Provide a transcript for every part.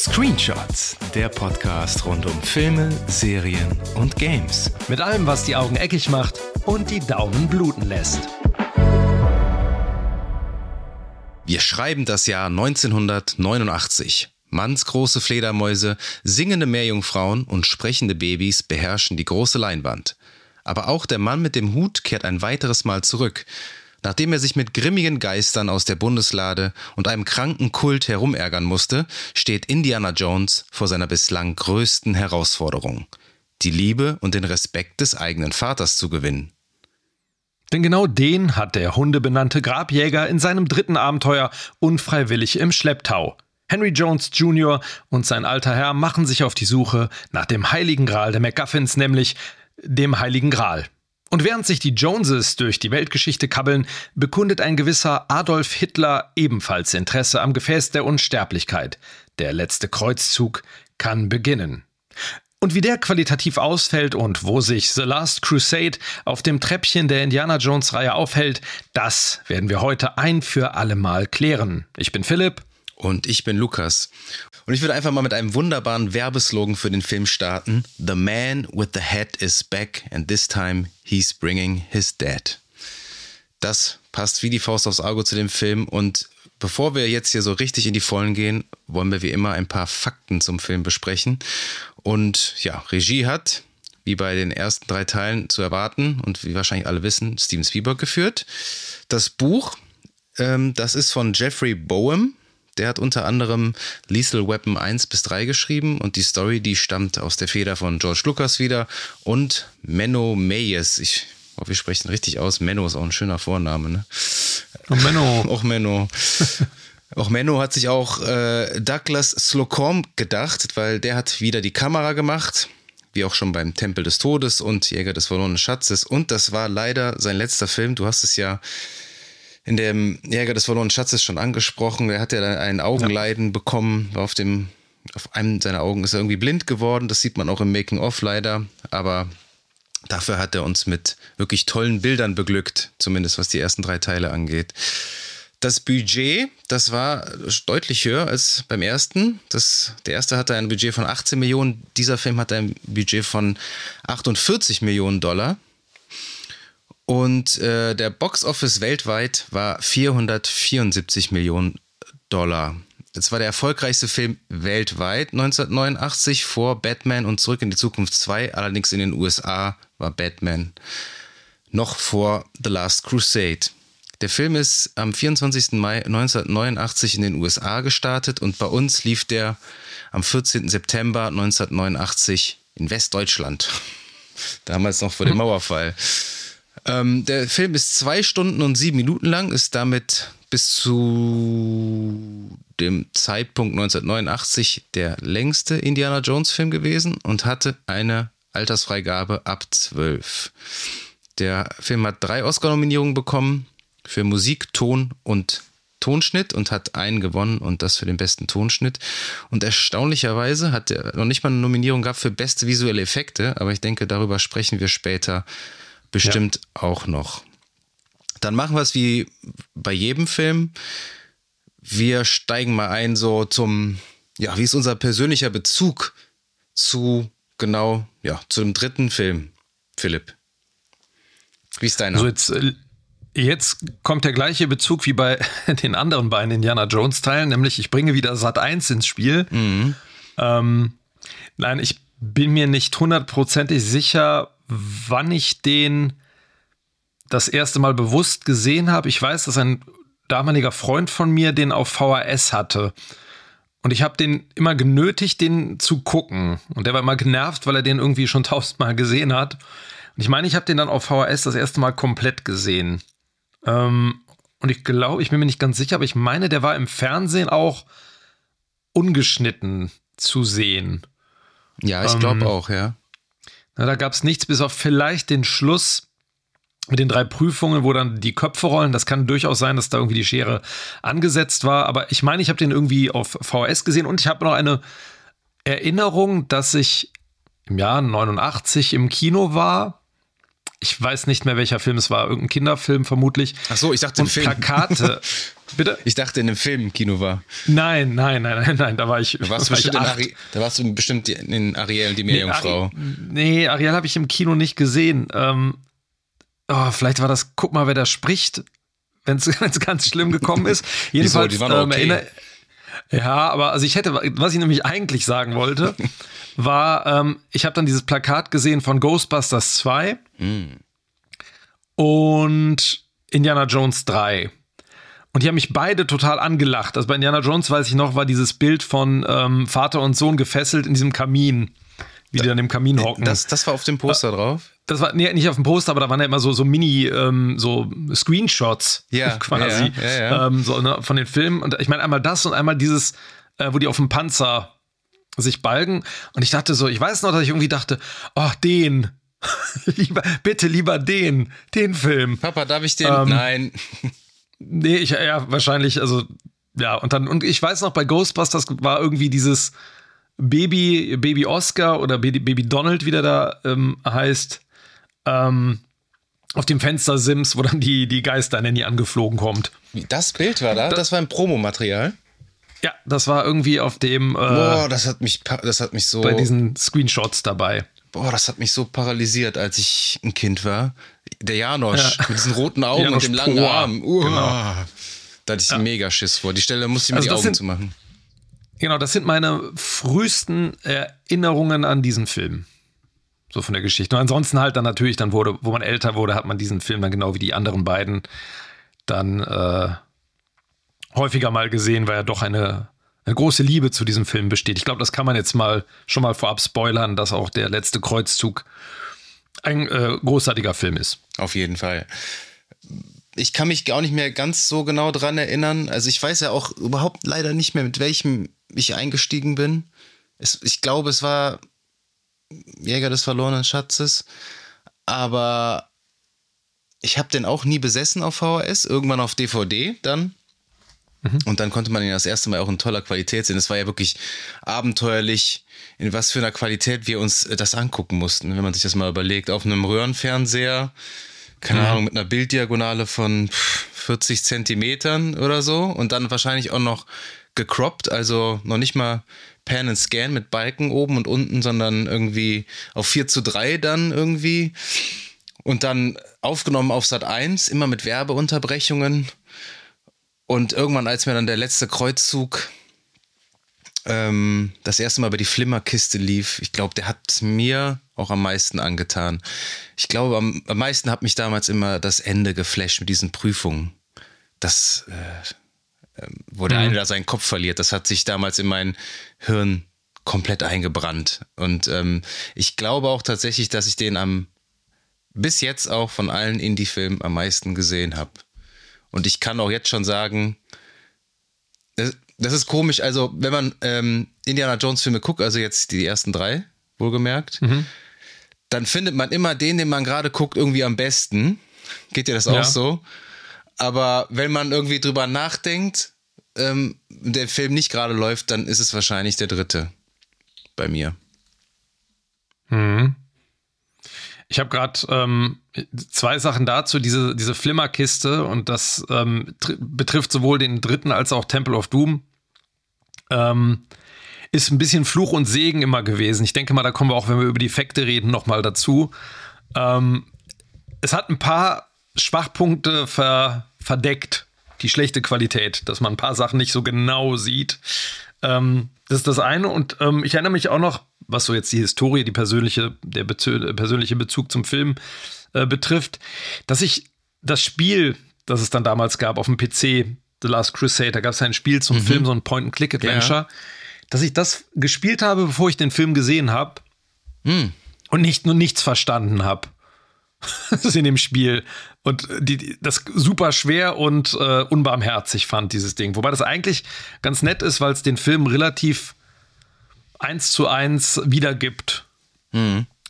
Screenshots, der Podcast rund um Filme, Serien und Games. Mit allem, was die Augen eckig macht und die Daumen bluten lässt. Wir schreiben das Jahr 1989. Mannsgroße Fledermäuse, singende Meerjungfrauen und sprechende Babys beherrschen die große Leinwand. Aber auch der Mann mit dem Hut kehrt ein weiteres Mal zurück. Nachdem er sich mit grimmigen Geistern aus der Bundeslade und einem kranken Kult herumärgern musste, steht Indiana Jones vor seiner bislang größten Herausforderung. Die Liebe und den Respekt des eigenen Vaters zu gewinnen. Denn genau den hat der hundebenannte Grabjäger in seinem dritten Abenteuer unfreiwillig im Schlepptau. Henry Jones Jr. und sein alter Herr machen sich auf die Suche nach dem heiligen Gral der MacGuffins, nämlich dem heiligen Gral. Und während sich die Joneses durch die Weltgeschichte kabbeln, bekundet ein gewisser Adolf Hitler ebenfalls Interesse am Gefäß der Unsterblichkeit. Der letzte Kreuzzug kann beginnen. Und wie der qualitativ ausfällt und wo sich The Last Crusade auf dem Treppchen der Indiana Jones Reihe aufhält, das werden wir heute ein für alle Mal klären. Ich bin Philipp. Und ich bin Lukas. Und ich würde einfach mal mit einem wunderbaren Werbeslogan für den Film starten. The man with the hat is back and this time he's bringing his dad. Das passt wie die Faust aufs Auge zu dem Film und bevor wir jetzt hier so richtig in die Vollen gehen, wollen wir wie immer ein paar Fakten zum Film besprechen. Und ja, Regie hat, wie bei den ersten drei Teilen zu erwarten und wie wahrscheinlich alle wissen, Steven Spielberg geführt. Das Buch, ähm, das ist von Jeffrey Boehm der hat unter anderem Lethal Weapon 1 bis 3 geschrieben und die Story, die stammt aus der Feder von George Lucas wieder und Menno Meyes. Ich hoffe, wir sprechen richtig aus. Menno ist auch ein schöner Vorname, ne? Oh, Menno. auch Menno. Auch Menno hat sich auch äh, Douglas Slocum gedacht, weil der hat wieder die Kamera gemacht, wie auch schon beim Tempel des Todes und Jäger des verlorenen Schatzes. Und das war leider sein letzter Film. Du hast es ja in dem Jäger des verlorenen Schatzes schon angesprochen. Er hat ja ein Augenleiden ja. bekommen. Auf dem, auf einem seiner Augen ist er irgendwie blind geworden. Das sieht man auch im Making-of leider. Aber dafür hat er uns mit wirklich tollen Bildern beglückt. Zumindest was die ersten drei Teile angeht. Das Budget, das war deutlich höher als beim ersten. Das, der erste hatte ein Budget von 18 Millionen. Dieser Film hatte ein Budget von 48 Millionen Dollar. Und äh, der Box Office weltweit war 474 Millionen Dollar. Das war der erfolgreichste Film weltweit 1989 vor Batman und Zurück in die Zukunft 2. Allerdings in den USA war Batman noch vor The Last Crusade. Der Film ist am 24. Mai 1989 in den USA gestartet und bei uns lief der am 14. September 1989 in Westdeutschland. Damals noch vor dem Mauerfall. Ähm, der Film ist zwei Stunden und sieben Minuten lang, ist damit bis zu dem Zeitpunkt 1989 der längste Indiana Jones Film gewesen und hatte eine Altersfreigabe ab 12. Der Film hat drei Oscar-Nominierungen bekommen für Musik, Ton und Tonschnitt und hat einen gewonnen und das für den besten Tonschnitt. Und erstaunlicherweise hat er noch nicht mal eine Nominierung gehabt für beste visuelle Effekte, aber ich denke, darüber sprechen wir später bestimmt ja. auch noch. Dann machen wir es wie bei jedem Film. Wir steigen mal ein so zum, ja, wie ist unser persönlicher Bezug zu genau, ja, zu dem dritten Film, Philipp? Wie ist deiner? Also jetzt, äh, jetzt kommt der gleiche Bezug wie bei den anderen beiden Indiana Jones Teilen, nämlich ich bringe wieder Sat 1 ins Spiel. Mhm. Ähm, nein, ich bin mir nicht hundertprozentig sicher, wann ich den das erste Mal bewusst gesehen habe. Ich weiß, dass ein damaliger Freund von mir den auf VHS hatte. Und ich habe den immer genötigt, den zu gucken. Und der war immer genervt, weil er den irgendwie schon tausendmal gesehen hat. Und ich meine, ich habe den dann auf VHS das erste Mal komplett gesehen. Ähm, und ich glaube, ich bin mir nicht ganz sicher, aber ich meine, der war im Fernsehen auch ungeschnitten zu sehen. Ja, ich glaube ähm, auch, ja. Na, da gab es nichts, bis auf vielleicht den Schluss mit den drei Prüfungen, wo dann die Köpfe rollen. Das kann durchaus sein, dass da irgendwie die Schere angesetzt war. Aber ich meine, ich habe den irgendwie auf VHS gesehen und ich habe noch eine Erinnerung, dass ich im Jahr 89 im Kino war, ich weiß nicht mehr, welcher Film es war, irgendein Kinderfilm vermutlich. Ach so, ich dachte und im Film. Plakate. Bitte? Ich dachte in einem Film im Kino war. Nein, nein, nein, nein, nein, da war ich. Da warst, du war ich bestimmt, in acht. Ari da warst du bestimmt in Ariel und die Meerjungfrau. Ari nee, Ariel habe ich im Kino nicht gesehen. Ähm, oh, vielleicht war das, guck mal, wer da spricht, wenn es ganz schlimm gekommen ist. Jedenfalls die waren ähm, okay. erinnere- ja, aber also ich hätte, was ich nämlich eigentlich sagen wollte, war, ähm, ich habe dann dieses Plakat gesehen von Ghostbusters 2 und Indiana Jones 3. Und die haben mich beide total angelacht. Also bei Indiana Jones, weiß ich noch, war dieses Bild von ähm, Vater und Sohn gefesselt in diesem Kamin. Wie die dann im Kamin hocken. Das, das war auf dem Poster drauf. Das war nee, nicht auf dem Poster, aber da waren ja immer so, so Mini, ähm, so Screenshots Ja, quasi ja, ja, ja. Ähm, so, ne, von den Filmen. Und ich meine einmal das und einmal dieses, äh, wo die auf dem Panzer sich balgen. Und ich dachte so, ich weiß noch, dass ich irgendwie dachte, oh, den. lieber, bitte lieber den, den Film. Papa, darf ich den? Ähm, Nein. Nee, ich, ja, wahrscheinlich, also, ja, und dann, und ich weiß noch, bei Ghostbusters war irgendwie dieses Baby, Baby Oscar oder Baby, Baby Donald, wie der da ähm, heißt, ähm, auf dem Fenster Sims, wo dann die, die Geister Nanny angeflogen kommt. Das Bild war da? Das war ein Promomaterial. Ja, das war irgendwie auf dem, äh, Boah, das hat mich, das hat mich so, bei diesen Screenshots dabei. boah, das hat mich so paralysiert, als ich ein Kind war. Der Janosch Ja. mit diesen roten Augen und dem langen Poa. Arm. Uah. Genau. Da hatte ich mega Schiss vor. Die Stelle musste ich mir Also die das Augen zu machen. Genau, das sind meine frühesten Erinnerungen an diesen Film. So von der Geschichte. Und ansonsten halt dann natürlich, dann wurde, wo man älter wurde, hat man diesen Film dann genau wie die anderen beiden dann äh, häufiger mal gesehen, weil ja doch eine, eine große Liebe zu diesem Film besteht. Ich glaube, das kann man jetzt mal schon mal vorab spoilern, dass auch der letzte Kreuzzug ein äh, großartiger Film ist. Auf jeden Fall. Ich kann mich auch nicht mehr ganz so genau dran erinnern. Also ich weiß ja auch überhaupt leider nicht mehr, mit welchem ich eingestiegen bin. Es, ich glaube, es war Jäger des verlorenen Schatzes. Aber ich habe den auch nie besessen auf VHS, irgendwann auf DVD dann. Und dann konnte man ihn das erste Mal auch in toller Qualität sehen. Es war ja wirklich abenteuerlich, in was für einer Qualität wir uns das angucken mussten, wenn man sich das mal überlegt. Auf einem Röhrenfernseher, keine Ahnung, mit einer Bilddiagonale von pff, 40 Zentimetern oder so und dann wahrscheinlich auch noch gecroppt, also noch nicht mal Pan and Scan mit Balken oben und unten, sondern irgendwie auf 4 zu 3 dann irgendwie. Und dann aufgenommen auf Sat 1, immer mit Werbeunterbrechungen. Und irgendwann, als mir dann der letzte Kreuzzug ähm, das erste Mal über die Flimmerkiste lief, ich glaube, der hat mir auch am meisten angetan. Ich glaube, am, am meisten hat mich damals immer das Ende geflasht mit diesen Prüfungen. Das, äh, wo der eine da seinen Kopf verliert, das hat sich damals in mein Hirn komplett eingebrannt. Und ähm, ich glaube auch tatsächlich, dass ich den am bis jetzt auch von allen Indie-Filmen am meisten gesehen habe. Und ich kann auch jetzt schon sagen, das, das ist komisch. Also, wenn man ähm, Indiana Jones-Filme guckt, also jetzt die ersten drei, wohlgemerkt, dann findet man immer den, den man gerade guckt, irgendwie am besten. Geht dir das auch Ja. so? Aber wenn man irgendwie drüber nachdenkt, ähm, der Film nicht gerade läuft, dann ist es wahrscheinlich der dritte bei mir. Ich habe gerade ähm, zwei Sachen dazu. Diese, diese Flimmerkiste und das ähm, tr- betrifft sowohl den dritten als auch Temple of Doom. Ähm, ist ein bisschen Fluch und Segen immer gewesen. Ich denke mal, da kommen wir auch, wenn wir über die Effekte reden, nochmal dazu. Ähm, es hat ein paar Schwachpunkte ver verdeckt, die schlechte Qualität, dass man ein paar Sachen nicht so genau sieht. Ähm, das ist das eine. Und ähm, ich erinnere mich auch noch, was so jetzt die Historie, die persönliche, der Bezü persönliche Bezug zum Film äh, betrifft, dass ich das Spiel, das es dann damals gab auf dem PC, The Last Crusade, da gab es ein Spiel zum Film, so ein Point-and-Click-Adventure, dass ich das gespielt habe, bevor ich den Film gesehen habe und nicht nur nichts verstanden habe. in dem Spiel. Und die, die, das super schwer und äh, unbarmherzig fand, dieses Ding. Wobei das eigentlich ganz nett ist, weil es den Film relativ eins zu eins wiedergibt.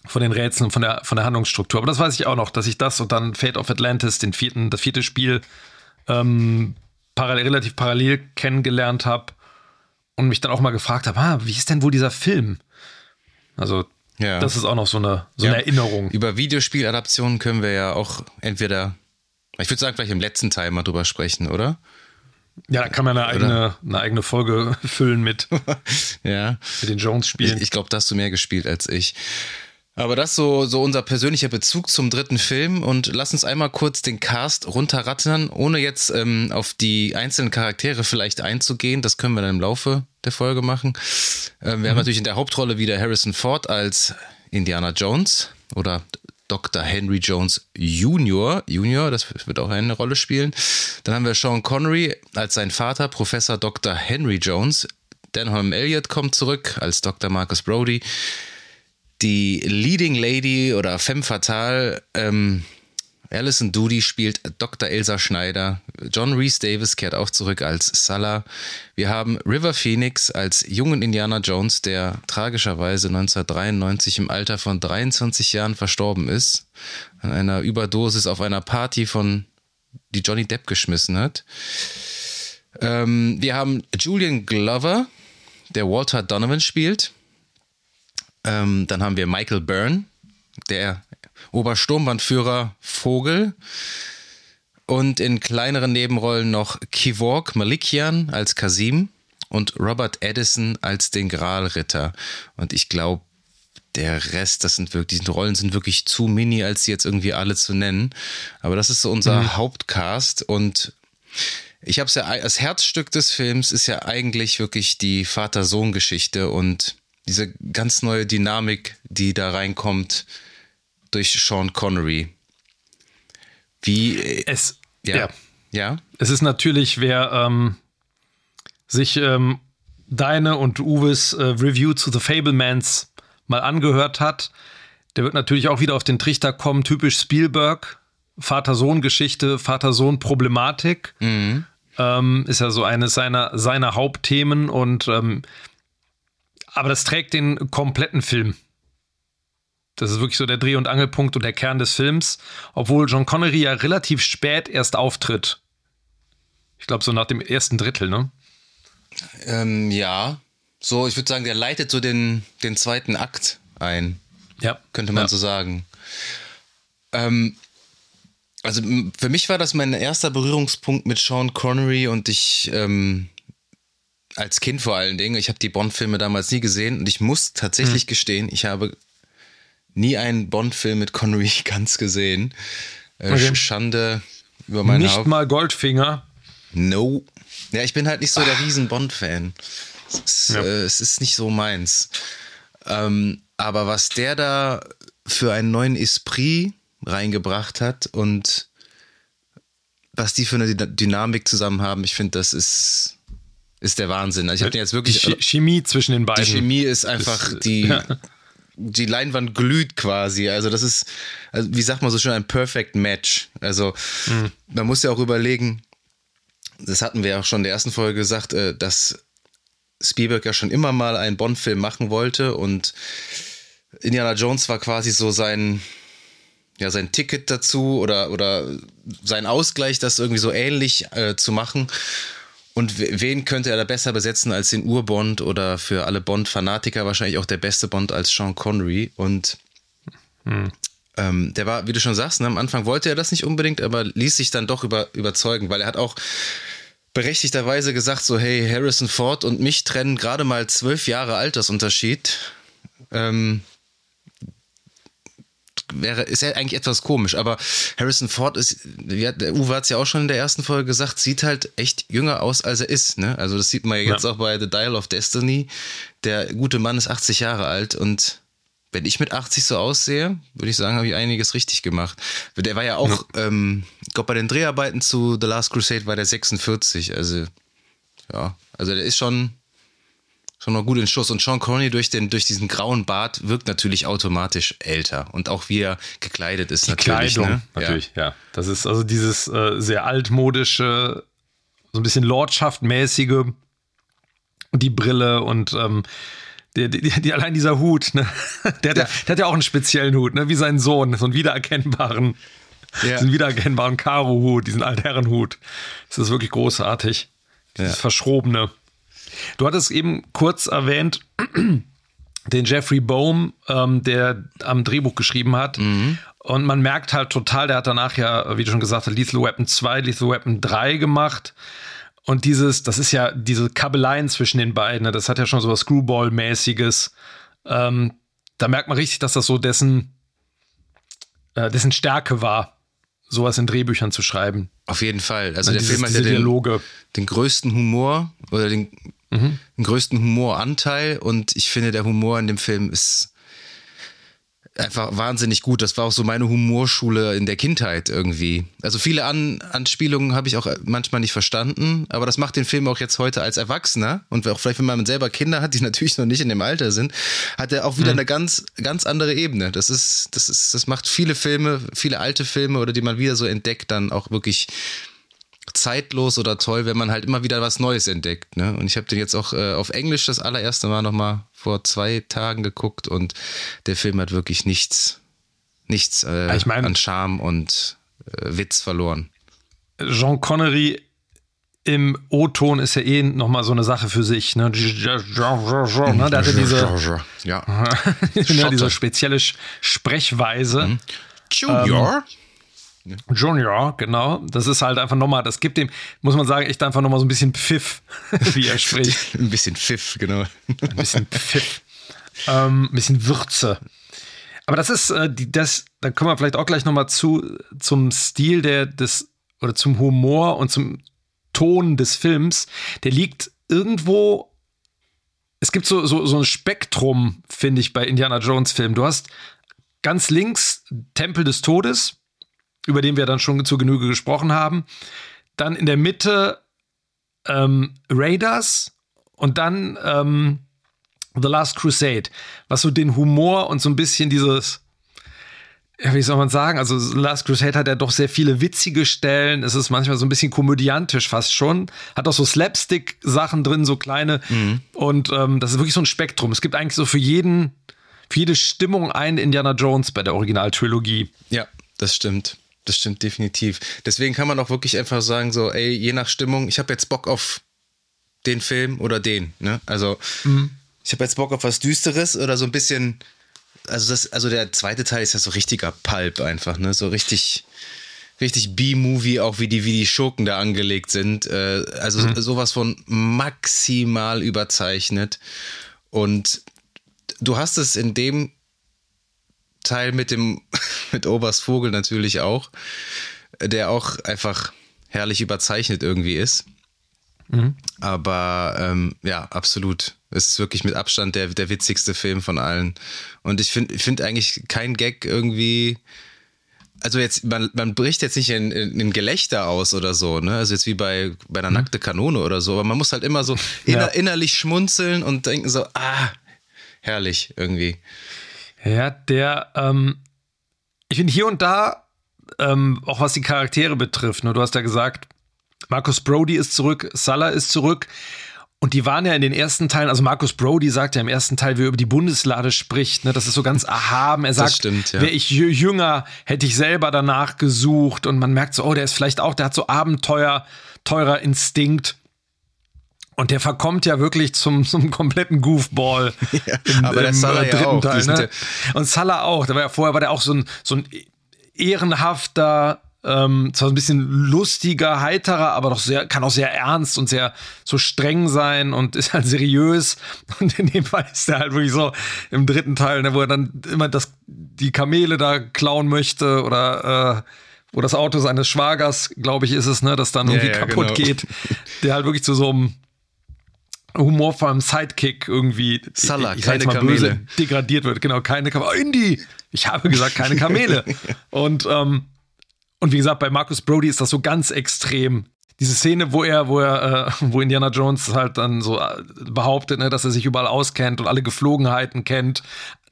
Von den Rätseln, von der, von der Handlungsstruktur. Aber das weiß ich auch noch, dass ich das und dann Fate of Atlantis, den vierten, das vierte Spiel, ähm, parallel, relativ parallel kennengelernt habe und mich dann auch mal gefragt habe, ah, wie ist denn wohl dieser Film? Also Ja. Das ist auch noch so eine, so ja. eine Erinnerung. Über Videospieladaptionen können wir ja auch entweder, ich würde sagen, vielleicht im letzten Teil mal drüber sprechen, oder? Ja, da kann man eine eigene, eine eigene Folge füllen mit, ja. mit den Jones-Spielen. Ich, ich glaube, da hast du mehr gespielt als ich. Aber das ist so, so unser persönlicher Bezug zum dritten Film und lass uns einmal kurz den Cast runterrattern, ohne jetzt ähm, auf die einzelnen Charaktere vielleicht einzugehen. Das können wir dann im Laufe der Folge machen. Ähm, wir mhm. haben natürlich in der Hauptrolle wieder Harrison Ford als Indiana Jones oder Dr. Henry Jones Jr. Junior, das wird auch eine Rolle spielen. Dann haben wir Sean Connery als sein Vater, Professor Dr. Henry Jones. Denholm Elliott kommt zurück als Dr. Marcus Brody. Die Leading Lady oder Femme Fatale, ähm, Alison Doody spielt Dr. Elsa Schneider. John Reese Davis kehrt auch zurück als Salah. Wir haben River Phoenix als jungen Indiana Jones, der tragischerweise 1993 im Alter von 23 Jahren verstorben ist. An einer Überdosis auf einer Party von, die Johnny Depp geschmissen hat. Ähm, wir haben Julian Glover, der Walter Donovan spielt. Ähm, dann haben wir Michael Byrne, der Obersturmbandführer Vogel. Und in kleineren Nebenrollen noch Kivork Malikian als Kasim und Robert Edison als den Graalritter. Und ich glaube, der Rest, das sind wirklich, diese Rollen sind wirklich zu mini, als sie jetzt irgendwie alle zu nennen. Aber das ist so unser mhm. Hauptcast und ich habe es ja, das Herzstück des Films ist ja eigentlich wirklich die Vater-Sohn-Geschichte und diese ganz neue Dynamik, die da reinkommt durch Sean Connery. Wie es ja, ja. ja. Es ist natürlich, wer ähm, sich ähm, deine und Uwes äh, Review zu The Fablemans mal angehört hat, der wird natürlich auch wieder auf den Trichter kommen, typisch Spielberg, Vater-Sohn-Geschichte, Vater-Sohn-Problematik. Mhm. Ähm, ist ja so eines seiner, seiner Hauptthemen und ähm, aber das trägt den kompletten Film. Das ist wirklich so der Dreh- und Angelpunkt und der Kern des Films, obwohl John Connery ja relativ spät erst auftritt. Ich glaube, so nach dem ersten Drittel, ne? Ähm, ja. So, ich würde sagen, der leitet so den, den zweiten Akt ein. Ja. Könnte man ja. so sagen. Ähm, also für mich war das mein erster Berührungspunkt mit Sean Connery und ich ähm, als Kind vor allen Dingen. Ich habe die Bond-Filme damals nie gesehen und ich muss tatsächlich hm. gestehen, ich habe nie einen Bond-Film mit Connery ganz gesehen. Äh, okay. Schande über meine Nicht Haupt. mal Goldfinger. No. Ja, ich bin halt nicht so der riesen Bond-Fan. Es, ja. äh, es, ist nicht so meins. Ähm, aber was der da für einen neuen Esprit reingebracht hat und was die für eine Dynamik zusammen haben, ich finde, das ist ist der Wahnsinn. Also ich habe den jetzt wirklich. Die Chemie zwischen den beiden. Die Chemie ist einfach ist, die. Ja. Die Leinwand glüht quasi. Also, das ist, also wie sagt man so schön, ein Perfect Match. Also, mhm. man muss ja auch überlegen, das hatten wir ja auch schon in der ersten Folge gesagt, äh, dass Spielberg ja schon immer mal einen Bond-Film machen wollte und Indiana Jones war quasi so sein, ja, sein Ticket dazu oder, oder sein Ausgleich, das irgendwie so ähnlich äh, zu machen. Und wen könnte er da besser besetzen als den Urbond oder für alle Bond-Fanatiker wahrscheinlich auch der beste Bond als Sean Connery? Und hm. ähm, der war, wie du schon sagst, ne, am Anfang wollte er das nicht unbedingt, aber ließ sich dann doch über, überzeugen, weil er hat auch berechtigterweise gesagt, so hey, Harrison Ford und mich trennen gerade mal zwölf Jahre Altersunterschied. Ähm, wäre, ist ja eigentlich etwas komisch, aber Harrison Ford ist, ja, der Uwe hat es ja auch schon in der ersten Folge gesagt, sieht halt echt jünger aus, als er ist. Ne? Also das sieht man ja jetzt ja. auch bei The Dial of Destiny. Der gute Mann ist 80 Jahre alt und wenn ich mit 80 so aussehe, würde ich sagen, habe ich einiges richtig gemacht. Der war ja auch, ja. ähm, ich glaube, bei den Dreharbeiten zu The Last Crusade war der 46. Also, ja, also der ist schon schon noch gut in Schuss. Und Sean Connery durch, den, durch diesen grauen Bart wirkt natürlich automatisch älter. Und auch wie er gekleidet ist, Die natürlich. Kleidung, ne? natürlich, ja. ja. Das ist also dieses äh, sehr altmodische, so ein bisschen Lordschaftmäßige und die Brille und ähm, die, die, die, allein dieser Hut, ne? der, hat ja. der hat ja auch einen speziellen Hut, ne? wie sein Sohn, so einen wiedererkennbaren, ja. diesen wiedererkennbaren Karo-Hut, diesen Altherrenhut. Das ist wirklich großartig. Dieses ja. Verschrobene. Du hattest eben kurz erwähnt, den Jeffrey Bohm, ähm, der am Drehbuch geschrieben hat. Mhm. Und man merkt halt total, der hat danach ja, wie du schon gesagt hast, Lethal Weapon 2, Lethal Weapon 3 gemacht. Und dieses, das ist ja diese Kabeleien zwischen den beiden, ne, das hat ja schon so was Screwball-mäßiges. Ähm, da merkt man richtig, dass das so dessen, äh, dessen Stärke war, sowas in Drehbüchern zu schreiben. Auf jeden Fall. Also der Dieses- Film hat ja den, den größten Humor oder den, Mhm. den größten Humoranteil und ich finde, der Humor in dem Film ist einfach wahnsinnig gut. Das war auch so meine Humorschule in der Kindheit irgendwie. Also viele An Anspielungen habe ich auch manchmal nicht verstanden, aber das macht den Film auch jetzt heute als Erwachsener und auch vielleicht, wenn man selber Kinder hat, die natürlich noch nicht in dem Alter sind, hat er auch wieder eine ganz, ganz andere Ebene. Das ist, das ist, das macht viele Filme, viele alte Filme oder die man wieder so entdeckt, dann auch wirklich zeitlos oder toll, wenn man halt immer wieder was Neues entdeckt. Ne? Und ich habe den jetzt auch äh, auf Englisch das allererste Mal nochmal vor zwei Tagen geguckt und der Film hat wirklich nichts, nichts äh, ich mein- an Charme und äh, Witz verloren. Jean Connery im O-Ton ist ja eh nochmal so eine Sache für sich. Ne? Ne, Der hatte diese, ja. ne, diese spezielle Sprechweise. Junior? Junior, genau. Das ist halt einfach nochmal, das gibt dem, muss man sagen, echt einfach nochmal so ein bisschen Pfiff, wie er spricht. Ein bisschen Pfiff, genau. Ein bisschen Pfiff. Ähm, ein bisschen Würze. Aber das ist, äh, die, das, da kommen wir vielleicht auch gleich nochmal zu, zum Stil der, des, oder zum Humor und zum Ton des Films. Der liegt irgendwo, es gibt so, so, so ein Spektrum, finde ich, bei Indiana Jones Filmen. Du hast ganz links Tempel des Todes, über den wir dann schon zu Genüge gesprochen haben. Dann in der Mitte ähm, Raiders und dann ähm, The Last Crusade, was so den Humor und so ein bisschen dieses, ja, wie soll man sagen, also The Last Crusade hat ja doch sehr viele witzige Stellen, es ist manchmal so ein bisschen komödiantisch fast schon, hat auch so Slapstick-Sachen drin, so kleine und ähm, das ist wirklich so ein Spektrum. Es gibt eigentlich so für jeden, für jede Stimmung einen Indiana Jones bei der Originaltrilogie. Ja, das stimmt. Das stimmt definitiv. Deswegen kann man auch wirklich einfach sagen, so, ey, je nach Stimmung, ich habe jetzt Bock auf den Film oder den. Ne? Also, ich habe jetzt Bock auf was Düsteres oder so ein bisschen. Also, das, also der zweite Teil ist ja so richtiger Pulp einfach, ne? So richtig, richtig B-Movie, auch wie die, wie die Schurken da angelegt sind. Äh, also sowas von maximal überzeichnet. Und du hast es in dem Teil mit dem, mit Oberst Vogel natürlich auch, der auch einfach herrlich überzeichnet irgendwie ist. Aber ähm, ja, absolut. Es ist wirklich mit Abstand der, der witzigste Film von allen. Und ich finde find eigentlich kein Gag irgendwie. Also jetzt, man, man bricht jetzt nicht in, in, in Gelächter aus oder so, ne? Also jetzt wie bei, bei einer nackte Kanone oder so, aber man muss halt immer so inner, Ja. innerlich schmunzeln und denken so, ah, herrlich irgendwie. Ja, der, ähm, ich finde hier und da, ähm, auch was die Charaktere betrifft, ne, du hast ja gesagt, Marcus Brody ist zurück, Salah ist zurück. Und die waren ja in den ersten Teilen, also Marcus Brody sagt ja im ersten Teil, wie er über die Bundeslade spricht, ne, das ist so ganz erhaben. Er sagt, stimmt, ja. wäre ich jü- jünger, hätte ich selber danach gesucht. Und man merkt so, oh, der ist vielleicht auch, der hat so Abenteuer, teurer Instinkt. Und der verkommt ja wirklich zum, zum kompletten Goofball. im, aber der im, Salah äh, ja dritten auch. Teil, ne? Und Salah auch. Der war ja vorher war der auch so ein, so ein ehrenhafter, ähm, zwar ein bisschen lustiger, heiterer, aber doch sehr, kann auch sehr ernst und sehr so streng sein und ist halt seriös. Und in dem Fall ist er halt wirklich so im dritten Teil, ne, wo er dann immer das, die Kamele da klauen möchte oder äh, wo das Auto seines Schwagers, glaube ich, ist es, ne, das dann Ja, irgendwie ja, kaputt genau. geht. Der halt wirklich zu so einem humorvollen Sidekick irgendwie Salah, ich jetzt keine mal böse, Kamele. degradiert wird. Genau, keine Kamele. Oh, Indie! Ich habe gesagt, keine Kamele. und, ähm, und wie gesagt, bei Marcus Brody ist das so ganz extrem. Diese Szene, wo er, wo er, äh, wo Indiana Jones halt dann so äh, behauptet, ne, dass er sich überall auskennt und alle Geflogenheiten kennt,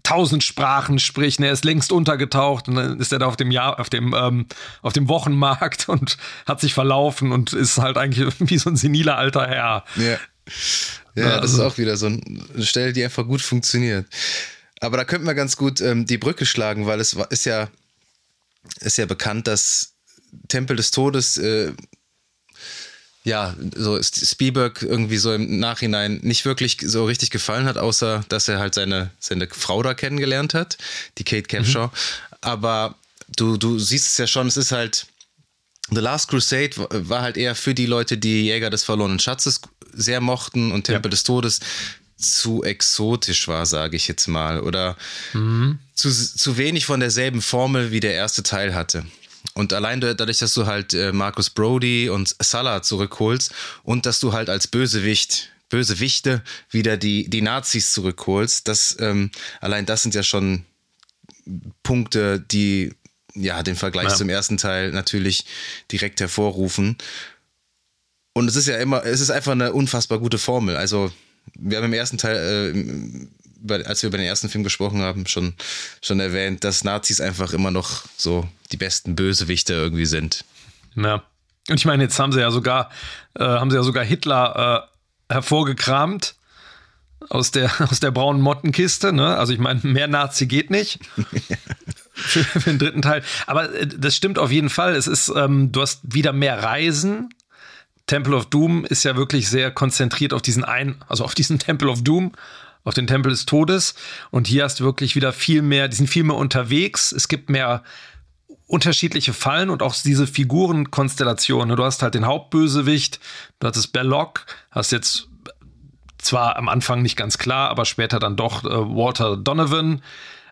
tausend Sprachen spricht, ne, er ist längst untergetaucht und dann ist er da auf dem Jahr, auf dem, ähm, auf dem Wochenmarkt und hat sich verlaufen und ist halt eigentlich wie so ein seniler alter Herr. Ja. Ja, das ist auch wieder so ein- eine Stelle, die einfach gut funktioniert. Aber da könnten wir ganz gut ähm, die Brücke schlagen, weil es ist ja, ist ja bekannt, dass Tempel des Todes äh, ja, so Spielberg irgendwie so im Nachhinein nicht wirklich so richtig gefallen hat, außer dass er halt seine, seine Frau da kennengelernt hat, die Kate Capshaw. Mhm. Aber du, du siehst es ja schon, es ist halt, The Last Crusade war halt eher für die Leute, die Jäger des verlorenen Schatzes sehr mochten und Tempel ja. des Todes zu exotisch war, sage ich jetzt mal, oder mhm. zu, zu wenig von derselben Formel wie der erste Teil hatte. Und allein dadurch, dass du halt äh, Marcus Brody und Salah zurückholst und dass du halt als Bösewicht, Bösewichte wieder die, die Nazis zurückholst, das, ähm, allein das sind ja schon Punkte, die ja den Vergleich ja. zum ersten Teil natürlich direkt hervorrufen. Und es ist ja immer, es ist einfach eine unfassbar gute Formel. Also wir haben im ersten Teil, äh, als wir über den ersten Film gesprochen haben, schon, schon erwähnt, dass Nazis einfach immer noch so die besten Bösewichte irgendwie sind. Ja. Und ich meine, jetzt haben sie ja sogar, äh, haben sie ja sogar Hitler äh, hervorgekramt aus der, aus der braunen Mottenkiste. Ne? Also ich meine, mehr Nazi geht nicht. für, für, den dritten Teil. Aber äh, das stimmt auf jeden Fall. Es ist, ähm, du hast wieder mehr Reisen. Temple of Doom ist ja wirklich sehr konzentriert auf diesen einen, also auf diesen Temple of Doom, auf den Tempel des Todes. Und hier hast du wirklich wieder viel mehr, die sind viel mehr unterwegs. Es gibt mehr unterschiedliche Fallen und auch diese Figurenkonstellationen. Du hast halt den Hauptbösewicht, du hattest Belloc, hast jetzt zwar am Anfang nicht ganz klar, aber später dann doch äh, Walter Donovan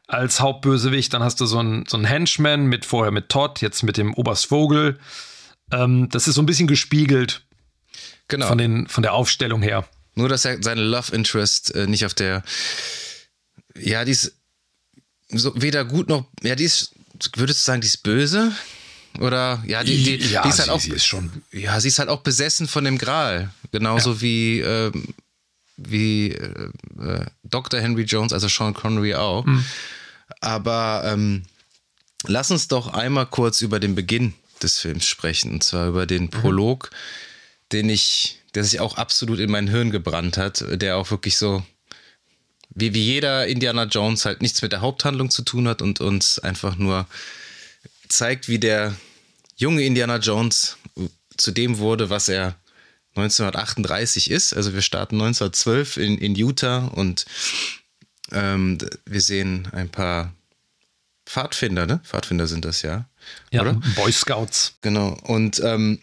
als Hauptbösewicht. Dann hast du so einen, so Henchman mit vorher mit Todd, jetzt mit dem Oberst Vogel. Ähm, das ist so ein bisschen gespiegelt Genau. Von, den, von der Aufstellung her. Nur, dass er seine Love Interest äh, nicht auf der. Ja, die ist so weder gut noch. Ja, die ist. Würdest du sagen, die ist böse? Oder ja, die, die, ja, die ist halt sie, auch. Sie ist schon. Ja, sie ist halt auch besessen von dem Gral. Genauso ja. wie. Ähm, wie äh, äh Dr. Henry Jones, also Sean Connery auch. Mhm. Aber ähm, lass uns doch einmal kurz über den Beginn des Films sprechen, und zwar über den mhm. Prolog. Mhm den ich, der sich auch absolut in mein Hirn gebrannt hat, der auch wirklich so, wie, wie jeder Indiana Jones halt nichts mit der Haupthandlung zu tun hat und uns einfach nur zeigt, wie der junge Indiana Jones zu dem wurde, was er 1938 ist. Also wir starten 1912 in, in Utah und ähm, wir sehen ein paar Pfadfinder, ne? Pfadfinder sind das ja. Ja, oder? Boy Scouts. Genau. Und ähm,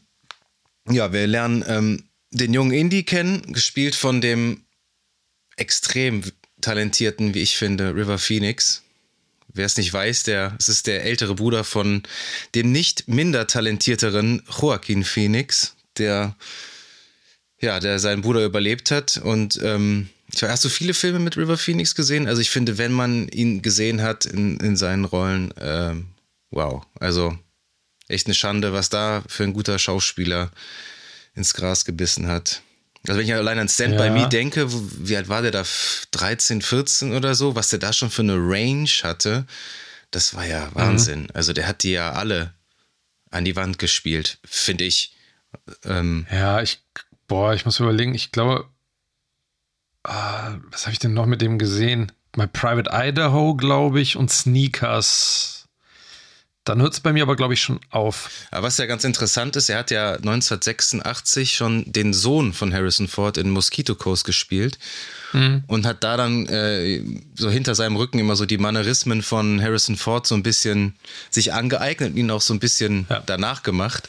ja, wir lernen ähm, den jungen Indy kennen, gespielt von dem extrem talentierten, wie ich finde, River Phoenix. Wer es nicht weiß, der, es ist der ältere Bruder von dem nicht minder talentierteren Joaquin Phoenix, der, ja, der seinen Bruder überlebt hat. Und ähm, hast du viele Filme mit River Phoenix gesehen? Also ich finde, wenn man ihn gesehen hat in, in seinen Rollen, ähm, wow. Also echt eine Schande, was da für ein guter Schauspieler ins Gras gebissen hat. Also wenn ich allein an Stand ja. By Me denke, wie alt war der da? 13, 14 oder so, was der da schon für eine Range hatte, das war ja Wahnsinn. Mhm. Also der hat die ja alle an die Wand gespielt, finde ich. Ähm, ja, ich, boah, ich muss überlegen, ich glaube, ah, was habe ich denn noch mit dem gesehen? My Private Idaho, glaube ich, und Sneakers. Dann hört es bei mir aber, glaube ich, schon auf. Aber was ja ganz interessant ist, er hat ja 1986 schon den Sohn von Harrison Ford in Mosquito Coast gespielt mhm. und hat da dann äh, so hinter seinem Rücken immer so die Mannerismen von Harrison Ford so ein bisschen sich angeeignet und ihn auch so ein bisschen ja. danach gemacht.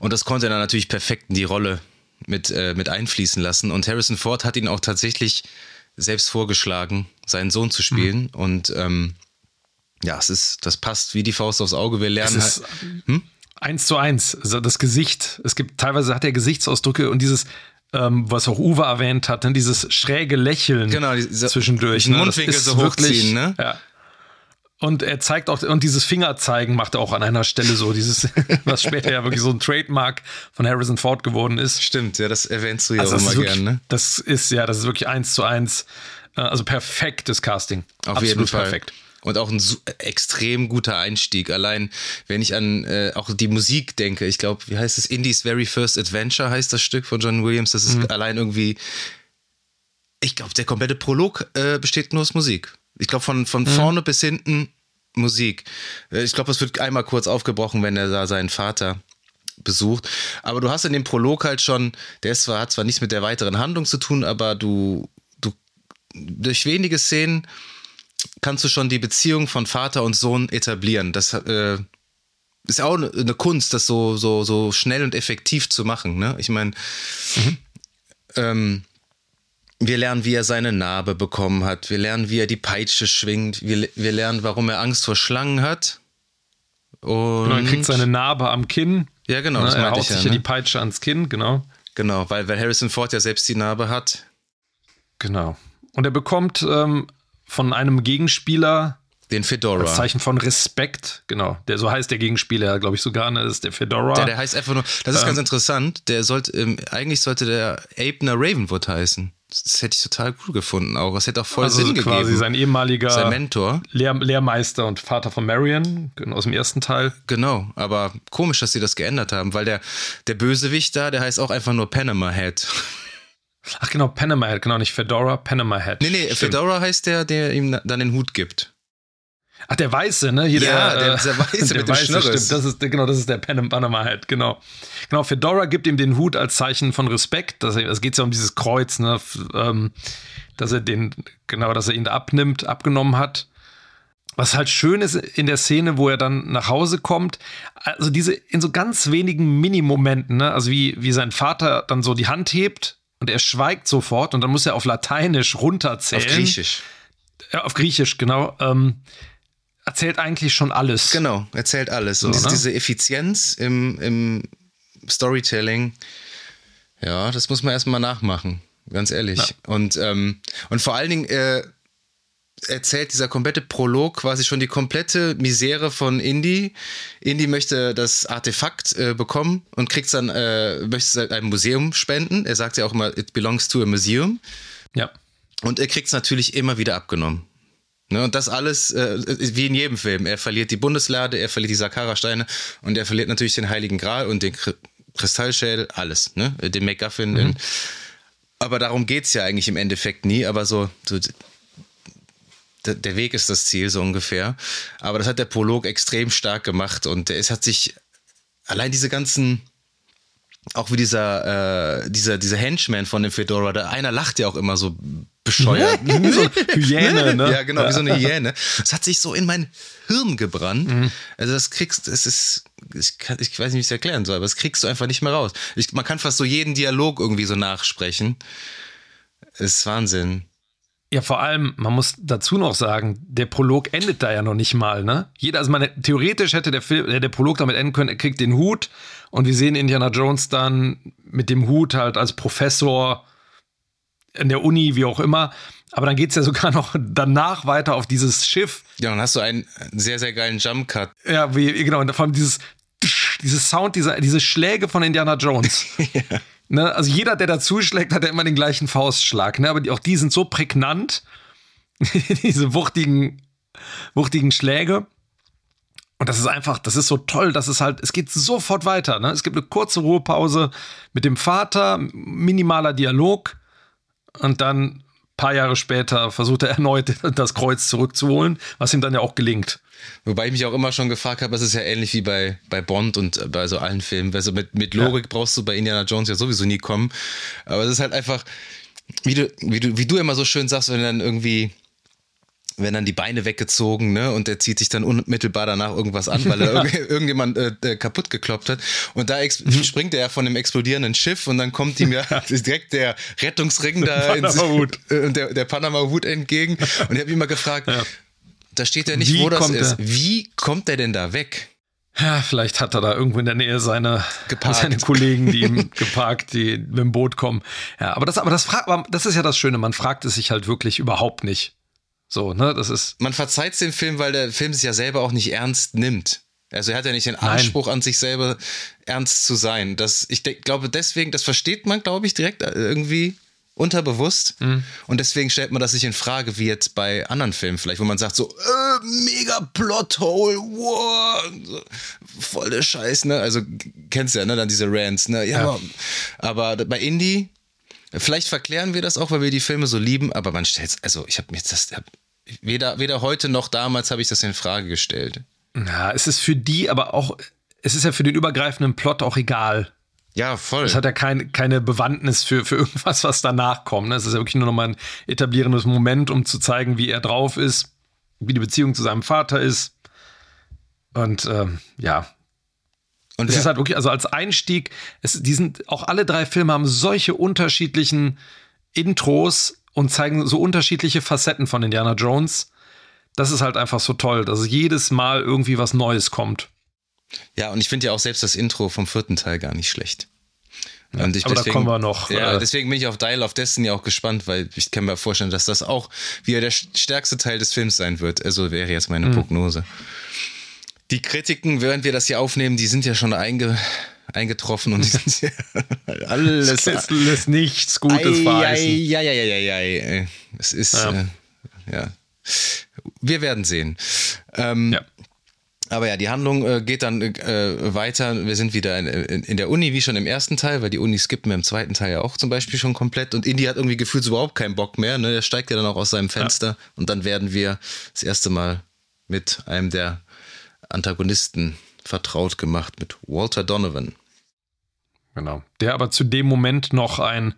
Und das konnte er dann natürlich perfekt in die Rolle mit, äh, mit einfließen lassen. Und Harrison Ford hat ihn auch tatsächlich selbst vorgeschlagen, seinen Sohn zu spielen. Mhm. Und ähm, ja, es ist, das passt wie die Faust aufs Auge. Wir lernen es ist halt, hm? eins zu eins. Also das Gesicht. Es gibt teilweise hat er Gesichtsausdrücke und dieses, ähm, was auch Uwe erwähnt hat, dann dieses schräge Lächeln genau, diese, zwischendurch. Ne? Mundwinkel so hochziehen, wirklich, ne? Ja. Und er zeigt auch, und dieses Fingerzeigen macht er auch an einer Stelle so, dieses, was später ja wirklich so ein Trademark von Harrison Ford geworden ist. Stimmt, ja, das erwähnst du ja also auch immer gern, ne? Das ist, ja, das ist wirklich eins zu eins, äh, also perfektes Casting. Auf Absolut jeden Fall. perfekt. Und auch ein extrem guter Einstieg. Allein, wenn ich an äh, auch die Musik denke, ich glaube, wie heißt es? Indies Very First Adventure heißt das Stück von John Williams. Das ist mhm. allein irgendwie. Ich glaube, der komplette Prolog äh, besteht nur aus Musik. Ich glaube, von, von mhm. vorne bis hinten Musik. Äh, ich glaube, es wird einmal kurz aufgebrochen, wenn er da seinen Vater besucht. Aber du hast in dem Prolog halt schon, der ist zwar, hat zwar nichts mit der weiteren Handlung zu tun, aber du, du, durch wenige Szenen kannst du schon die Beziehung von Vater und Sohn etablieren. Das äh, ist auch eine, Kunst, das so, so, so schnell und effektiv zu machen. Ne? Ich meine, mhm. ähm, wir lernen, wie er seine Narbe bekommen hat. Wir lernen, wie er die Peitsche schwingt. Wir, wir lernen, warum er Angst vor Schlangen hat. Und genau, er kriegt seine Narbe am Kinn. Ja, genau. Ne, er haut sich ja, ne? die Peitsche ans Kinn, genau. Genau, weil, weil Harrison Ford ja selbst die Narbe hat. Genau. Und er bekommt ähm, von einem Gegenspieler den Fedora. Das Zeichen von Respekt, genau. Der, so heißt der Gegenspieler, glaube ich, sogar, ne? Ist der Fedora. Der, der heißt einfach nur, das ist ähm, ganz interessant, der sollte, ähm, eigentlich sollte der Abner Ravenwood heißen. Das hätte ich total cool gefunden auch. Das hätte auch voll also Sinn gegeben. quasi sein ehemaliger sein Mentor. Lehr Lehrmeister und Vater von Marion aus dem ersten Teil. Genau, aber komisch, dass sie das geändert haben, weil der, der Bösewicht da, der heißt auch einfach nur Panama Head. Ach genau, Panama Head, genau, nicht Fedora, Panama Head. Nee, nee, Stimmt. Fedora heißt der, der ihm dann den Hut gibt. Ach, der Weiße, ne? Hier ja, der, der, der Weiße der mit Weiße, dem Schnurres. Stimmt, das ist, genau, das ist der Panama Head, genau. Genau, Fedora gibt ihm den Hut als Zeichen von Respekt. Es geht ja um dieses Kreuz, ne? Ähm, dass er den, genau, dass er ihn abnimmt, abgenommen hat. Was halt schön ist in der Szene, wo er dann nach Hause kommt, also diese in so ganz wenigen Minimomenten, ne? also wie, wie sein Vater dann so die Hand hebt und er schweigt sofort und dann muss er auf Lateinisch runterzählen. Auf Griechisch. Ja, auf Griechisch, genau. Ähm, erzählt eigentlich schon alles. Genau, erzählt alles. Und so, diese, ne? diese Effizienz im, im Storytelling, ja, das muss man erstmal nachmachen, ganz ehrlich. Ja. Und, ähm, und vor allen Dingen äh, erzählt dieser komplette Prolog quasi schon die komplette Misere von Indy. Indy möchte das Artefakt äh, bekommen und kriegt dann, äh, möchte es einem Museum spenden. Er sagt ja auch immer, it belongs to a museum. Ja. Und er kriegt es natürlich immer wieder abgenommen. Ne, und das alles, äh, wie in jedem Film. Er verliert die Bundeslade, er verliert die Sakara-Steine und er verliert natürlich den Heiligen Gral und den Kristallschädel, alles, ne? Den MacGuffin. Mhm. Aber darum geht es ja eigentlich im Endeffekt nie, aber so, so der Weg ist das Ziel, so ungefähr. Aber das hat der Prolog extrem stark gemacht und es hat sich allein diese ganzen auch wie dieser, äh, dieser, dieser Henchman von dem Fedora, der einer lacht ja auch immer so bescheuert. wie so Hyäne, ne? Ja, genau, wie so eine Hyäne. Das hat sich so in mein Hirn gebrannt. Mhm. Also das kriegst, es ist, ich, kann, ich weiß nicht, wie ich es erklären soll, aber das kriegst du einfach nicht mehr raus. Ich, man kann fast so jeden Dialog irgendwie so nachsprechen. Das ist Wahnsinn. Ja, vor allem, man muss dazu noch sagen, der Prolog endet da ja noch nicht mal, ne? Jeder, also man, theoretisch hätte der, Film, der Prolog damit enden können, er kriegt den Hut und wir sehen Indiana Jones dann mit dem Hut halt als Professor in der Uni, wie auch immer. Aber dann geht es ja sogar noch danach weiter auf dieses Schiff. Ja, und hast du einen sehr, sehr geilen Jump-Cut. Ja, wie, genau, und vor allem dieses, dieses Sound, diese, diese Schläge von Indiana Jones. ja. Ne, also jeder, der da zuschlägt, hat ja immer den gleichen Faustschlag. Ne? Aber die, auch die sind so prägnant, diese wuchtigen, wuchtigen Schläge. Und das ist einfach, das ist so toll, dass es halt, es geht sofort weiter. Ne? Es gibt eine kurze Ruhepause mit dem Vater, minimaler Dialog und dann paar Jahre später versucht er erneut das Kreuz zurückzuholen, was ihm dann ja auch gelingt. Wobei ich mich auch immer schon gefragt habe, es ist ja ähnlich wie bei, bei Bond und bei so allen Filmen. Also mit, mit Logik ja. brauchst du bei Indiana Jones ja sowieso nie kommen. Aber es ist halt einfach, wie du, wie du, wie du immer so schön sagst, wenn dann irgendwie werden dann die Beine weggezogen, ne? Und er zieht sich dann unmittelbar danach irgendwas an, weil er irg irgendjemand äh, äh, kaputt gekloppt hat. Und da mhm. springt er ja von dem explodierenden Schiff und dann kommt ihm ja direkt der Rettungsring da ins, äh, der, der Panama-Hut entgegen. Und ich habe ihn mal gefragt, ja. da steht ja nicht, Wie wo das ist. Er? Wie kommt er denn da weg? Ja, vielleicht hat er da irgendwo in der Nähe seine, seine Kollegen, die ihm geparkt, die mit dem Boot kommen. Ja, aber das, aber das fragt, das ist ja das Schöne, man fragt es sich halt wirklich überhaupt nicht. So, ne, das ist. Man verzeiht den Film, weil der Film sich ja selber auch nicht ernst nimmt. Also er hat ja nicht den Anspruch Nein. an sich selber ernst zu sein. Das, ich glaube deswegen, das versteht man, glaube ich, direkt äh, irgendwie unterbewusst. Mhm. Und deswegen stellt man das sich in Frage, wie jetzt bei anderen Filmen vielleicht, wo man sagt so, äh, mega Plothole, wow, voll der Scheiß, ne? Also kennst du ja, ne? Dann diese Rants, ne? Ja, ja. aber bei Indie, vielleicht verklären wir das auch, weil wir die Filme so lieben, aber man stellt also ich habe mir das, weder, weder heute noch damals habe ich das in Frage gestellt. Ja, es ist für die aber auch es ist ja für den übergreifenden Plot auch egal. Ja, voll. Es hat ja kein, keine Bewandtnis für, für irgendwas, was danach kommt. Ne? Es ist ja wirklich nur noch mal ein etablierendes Moment, um zu zeigen, wie er drauf ist, wie die Beziehung zu seinem Vater ist. Und ähm, ja. Und es ist halt wirklich, also als Einstieg, es, die sind, auch alle drei Filme haben solche unterschiedlichen Intros und zeigen so unterschiedliche Facetten von Indiana Jones. Das ist halt einfach so toll, dass jedes Mal irgendwie was Neues kommt. Ja, und ich finde ja auch selbst das Intro vom vierten Teil gar nicht schlecht. Ja, und ich, aber deswegen, da kommen wir noch. Ja, äh, deswegen bin ich auf Dial of Destiny auch gespannt, weil ich kann mir vorstellen, dass das auch wieder der stärkste Teil des Films sein wird. Also wäre jetzt meine mhm. Prognose. Die Kritiken, während wir das hier aufnehmen, die sind ja schon einge, eingetroffen und die sind alles. Es lässt nichts Gutes verheißen. Ja, ja, ja, ja, ja. Es ist, ja. Äh, ja. Wir werden sehen. Ähm, ja. Aber ja, die Handlung äh, geht dann äh, weiter. Wir sind wieder in, in, in, der Uni, wie schon im ersten Teil, weil die Uni skippen wir im zweiten Teil ja auch zum Beispiel schon komplett. Und Indy hat irgendwie gefühlt überhaupt keinen Bock mehr. Ne? Er steigt ja dann auch aus seinem Fenster. Ja. Und dann werden wir das erste Mal mit einem der Antagonisten vertraut gemacht, mit Walter Donovan. Genau. Der aber zu dem Moment noch ein,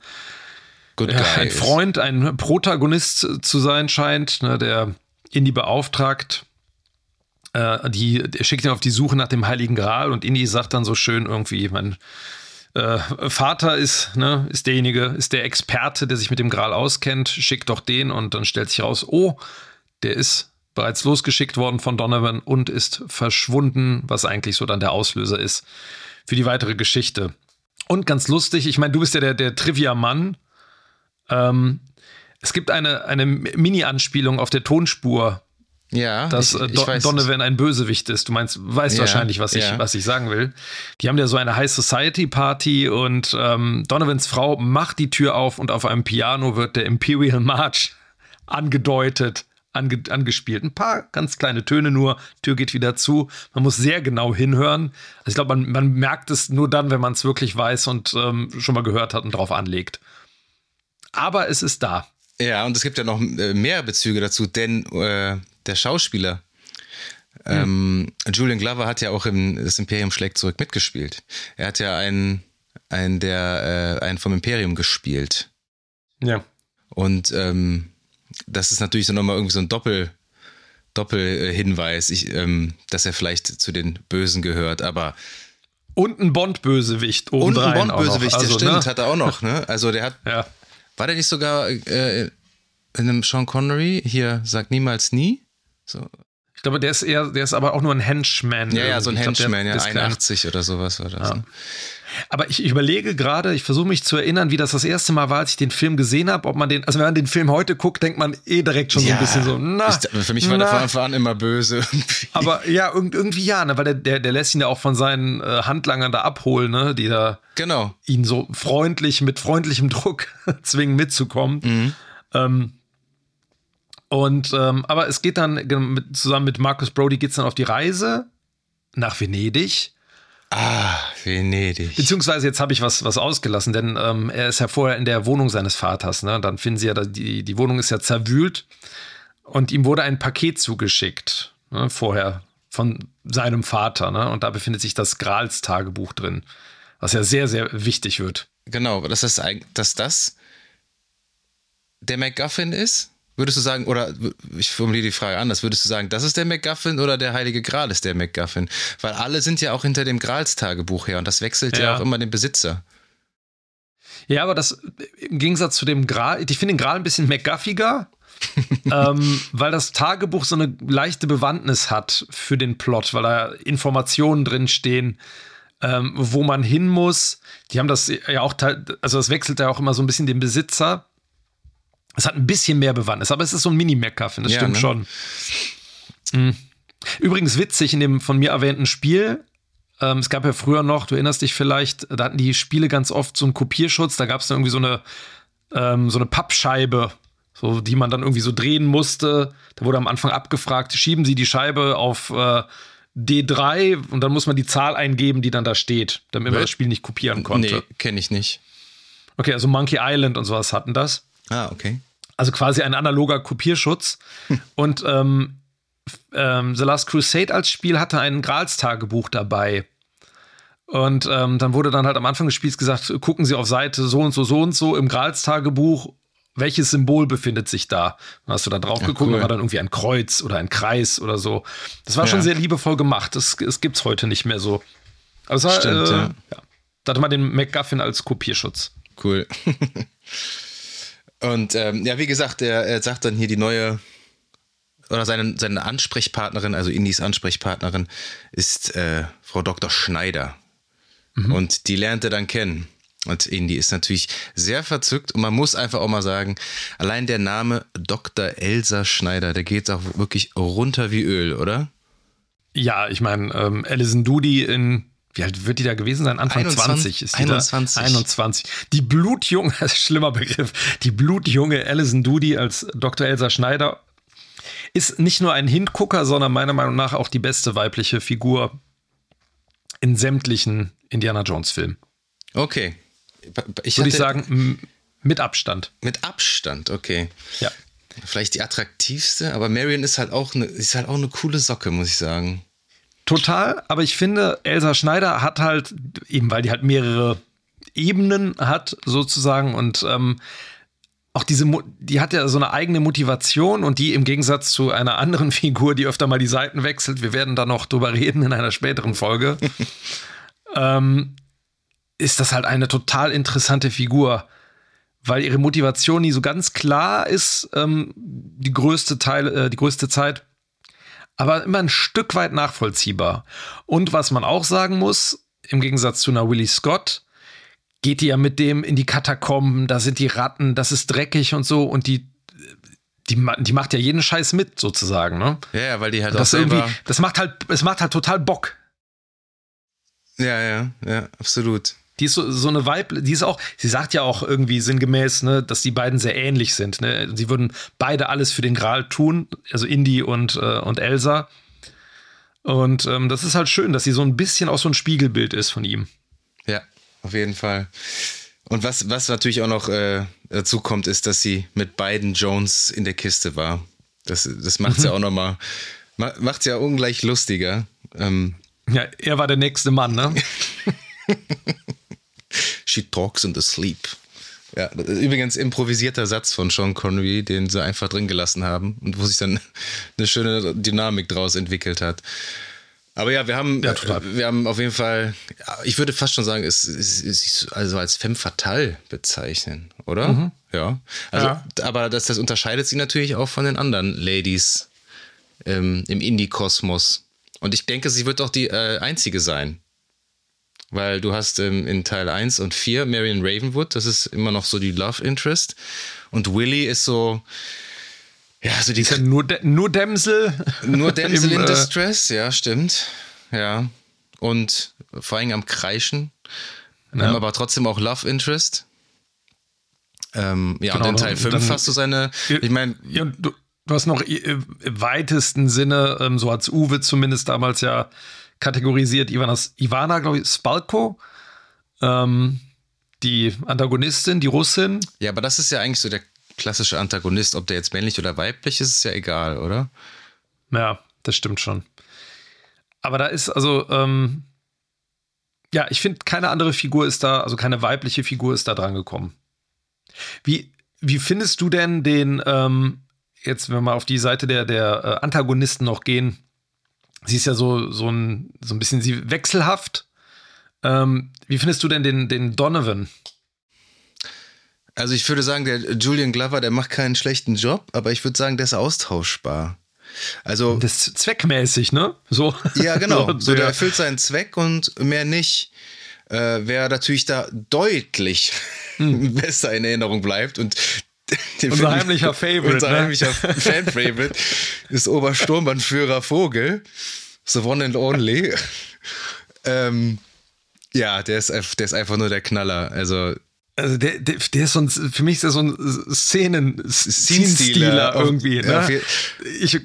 äh, ein Freund, ein Protagonist zu sein scheint, ne, der Indy beauftragt äh, die, der schickt ihn auf die Suche nach dem Heiligen Gral und Indy sagt dann so schön irgendwie, mein äh, Vater ist, ne, ist derjenige, ist der Experte, der sich mit dem Gral auskennt, schickt doch den und dann stellt sich raus, oh, der ist bereits losgeschickt worden von Donovan und ist verschwunden, was eigentlich so dann der Auslöser ist für die weitere Geschichte. Und ganz lustig, ich meine, du bist ja der, der Trivia-Mann. Ähm, es gibt eine, eine Mini-Anspielung auf der Tonspur ja, dass ich, äh, ich Donovan ein Bösewicht ist. Du meinst, weißt ja, wahrscheinlich, was ich, ja. was ich sagen will. Die haben ja so eine High Society Party und ähm, Donovans Frau macht die Tür auf und auf einem Piano wird der Imperial March angedeutet, ange, angespielt. Ein paar ganz kleine Töne nur, Tür geht wieder zu. Man muss sehr genau hinhören. Also ich glaube, man, man merkt es nur dann, wenn man es wirklich weiß und ähm, schon mal gehört hat und drauf anlegt. Aber es ist da. Ja, und es gibt ja noch äh, mehr Bezüge dazu, denn äh, der Schauspieler. Ähm, Julian Glover hat ja auch im Das Imperium schlägt zurück mitgespielt. Er hat ja einen, einen, der, äh, einen vom Imperium gespielt. Ja. Und ähm, das ist natürlich so nochmal irgendwie so ein Doppel, Doppelhinweis, ich, ähm, dass er vielleicht zu den Bösen gehört, aber. Und ein Bond-Bösewicht Und ein Bond-Bösewicht, also, der stimmt, ne? hat er auch noch, ne? Also der hat. Ja. War der nicht sogar äh, in einem Sean Connery? Hier, sag niemals nie? So. Ich glaube, der ist eher, der ist aber auch nur ein Henchman. Ja, ja, so ein Henchman, glaub, ja, 81 oder sowas war das. Ja. Ne? Aber ich, überlege gerade, ich versuche mich zu erinnern, wie das das erste Mal war, als ich den Film gesehen habe, ob man den, also wenn man den Film heute guckt, denkt man eh direkt schon ja, so ein bisschen so, na. Ich, für mich war na, der von Anfang an immer böse. Irgendwie. Aber ja, irgendwie ja, ne, weil der, der, der lässt ihn ja auch von seinen äh, Handlangern da abholen, ne, die da genau. ihn so freundlich, mit freundlichem Druck zwingen mitzukommen. Mhm. Ähm, und ähm, aber es geht dann zusammen mit Marcus Brody geht es dann auf die Reise nach Venedig. Ah, Venedig. Beziehungsweise jetzt habe ich was, was ausgelassen, denn ähm, er ist ja vorher in der Wohnung seines Vaters. Ne? Dann finden sie ja, die, die Wohnung ist ja zerwühlt und ihm wurde ein Paket zugeschickt ne? vorher von seinem Vater. Ne? Und da befindet sich das Grals-Tagebuch drin, was ja sehr, sehr wichtig wird. Genau, das, dass das der MacGuffin ist? Würdest du sagen, oder ich formuliere die Frage anders, würdest du sagen, das ist der MacGuffin oder der Heilige Gral ist der MacGuffin? Weil alle sind ja auch hinter dem Grals-Tagebuch her und das wechselt ja. ja auch immer den Besitzer. Ja, aber das im Gegensatz zu dem Gral, ich finde den Gral ein bisschen McGuffiger, ähm, weil das Tagebuch so eine leichte Bewandtnis hat für den Plot, weil da Informationen drin stehen, ähm, wo man hin muss. Die haben das ja auch, also das wechselt ja auch immer so ein bisschen den Besitzer. Es hat ein bisschen mehr Bewandtnis, aber es ist so ein Mini-MacGuffin, das ja, stimmt ne? schon. Mhm. Übrigens witzig in dem von mir erwähnten Spiel. Ähm, es gab ja früher noch, du erinnerst dich vielleicht, da hatten die Spiele ganz oft so einen Kopierschutz. Da gab es dann irgendwie so eine, ähm, so eine Pappscheibe, so, die man dann irgendwie so drehen musste. Da wurde am Anfang abgefragt, schieben Sie die Scheibe auf äh, D3 und dann muss man die Zahl eingeben, die dann da steht, damit man das Spiel nicht kopieren konnte. Nee, kenne ich nicht. Okay, also Monkey Island und sowas hatten das. Ah, okay. Also quasi ein analoger Kopierschutz. Hm. Und ähm, ähm, The Last Crusade als Spiel hatte ein Grals-Tagebuch dabei. Und ähm, dann wurde dann halt am Anfang des Spiels gesagt, gucken Sie auf Seite so und so, so und so im Grals-Tagebuch, welches Symbol befindet sich da? Dann hast du da drauf ja, geguckt, cool. war dann irgendwie ein Kreuz oder ein Kreis oder so. Das war ja. schon sehr liebevoll gemacht. Das, das gibt es heute nicht mehr so. Aber es war, Stimmt, äh, ja. Da hatte man den MacGuffin als Kopierschutz. Cool. Und ähm, ja, wie gesagt, er, er sagt dann hier die neue oder seine, seine Ansprechpartnerin, also Indies Ansprechpartnerin, ist äh, Frau Dr. Schneider. Mhm. Und die lernt er dann kennen. Und Indy ist natürlich sehr verzückt und man muss einfach auch mal sagen, allein der Name Dr. Elsa Schneider, der geht auch wirklich runter wie Öl, oder? Ja, ich meine, ähm, Alison Doody in, wie alt wird die da gewesen sein? Anfang 21, 20 ist die 21. Da? 21. Die blutjunge, das ist ein schlimmer Begriff, die blutjunge Alison Doody als Dr. Elsa Schneider ist nicht nur ein Hingucker, sondern meiner Meinung nach auch die beste weibliche Figur in sämtlichen Indiana Jones Filmen. Okay. Ich Würde ich sagen, mit Abstand. Mit Abstand, okay. Ja. Vielleicht die attraktivste, aber Marion ist halt auch eine, ist halt auch eine coole Socke, muss ich sagen. Total, aber ich finde, Elsa Schneider hat halt, eben weil die halt mehrere Ebenen hat, sozusagen, und ähm, auch diese, die hat ja so eine eigene Motivation und die im Gegensatz zu einer anderen Figur, die öfter mal die Seiten wechselt, wir werden da noch drüber reden in einer späteren Folge, ähm, ist das halt eine total interessante Figur, weil ihre Motivation nie so ganz klar ist, ähm, die größte Teil, äh, die größte Zeit, aber immer ein Stück weit nachvollziehbar. Und was man auch sagen muss, im Gegensatz zu einer Willie Scott, geht die ja mit dem in die Katakomben, da sind die Ratten, das ist dreckig und so und die die, die macht ja jeden Scheiß mit sozusagen, ne? Ja, weil die halt das auch selber das macht halt es macht halt total Bock. Ja, ja, ja, absolut. Die ist so, so eine Weib, die ist auch, sie sagt ja auch irgendwie sinngemäß, ne, dass die beiden sehr ähnlich sind. Ne? Sie würden beide alles für den Gral tun, also Indy und, äh, und Elsa. Und ähm, das ist halt schön, dass sie so ein bisschen auch so ein Spiegelbild ist von ihm. Ja, auf jeden Fall. Und was, was natürlich auch noch äh, dazu kommt, ist, dass sie mit beiden Jones in der Kiste war. Das, das macht es ja auch nochmal, macht es ja ungleich lustiger. Ähm, ja, er war der nächste Mann, ne? She talks in the sleep. Ja, übrigens improvisierter Satz von Sean Connery, den sie einfach drin gelassen haben und wo sich dann eine schöne Dynamik draus entwickelt hat. Aber ja, wir haben, ja, wir haben auf jeden Fall, ich würde fast schon sagen, es ist also als femme fatale bezeichnen, oder? Mhm. Ja. Also, ja. aber das, das unterscheidet sie natürlich auch von den anderen Ladies ähm, im Indie-Kosmos. Und ich denke, sie wird auch die äh, einzige sein. Weil du hast ähm, in Teil 1 und 4 Marion Ravenwood, das ist immer noch so die Love Interest. Und Willy ist so, ja, also die ist ja nur, nur Dämsel. Nur Dämsel in äh, Distress, ja, stimmt. Ja. Und vor allem am Kreischen. Ja. aber trotzdem auch Love Interest. Ähm, ja, genau, und in Teil 5 hast du seine. Ich meine. Ja, du, du, hast noch im weitesten Sinne, ähm, so hat Uwe zumindest damals ja kategorisiert, Ivanas, Ivana, glaube ich, Spalko. Ähm, die Antagonistin, die Russin. Ja, aber das ist ja eigentlich so der klassische Antagonist, ob der jetzt männlich oder weiblich ist, ist ja egal, oder? Ja, das stimmt schon. Aber da ist also, ähm, ja, ich finde, keine andere Figur ist da, also keine weibliche Figur ist da dran gekommen. Wie, wie findest du denn den, ähm, jetzt, wenn wir mal auf die Seite der, der äh, Antagonisten noch gehen, sie ist ja so, so, ein, so ein bisschen sie wechselhaft. Ähm, wie findest du denn den, den Donovan? Also ich würde sagen, der Julian Glover, der macht keinen schlechten Job, aber ich würde sagen, der ist austauschbar. Also das ist zweckmäßig, ne? So. Ja, genau. So, der erfüllt seinen Zweck und mehr nicht. Äh, wer natürlich da deutlich hm. besser in Erinnerung bleibt und unser heimlicher Favorite. Unser ne? heimlicher Fan-Favorite ist Obersturmbannführer Vogel. The one and only. ähm, ja, der ist, der ist einfach nur der Knaller. Also also der, der, der ist so ein, für mich ist der so ein Szenen, Szenenstealer irgendwie. Ne? Ich,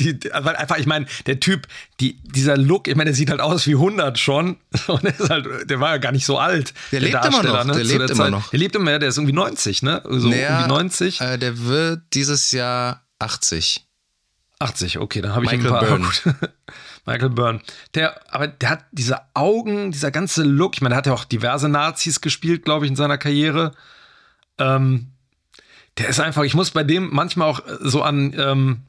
die, weil einfach, ich meine, der Typ, die, dieser Look, ich meine, der sieht halt aus wie 100 schon und der, ist halt, der war ja gar nicht so alt. Der, der lebt immer noch. Ne, der lebt immer noch. Der lebt immer, der ist irgendwie 90, ne? So naja, irgendwie 90. Äh, der wird dieses Jahr 80. 80, okay, dann habe ich Michael ein paar. Michael Byrne. Der, aber der hat diese Augen, dieser ganze Look. Ich meine, der hat ja auch diverse Nazis gespielt, glaube ich, in seiner Karriere. Ähm, der ist einfach, ich muss bei dem manchmal auch so an ähm,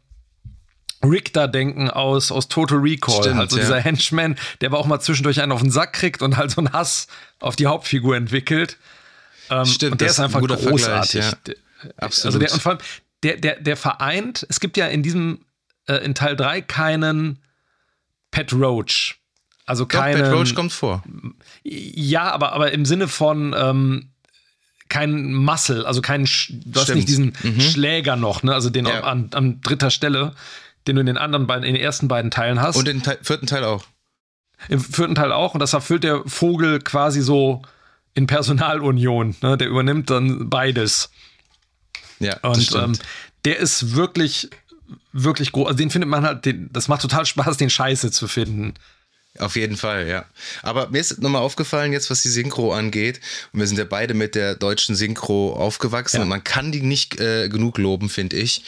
Richter denken aus, aus Total Recall. Stimmt, also ja. dieser Henchman, der aber auch mal zwischendurch einen auf den Sack kriegt und halt so einen Hass auf die Hauptfigur entwickelt. Ähm, Stimmt, und der ist einfach großartig. Ja. Absolut. Also der, und vor allem, der, der, der vereint, es gibt ja in diesem, äh, in Teil 3 keinen Pet Roach. Also keinen. Pet Roach kommt vor. Ja, aber, aber im Sinne von, ähm, kein Muscle, also kein, du Stimmt. hast nicht diesen mhm. Schläger noch, ne? Also den ja. an, an dritter Stelle, den du in den anderen beiden, in den ersten beiden Teilen hast. Und im Te vierten Teil auch. Im vierten Teil auch. Und das erfüllt der Vogel quasi so in Personalunion. Ne? Der übernimmt dann beides. Ja, und ähm, der ist wirklich, wirklich groß. Also den findet man halt, den, das macht total Spaß, den Scheiße zu finden. Auf jeden Fall, ja. Aber mir ist nochmal aufgefallen, jetzt was die Synchro angeht, und wir sind ja beide mit der deutschen Synchro aufgewachsen ja. und man kann die nicht äh, genug loben, finde ich.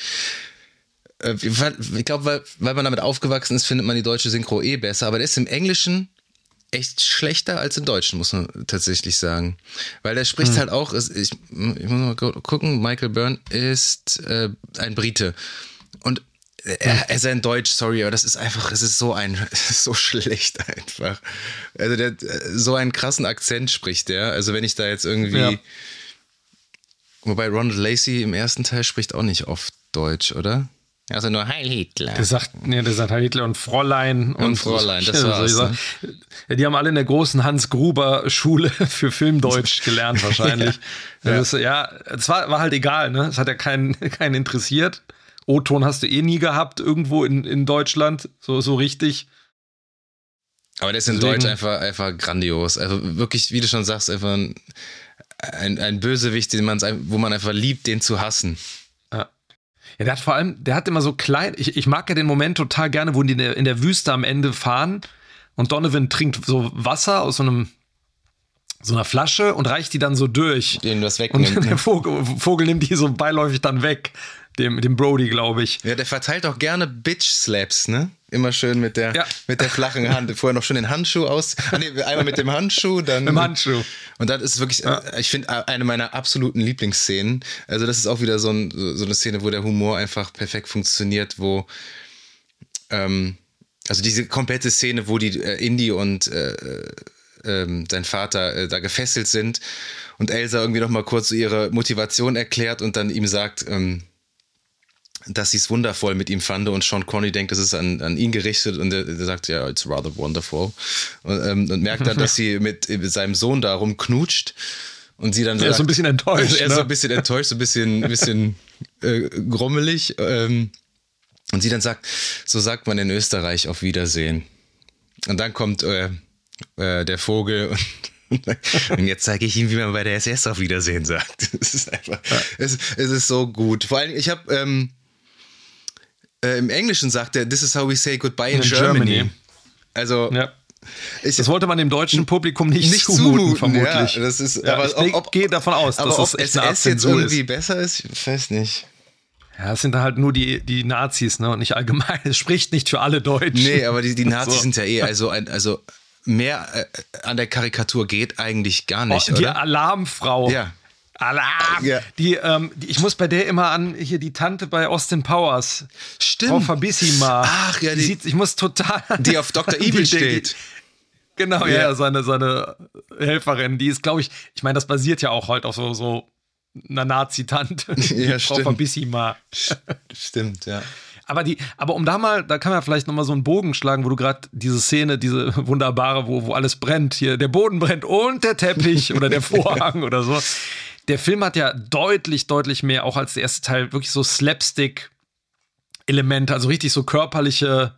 Äh, ich glaube, weil, weil man damit aufgewachsen ist, findet man die deutsche Synchro eh besser, aber der ist im Englischen echt schlechter als im Deutschen, muss man tatsächlich sagen. Weil der spricht hm. halt auch, ich, ich muss mal gucken, Michael Byrne ist äh, ein Brite. Und er, er ist ein Deutsch, sorry, aber das ist einfach, es ist so ein, ist so schlecht einfach. Also der so einen krassen Akzent spricht der. Also wenn ich da jetzt irgendwie, ja. wobei Ronald Lacey im ersten Teil spricht auch nicht oft Deutsch, oder? Also nur Heil Hitler. Der sagt, nee, der sagt Heil Hitler und Fräulein. Und, und Fräulein, das war's. So, ne? Die haben alle in der großen Hans Gruber Schule für Filmdeutsch gelernt wahrscheinlich. ja, es ja, war, war halt egal, ne? Es hat ja keinen, keinen interessiert. O-Ton hast du eh nie gehabt, irgendwo in, in Deutschland, so, so richtig. Aber der ist in Deswegen, Deutsch einfach, einfach grandios. Also wirklich, wie du schon sagst, einfach ein, ein, ein Bösewicht, den man, wo man einfach liebt, den zu hassen. Ja. Der hat vor allem, der hat immer so klein, ich, ich mag ja den Moment total gerne, wo die in der, in der Wüste am Ende fahren und Donovan trinkt so Wasser aus so einem so einer Flasche und reicht die dann so durch. Den das wegnimmt. Und der ne? Vogel, Vogel nimmt die so beiläufig dann weg dem, dem Brody, glaube ich. Ja, der verteilt auch gerne Bitch-Slaps, ne? Immer schön mit der, ja. mit der flachen Hand. Vorher noch schon den Handschuh aus. Ah, nee, einmal mit dem Handschuh, dann. Mit dem Handschuh. Und dann ist wirklich, ja. ich finde, eine meiner absoluten Lieblingsszenen. Also, das ist auch wieder so, ein, so eine Szene, wo der Humor einfach perfekt funktioniert, wo. Ähm, also, diese komplette Szene, wo die äh, Indy und. Äh, äh, ähm, sein Vater äh, da gefesselt sind und Elsa irgendwie noch mal kurz ihre Motivation erklärt und dann ihm sagt, ähm, dass sie es wundervoll mit ihm fand und Sean Connery denkt, das ist an, an ihn gerichtet und er, er sagt, ja, it's rather wonderful. Und, ähm, und merkt dann, dass sie mit, mit, seinem Sohn da rumknutscht und sie dann er sagt, ist so ein bisschen enttäuscht. Er ist ne? so ein bisschen enttäuscht, so ein bisschen, ein bisschen äh, grummelig. Ähm, und sie dann sagt, so sagt man in Österreich auf Wiedersehen. Und dann kommt äh, äh, der Vogel und und jetzt zeige ich ihm, wie man bei der SS auf Wiedersehen sagt. Es ist einfach, ja. es, es, ist so gut. Vor allem, ich habe ähm, äh, im Englischen sagt er, this is how we say goodbye in, in Germany. Germany. Also, ja. Ich, das wollte man dem deutschen Publikum nicht, nicht zumuten, vermutlich. Ja, das ist, ja, aber ich ob, gehe davon aus, dass es echt SS jetzt irgendwie ist. besser ist, ich weiß nicht. Ja, es sind halt nur die, die Nazis, ne, und nicht allgemein. Es spricht nicht für alle Deutschen. Nee, aber die, die Nazis so. sind ja eh, also, also mehr äh, an der Karikatur geht eigentlich gar nicht, oh, Die oder? Alarmfrau. Ja. Alarm! Ja. Die, ähm, die, ich muss bei der immer an hier die Tante bei Austin Powers. Stimmt. Frau Fabissima. Ach ja, die, die sieht, ich muss total. Die auf Dr. Evil steht. Genau, ja, ja, seine, seine Helferin, die ist, glaube ich, ich meine, das basiert ja auch heute auf so, so einer Nazi-Tante. Ja, Frau Fabissima. Stimmt, ja. Aber die, aber um da mal, da kann man vielleicht nochmal so einen Bogen schlagen, wo du gerade diese Szene, diese wunderbare, wo, wo alles brennt, hier, der Boden brennt und der Teppich oder der Vorhang oder so. Der Film hat ja deutlich, deutlich mehr, auch als der erste Teil, wirklich so Slapstick-Elemente, also richtig so körperliche,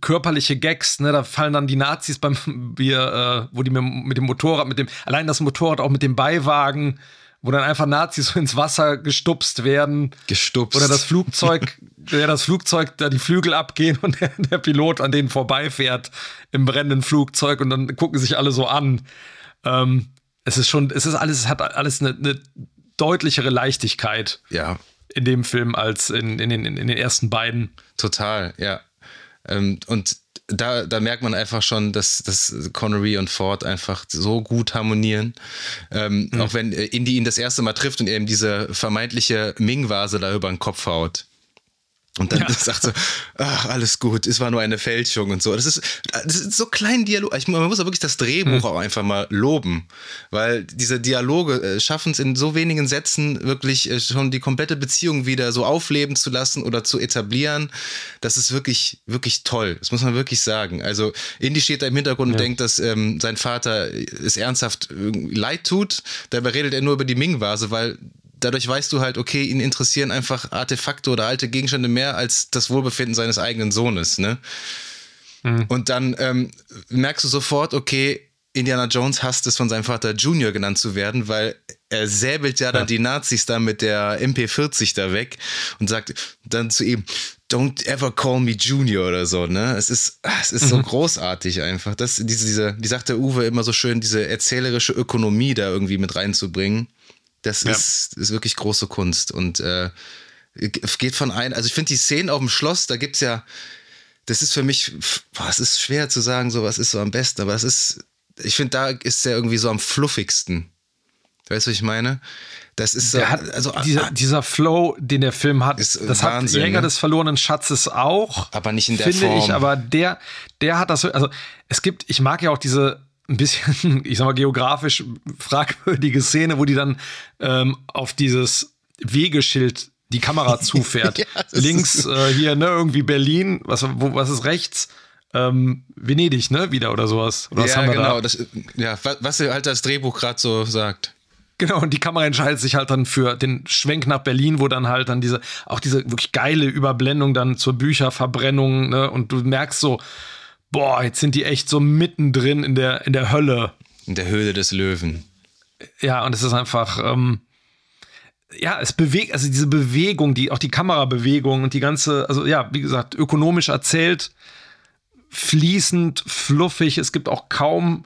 körperliche Gags, ne? Da fallen dann die Nazis beim wir, äh, wo die mit dem Motorrad, mit dem, allein das Motorrad auch mit dem Beiwagen, wo dann einfach Nazis so ins Wasser gestupst werden. Gestupst. Oder das Flugzeug, ja, das Flugzeug, da die Flügel abgehen und der, der Pilot an denen vorbeifährt im brennenden Flugzeug und dann gucken sich alle so an. Ähm, es ist schon, es ist alles, es hat alles eine, eine deutlichere Leichtigkeit. Ja. In dem Film als in, in, den, in den ersten beiden. Total, ja. Ähm, und da, da merkt man einfach schon, dass, dass Connery und Ford einfach so gut harmonieren. Ähm, mhm. Auch wenn Indy ihn das erste Mal trifft und er ihm diese vermeintliche Ming-Vase da über den Kopf haut. Und dann ja. sagt so, ach, alles gut, es war nur eine Fälschung und so. Das ist, das ist so klein Dialog. Ich, man muss ja wirklich das Drehbuch mhm. auch einfach mal loben, weil diese Dialoge äh, schaffen es in so wenigen Sätzen wirklich äh, schon die komplette Beziehung wieder so aufleben zu lassen oder zu etablieren. Das ist wirklich, wirklich toll. Das muss man wirklich sagen. Also Indy steht da im Hintergrund ja. und denkt, dass ähm, sein Vater es ernsthaft leid tut. Dabei redet er nur über die Ming-Vase, weil dadurch weißt du halt, okay, ihn interessieren einfach Artefakte oder alte Gegenstände mehr als das Wohlbefinden seines eigenen Sohnes, ne? Mhm. Und dann ähm, merkst du sofort, okay, Indiana Jones hasst es, von seinem Vater Junior genannt zu werden, weil er säbelt ja dann ja. die Nazis da mit der MP40 da weg und sagt dann zu ihm, don't ever call me Junior oder so, ne? Es ist, ah, es ist mhm. so großartig einfach. Das, diese, diese, wie sagt der Uwe immer so schön, diese erzählerische Ökonomie da irgendwie mit reinzubringen. Das ja. ist, ist wirklich große Kunst und äh, geht von ein, also ich finde die Szenen auf dem Schloss, da gibt es ja, das ist für mich, boah, es ist schwer zu sagen, so was ist so am besten, aber es ist, ich finde, da ist er irgendwie so am fluffigsten. Weißt du, was ich meine? Das ist so, hat, also dieser, dieser, Flow, den der Film hat, das Wahnsinn, hat Jäger ne? des verlorenen Schatzes auch. Aber nicht in der finde Form. ich, aber der, der hat das, also es gibt, ich mag ja auch diese ein bisschen, ich sag mal, geografisch fragwürdige Szene, wo die dann ähm, auf dieses Wegeschild die Kamera zufährt. ja, Links äh, hier, ne, irgendwie Berlin, was, wo, was ist rechts? Ähm, Venedig, ne, wieder oder sowas. Oder ja, genau. Da? Das, ja, was halt das Drehbuch gerade so sagt. Genau, und die Kamera entscheidet sich halt dann für den Schwenk nach Berlin, wo dann halt dann diese, auch diese wirklich geile Überblendung dann zur Bücherverbrennung, ne, und du merkst so, boah, jetzt sind die echt so mittendrin in der, in der Hölle. In der Höhle des Löwen. Ja, und es ist einfach, ähm, ja, es bewegt, also diese Bewegung, die, auch die Kamerabewegung und die ganze, also ja, wie gesagt, ökonomisch erzählt, fließend, fluffig. Es gibt auch kaum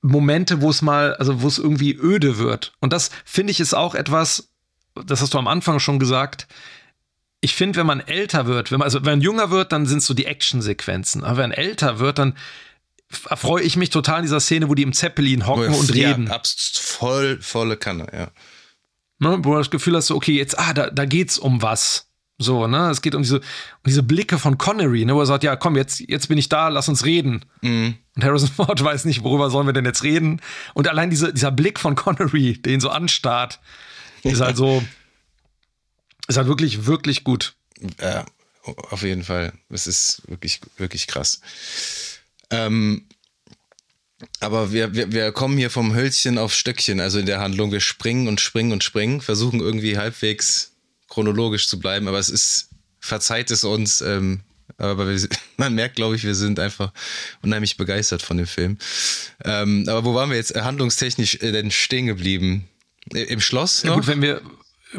Momente, wo es mal, also wo es irgendwie öde wird. Und das finde ich ist auch etwas, das hast du am Anfang schon gesagt, ich finde, wenn man älter wird, wenn man, also wenn man jünger wird, dann sind es so die Actionsequenzen. Aber wenn man älter wird, dann erfreue ich mich total in dieser Szene, wo die im Zeppelin hocken und ja, reden. voll, volle Kanne, ja. Ne, wo du das Gefühl hast, okay, jetzt, ah, da, da geht's um was. So, ne? Es geht um diese, um diese Blicke von Connery, ne, wo er sagt, ja, komm, jetzt, jetzt bin ich da, lass uns reden. Mhm. Und Harrison Ford weiß nicht, worüber sollen wir denn jetzt reden. Und allein diese, dieser Blick von Connery, den so anstarrt, ist halt so, ist halt wirklich, wirklich gut. Ja, auf jeden Fall. Es ist wirklich, wirklich krass. Ähm, aber wir, wir, wir kommen hier vom Hölzchen auf Stöckchen, also in der Handlung. Wir springen und springen und springen, versuchen irgendwie halbwegs chronologisch zu bleiben, aber es ist, verzeiht es uns, ähm, aber wir, man merkt, glaube ich, wir sind einfach unheimlich begeistert von dem Film. Ähm, aber wo waren wir jetzt handlungstechnisch äh, denn stehen geblieben? Im Schloss? Noch? Ja, gut, wenn wir,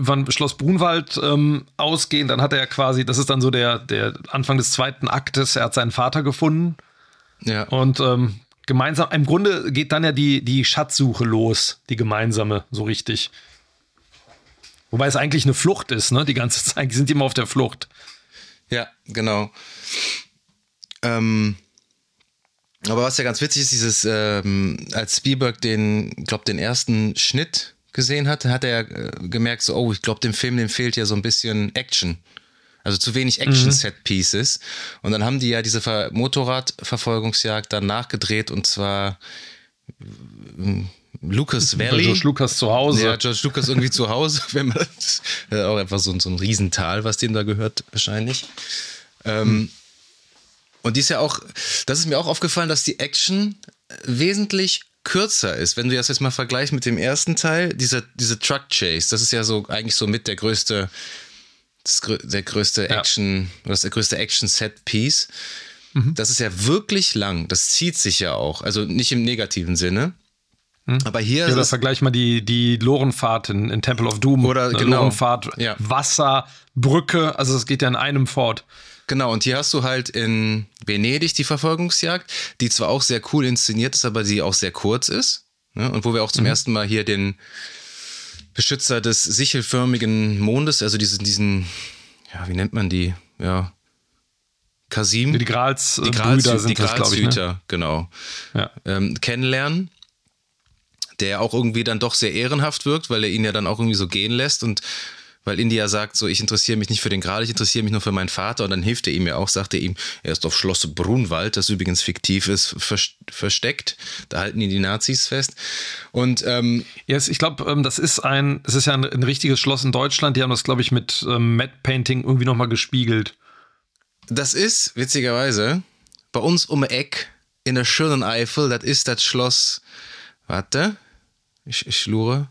von Schloss Brunwald ähm, ausgehen, dann hat er quasi, das ist dann so der, der Anfang des zweiten Aktes, er hat seinen Vater gefunden. Ja. Und ähm, gemeinsam, im Grunde geht dann ja die, die Schatzsuche los, die gemeinsame, so richtig. Wobei es eigentlich eine Flucht ist, ne? Die ganze Zeit, die sind immer auf der Flucht. Ja, genau. Ähm, aber was ja ganz witzig ist, dieses, ähm, als Spielberg den, glaube den ersten Schnitt gesehen hat, hat er äh, gemerkt, so, oh, ich glaube, dem Film, dem fehlt ja so ein bisschen Action. Also zu wenig Action-Set-Pieces. Mhm. Und dann haben die ja diese Ver Motorradverfolgungsjagd dann nachgedreht und zwar äh, Lucas Valley. George Lucas zu Hause. Ja, George Lucas irgendwie zu Hause. Wenn man, das, äh, auch einfach so, so ein Riesental, was dem da gehört, wahrscheinlich. Ähm, mhm. Und die ist ja auch, das ist mir auch aufgefallen, dass die Action wesentlich kürzer ist. Wenn du das jetzt mal vergleichst mit dem ersten Teil, dieser, diese Truck Chase, das ist ja so eigentlich so mit der größte, das, der größte Action, ja. das der größte Action-Set-Piece. Mhm. Das ist ja wirklich lang. Das zieht sich ja auch. Also nicht im negativen Sinne. Mhm. Aber hier. Ja, das vergleich mal die, die Lorenfahrt in, in Temple of Doom. Oder genau. Lorenfahrt, ja. Wasser, Brücke. Also es geht ja in einem fort. Genau, und hier hast du halt in Venedig die Verfolgungsjagd, die zwar auch sehr cool inszeniert ist, aber die auch sehr kurz ist. Ne? Und wo wir auch zum mhm. ersten Mal hier den Beschützer des sichelförmigen Mondes, also diesen, diesen, ja, wie nennt man die? Ja, Kasim. Die Grals die Gralshüter sind die das, glaube ich. Ne? genau. Ja. Ähm, kennenlernen, der auch irgendwie dann doch sehr ehrenhaft wirkt, weil er ihn ja dann auch irgendwie so gehen lässt und weil India sagt so, ich interessiere mich nicht für den Gral, ich interessiere mich nur für meinen Vater. Und dann hilft er ihm ja auch, sagt er ihm, er ist auf Schloss Brunwald, das übrigens fiktiv ist, versteckt, da halten ihn die Nazis fest. Und ähm, yes, ich glaube, ähm, das ist ein, es ist ja ein, ein, richtiges Schloss in Deutschland, die haben das glaube ich mit ähm, Matte Painting irgendwie nochmal gespiegelt. Das ist, witzigerweise, bei uns um Eck in der schönen Eifel, das ist das Schloss, warte, ich, ich lure,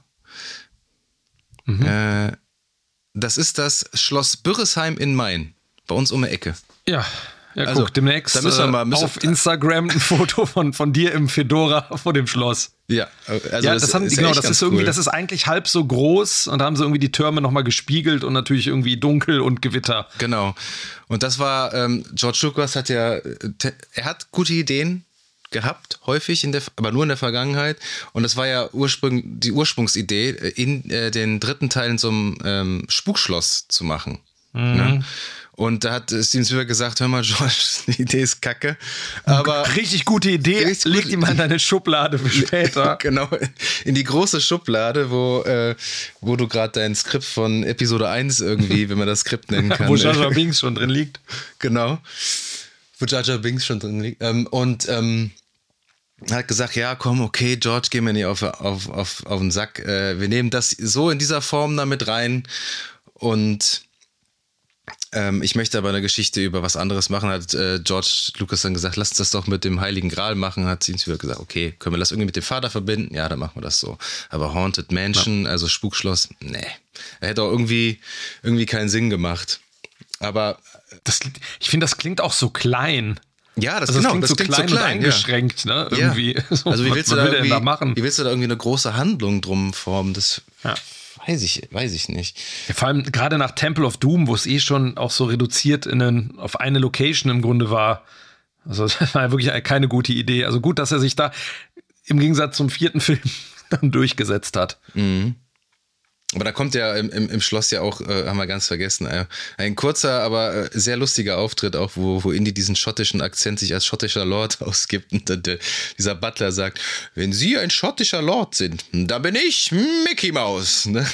mhm. äh, das ist das Schloss Bürresheim in Main. Bei uns um die Ecke. Ja. Ja, also, guck, demnächst da müssen wir mal, müssen auf Instagram ein Foto von, von dir im Fedora vor dem Schloss. Ja, also ja, das, das haben, genau, das ist irgendwie, cool. das ist eigentlich halb so groß und da haben sie irgendwie die Türme nochmal gespiegelt und natürlich irgendwie dunkel und Gewitter. Genau. Und das war, ähm, George Lucas hat ja, er hat gute Ideen, gehabt, häufig, in der, aber nur in der Vergangenheit. Und das war ja Ursprung, die Ursprungsidee, äh, in äh, den dritten Teil in so einem ähm, Spukschloss zu machen. Mhm. Ne? Und da hat Steven Spielberg gesagt, hör mal, George, die Idee ist kacke. Aber richtig gute Idee, richtig leg die mal in deine Schublade für später. genau, in die große Schublade, wo, äh, wo du gerade dein Skript von Episode 1 irgendwie, wenn man das Skript nennen kann. wo Jar Jar Binks schon drin liegt. Genau. Wo Jar Binks schon drin liegt. Ähm, und ähm, hat gesagt, ja, komm, okay, George, geh mir nicht auf, auf, auf, auf den Sack. Äh, wir nehmen das so in dieser Form damit rein. Und ähm, ich möchte aber eine Geschichte über was anderes machen, hat äh, George Lucas dann gesagt, lass uns das doch mit dem Heiligen Gral machen. Hat sie wieder gesagt, okay, können wir das irgendwie mit dem Vater verbinden? Ja, dann machen wir das so. Aber Haunted Mansion, ja. also Spukschloss, nee. Er hätte auch irgendwie, irgendwie keinen Sinn gemacht. Aber das, ich finde, das klingt auch so klein. Ja, das, also genau, klingt das so klingt klein, so klein und eingeschränkt, ja. ne? Irgendwie. Ja. Also wie willst, was, du da irgendwie, da machen? wie willst du da irgendwie eine große Handlung drum formen? Das ja. weiß ich, weiß ich nicht. Vor allem gerade nach Temple of Doom, wo es eh schon auch so reduziert in einen, auf eine Location im Grunde war. Also das war ja wirklich keine gute Idee. Also gut, dass er sich da im Gegensatz zum vierten Film dann durchgesetzt hat. Mhm. Aber da kommt ja im, im, im Schloss ja auch, äh, haben wir ganz vergessen, äh, ein kurzer, aber äh, sehr lustiger Auftritt auch, wo, wo Indy diesen schottischen Akzent sich als schottischer Lord ausgibt und dann, der, dieser Butler sagt, wenn Sie ein schottischer Lord sind, dann bin ich Mickey Mouse. Ne?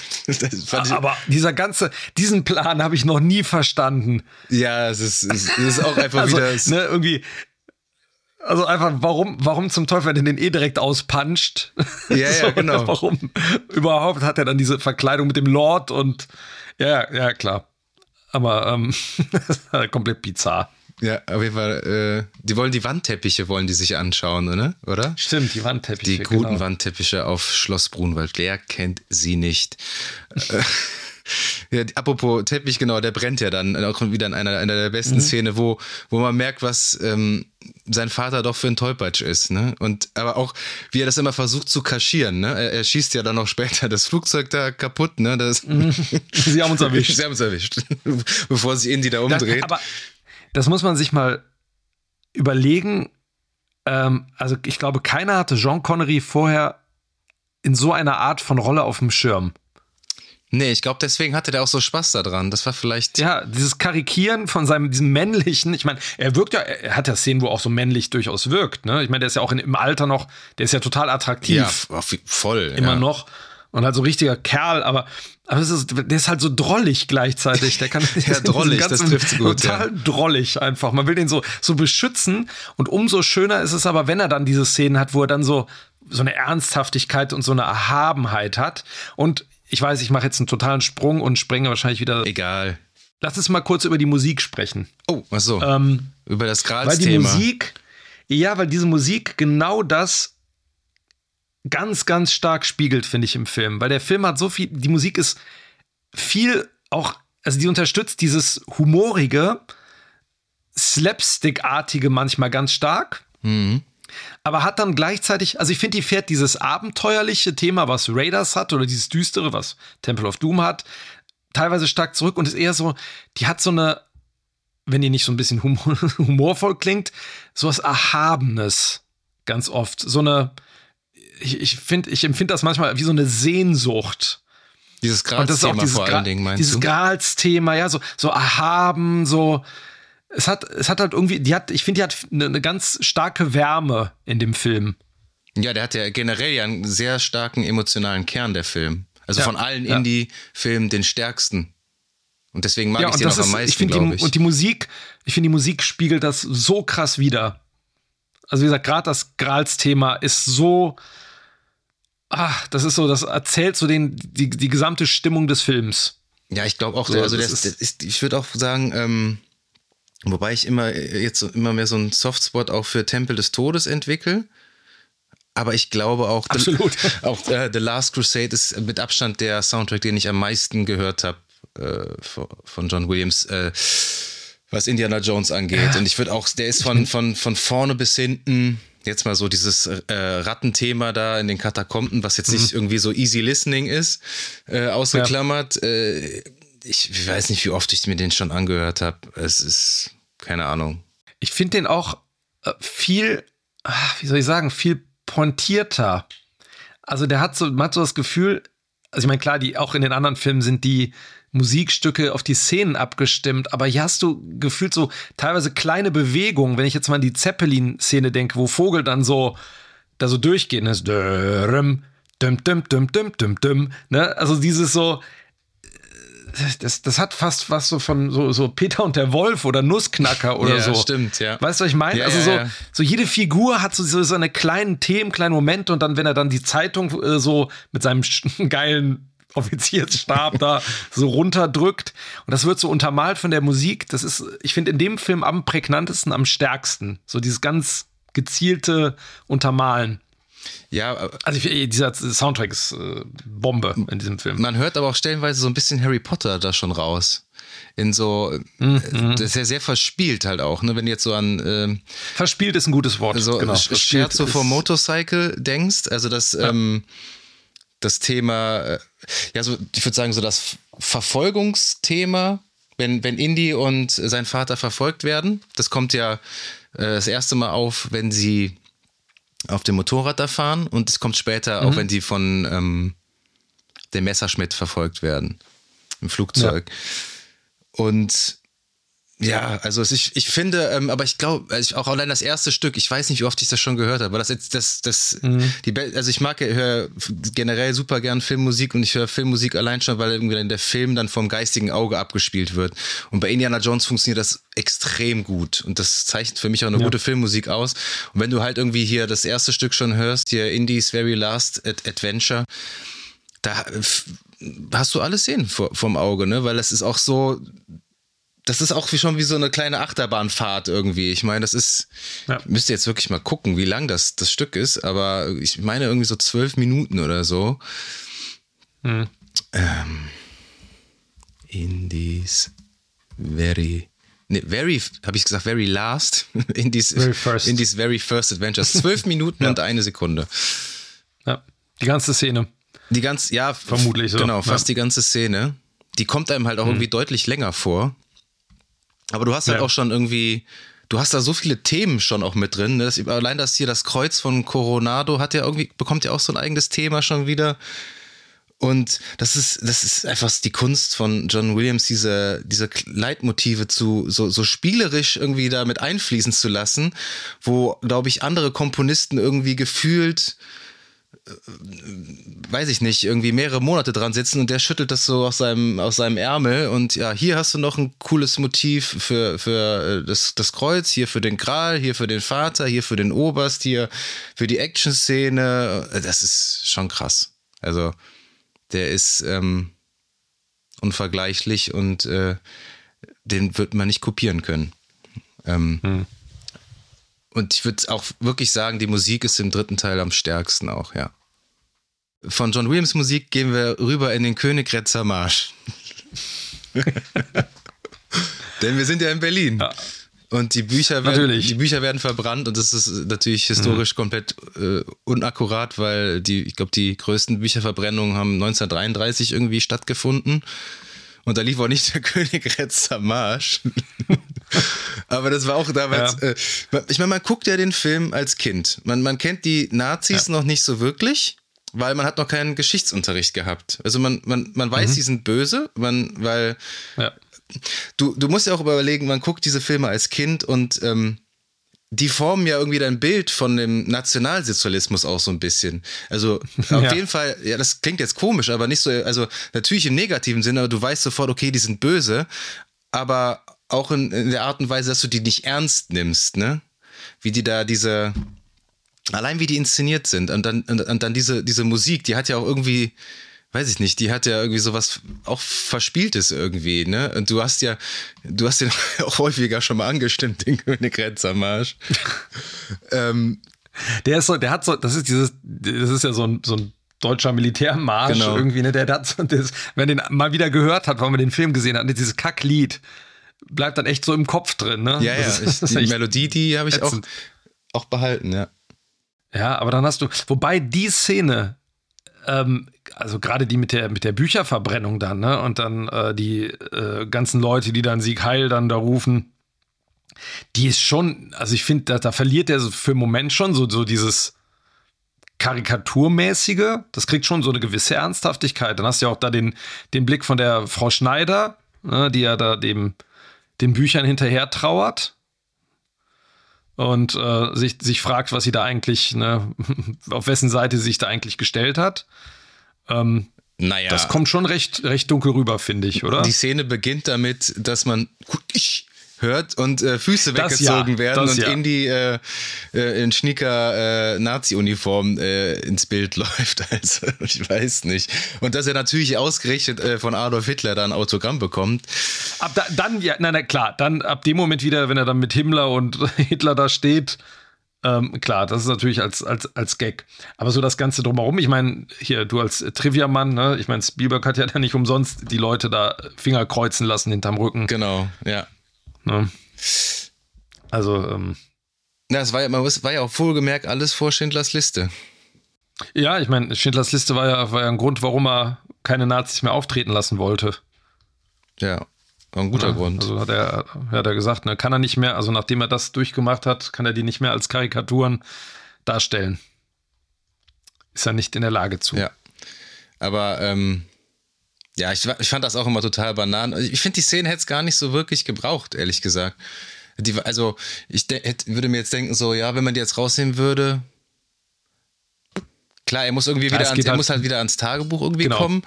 aber dieser ganze, diesen Plan habe ich noch nie verstanden. Ja, es ist, es ist auch einfach also, wieder... Ne, irgendwie also einfach, warum, warum zum Teufel er den eh direkt auspanscht? Ja, ja, genau. Warum überhaupt hat er dann diese Verkleidung mit dem Lord und ja, ja, klar. Aber ähm, komplett bizarr. Ja, auf jeden Fall. Äh, die wollen die Wandteppiche, wollen die sich anschauen, oder? oder? Stimmt, die Wandteppiche. Die guten genau. Wandteppiche auf Schloss Brunwald. Wer kennt sie nicht? Ja, apropos Teppich, genau, der brennt ja dann auch wieder in einer, einer der besten mhm. Szene, wo, wo man merkt, was ähm, sein Vater doch für ein Tollpatsch ist, ne? Und aber auch, wie er das immer versucht zu kaschieren, ne? Er, er schießt ja dann noch später das Flugzeug da kaputt, ne? Das, mhm. Sie haben uns erwischt. Sie haben uns erwischt. Bevor sich Indy da umdreht. Das, aber das muss man sich mal überlegen. Ähm, also, ich glaube, keiner hatte Jean Connery vorher in so einer Art von Rolle auf dem Schirm. Nee, ich glaube, deswegen hatte der auch so Spaß daran. Das war vielleicht. Ja, dieses Karikieren von seinem, diesem männlichen, ich meine, er wirkt ja, er hat ja Szenen, wo auch so männlich durchaus wirkt, ne? Ich meine, der ist ja auch in, im Alter noch, der ist ja total attraktiv. Ja, voll. Immer ja. noch. Und halt so richtiger Kerl, aber, aber ist, der ist halt so drollig gleichzeitig. Der kann ja, drollig, das trifft so gut. Total ja. drollig einfach. Man will den so, so beschützen. Und umso schöner ist es aber, wenn er dann diese Szenen hat, wo er dann so, so eine Ernsthaftigkeit und so eine Erhabenheit hat. Und ich weiß, ich mache jetzt einen totalen Sprung und sprenge wahrscheinlich wieder. Egal. Lass uns mal kurz über die Musik sprechen. Oh, was so? Ähm, über das Grals-Thema. Weil die Musik, ja, weil diese Musik genau das ganz, ganz stark spiegelt, finde ich, im Film. Weil der Film hat so viel, die Musik ist viel auch, also die unterstützt dieses humorige, slapstick-artige manchmal ganz stark. Mhm aber hat dann gleichzeitig, also ich finde, die fährt dieses abenteuerliche Thema, was Raiders hat, oder dieses düstere, was Temple of Doom hat, teilweise stark zurück und ist eher so, die hat so eine, wenn die nicht so ein bisschen humor, humorvoll klingt, so was Erhabenes ganz oft. So eine, ich, ich finde, ich empfinde das manchmal wie so eine Sehnsucht. Dieses Grals-Thema vor allen Dingen, meinst dieses du? Dieses Grals-Thema, ja, so, so erhaben, so, es hat, es hat halt irgendwie, die hat, ich finde, die hat eine, eine ganz starke Wärme in dem Film. Ja, der hat ja generell ja einen sehr starken emotionalen Kern, der Film. Also Ja, von allen ja. Indie-Filmen den stärksten. Und deswegen mag ja, ich den das auch am ist, meisten, glaube ich. und die Musik, ich finde die Musik spiegelt das so krass wider. Also wie gesagt, gerade das Grals-Thema ist so, ach, das ist so, das erzählt so den, die, die gesamte Stimmung des Films. Ja, ich glaube auch, So, der, also der, das ist, ist, ich würde auch sagen, ähm, wobei ich immer äh, jetzt immer mehr so einen Softspot auch für Tempel des Todes entwickle. Aber ich glaube auch, Absolut. The, auch äh, The Last Crusade ist mit Abstand der Soundtrack, den ich am meisten gehört habe äh, von- John Williams, äh, was Indiana Jones angeht. Und ich würde auch, der ist von, von, von vorne bis hinten, jetzt mal so dieses äh, Rattenthema da in den Katakomben, was jetzt nicht irgendwie so easy listening ist, äh, ausgeklammert. Äh, ich weiß nicht, wie oft ich mir den schon angehört habe. Es ist, keine Ahnung. Ich finde den auch äh, viel, ah, wie soll ich sagen, viel pointierter. Also der hat so, man hat so das Gefühl, also ich meine, klar, die auch in den anderen Filmen sind die Musikstücke auf die Szenen abgestimmt, aber hier hast du gefühlt so teilweise kleine Bewegungen, wenn ich jetzt mal an die Zeppelin-Szene denke, wo Vogel dann so da so durchgehen, ist düm, düm, düm, düm, düm, düm, düm, ne? Also dieses so, das, das hat fast was so von so, so Peter und der Wolf oder Nussknacker oder Ja, so. stimmt, ja. Weißt du, was ich meine? Ja, also so, ja. so jede Figur hat so, so seine kleinen Themen, kleine Momente und dann, wenn er dann die Zeitung äh, so mit seinem geilen Offiziersstab da so runterdrückt und das wird so untermalt von der Musik. Das ist, ich finde, in dem Film am prägnantesten, am stärksten. So dieses ganz gezielte Untermalen. Ja, äh, Also ich, dieser Soundtrack ist äh, Bombe in diesem Film. man hört aber auch stellenweise so ein bisschen Harry Potter da schon raus. In so, Mhm. äh, das ist ja sehr verspielt halt auch, ne? Wenn du jetzt so an ähm, Verspielt ist ein gutes Wort. so genau. Scherzo for Motorcycle denkst, also das, ähm, das Thema, äh, ja, so, ich würde sagen, so das Verfolgungsthema, wenn, wenn Indy und sein Vater verfolgt werden, das kommt ja äh, das erste Mal auf, wenn sie auf dem Motorrad da fahren und es kommt später Mhm. auch, wenn sie von ähm, dem Messerschmidt verfolgt werden im Flugzeug. Und ja, also ich, ich finde, ähm, aber ich glaube, also ich, auch allein das erste Stück, ich weiß nicht, wie oft ich das schon gehört habe, aber das jetzt, das, das, die, Be- also ich mag, höre generell super gern Filmmusik und ich höre Filmmusik allein schon, weil irgendwie dann der Film dann vom geistigen Auge abgespielt wird. Und bei Indiana Jones funktioniert das extrem gut und das zeichnet für mich auch eine gute Filmmusik aus. Und wenn du halt irgendwie hier das erste Stück schon hörst, hier Indies Very Last Ad Adventure, da äh, hast du alles sehen vor, vorm Auge, ne? Weil das ist auch so, das ist auch wie schon wie so eine kleine Achterbahnfahrt irgendwie. Ich meine, das ist, Ja. müsste jetzt wirklich mal gucken, wie lang das, das Stück ist, aber ich meine irgendwie so zwölf Minuten oder so. Mhm. Ähm, Indies very, ne, very, habe ich gesagt, very last. Indies, Very first. Indies very first adventures. Zwölf Minuten und eine Sekunde. Ja, die ganze Szene. Die ganz, ja, Vermutlich so, Genau, ja. fast die ganze Szene. Die kommt einem halt auch irgendwie deutlich länger vor. Aber du hast halt Ja. auch schon irgendwie, du hast da so viele Themen schon auch mit drin. Ne? Das, allein das hier, das Kreuz von Coronado hat ja irgendwie, bekommt ja auch so ein eigenes Thema schon wieder. Und das ist, das ist einfach die Kunst von John Williams, diese, diese Leitmotive zu, so, so spielerisch irgendwie da mit einfließen zu lassen, wo, glaube ich, andere Komponisten irgendwie gefühlt weiß ich nicht, irgendwie mehrere Monate dran sitzen und der schüttelt das so aus seinem, aus seinem Ärmel und ja, hier hast du noch ein cooles Motiv für, für äh, das, das Kreuz, hier für den Gral, hier für den Vater, hier für den Oberst, hier für die Action-Szene. Das ist schon krass. Also, der ist ähm, unvergleichlich und äh, den wird man nicht kopieren können. Ähm, Und ich würde auch wirklich sagen, die Musik ist im dritten Teil am stärksten auch, ja. Von John Williams Musik gehen wir rüber in den Königgrätzer Marsch. Denn wir sind ja in Berlin. Ja. Und die Bücher, werden, Natürlich. die Bücher werden verbrannt und das ist natürlich historisch komplett äh, unakkurat, weil die, ich glaube, die größten Bücherverbrennungen haben 1933 irgendwie stattgefunden. Und da lief auch nicht der Königgrätzer Marsch. Aber das war auch damals. Ja. Äh, ich meine, man guckt ja den Film als Kind. Man, man kennt die Nazis noch nicht so wirklich, weil man hat noch keinen Geschichtsunterricht gehabt. Also man, man, man weiß, die sind böse, man, weil Ja. du, du musst ja auch überlegen, man guckt diese Filme als Kind und ähm, die formen ja irgendwie dein Bild von dem Nationalsozialismus auch so ein bisschen. Also auf ja. jeden Fall, ja, das klingt jetzt komisch, aber nicht so, also natürlich im negativen Sinne, aber du weißt sofort, okay, die sind böse, aber auch in, in der Art und Weise, dass du die nicht ernst nimmst, ne? Wie die da diese, allein wie die inszeniert sind und dann, und, und dann diese, diese Musik, die hat ja auch irgendwie, weiß ich nicht, die hat ja irgendwie sowas auch Verspieltes irgendwie, ne? Und du hast ja, du hast den auch häufiger schon mal angestimmt, den Königgrätzer Marsch. ähm, der ist so, der hat so, das ist dieses, das ist ja so ein, so ein deutscher Militärmarsch genau. irgendwie, ne? Der, der hat so, das, wenn den mal wieder gehört hat, weil man den Film gesehen hat, ne, dieses Kacklied bleibt dann echt so im Kopf drin, ne? Ja, ja, ist, ich, die Melodie, die habe ich auch, auch behalten, ja. Ja, aber dann hast du, wobei die Szene, ähm, also gerade die mit der, mit der Bücherverbrennung dann, ne? Und dann äh, die äh, ganzen Leute, die dann Sieg Heil dann da rufen, die ist schon, also ich finde, da, da, verliert er für einen Moment schon so, so dieses Karikaturmäßige, das kriegt schon so eine gewisse Ernsthaftigkeit. Dann hast du ja auch da den, den Blick von der Frau Schneider, ne, die ja da dem, den Büchern hinterher trauert und äh, sich, sich fragt, was sie da eigentlich, ne, auf wessen Seite sie sich da eigentlich gestellt hat. Ähm, naja. Das kommt schon recht, recht dunkel rüber, finde ich, oder? Die Szene beginnt damit, dass man hört und äh, Füße das weggezogen ja, werden und ja. Indy äh, äh, in schnicker äh, Nazi-Uniform äh, ins Bild läuft. Also ich weiß nicht. Und dass er natürlich ausgerichtet äh, von Adolf Hitler da ein Autogramm bekommt. Ab da, dann, ja, nein, nein, klar, dann ab dem Moment wieder, wenn er dann mit Himmler und Hitler da steht, ähm, klar, das ist natürlich als, als, als Gag. Aber so das Ganze drumherum, ich meine, hier, du als Trivia-Mann, ne? ich meine, Spielberg hat ja nicht umsonst die Leute da Finger kreuzen lassen hinterm Rücken. Genau, ja. Ne? Also, ähm, ja, es war ja, man war ja auch wohlgemerkt alles vor Schindlers Liste. Ja, ich meine, Schindlers Liste war ja, war ja ein Grund, warum er keine Nazis mehr auftreten lassen wollte. Ja, ein guter ja, Grund. Also hat er, hat er gesagt, ne, kann er nicht mehr, also nachdem er das durchgemacht hat, kann er die nicht mehr als Karikaturen darstellen. Ist er nicht in der Lage zu. Ja. Aber ähm, ja, ich, ich fand das auch immer total banan. Ich finde, die Szene hätte es gar nicht so wirklich gebraucht, ehrlich gesagt. Die, also, ich hätte, würde mir jetzt denken, so, ja, wenn man die jetzt rausnehmen würde, klar, er muss irgendwie wieder, ans, er halt, muss halt wieder ans Tagebuch irgendwie genau. kommen.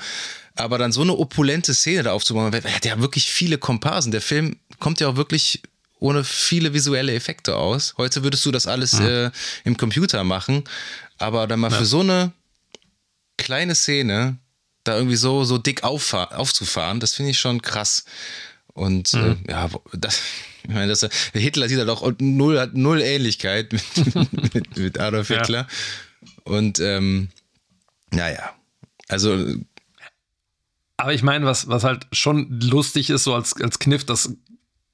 Aber dann so eine opulente Szene da aufzubauen, er hat ja wirklich viele Komparsen. Der Film kommt ja auch wirklich ohne viele visuelle Effekte aus. Heute würdest du das alles mhm. äh, im Computer machen. Aber dann mal ja. für so eine kleine Szene da irgendwie so, so dick aufzufahren, das finde ich schon krass. Und äh, mhm. äh, ja, das, ich meine, das, Hitler sieht halt auch null, hat null Ähnlichkeit mit, mit, mit Adolf Hitler. Ja. Und ähm, naja, also. Aber ich meine, was, was halt schon lustig ist, so als, als Kniff, dass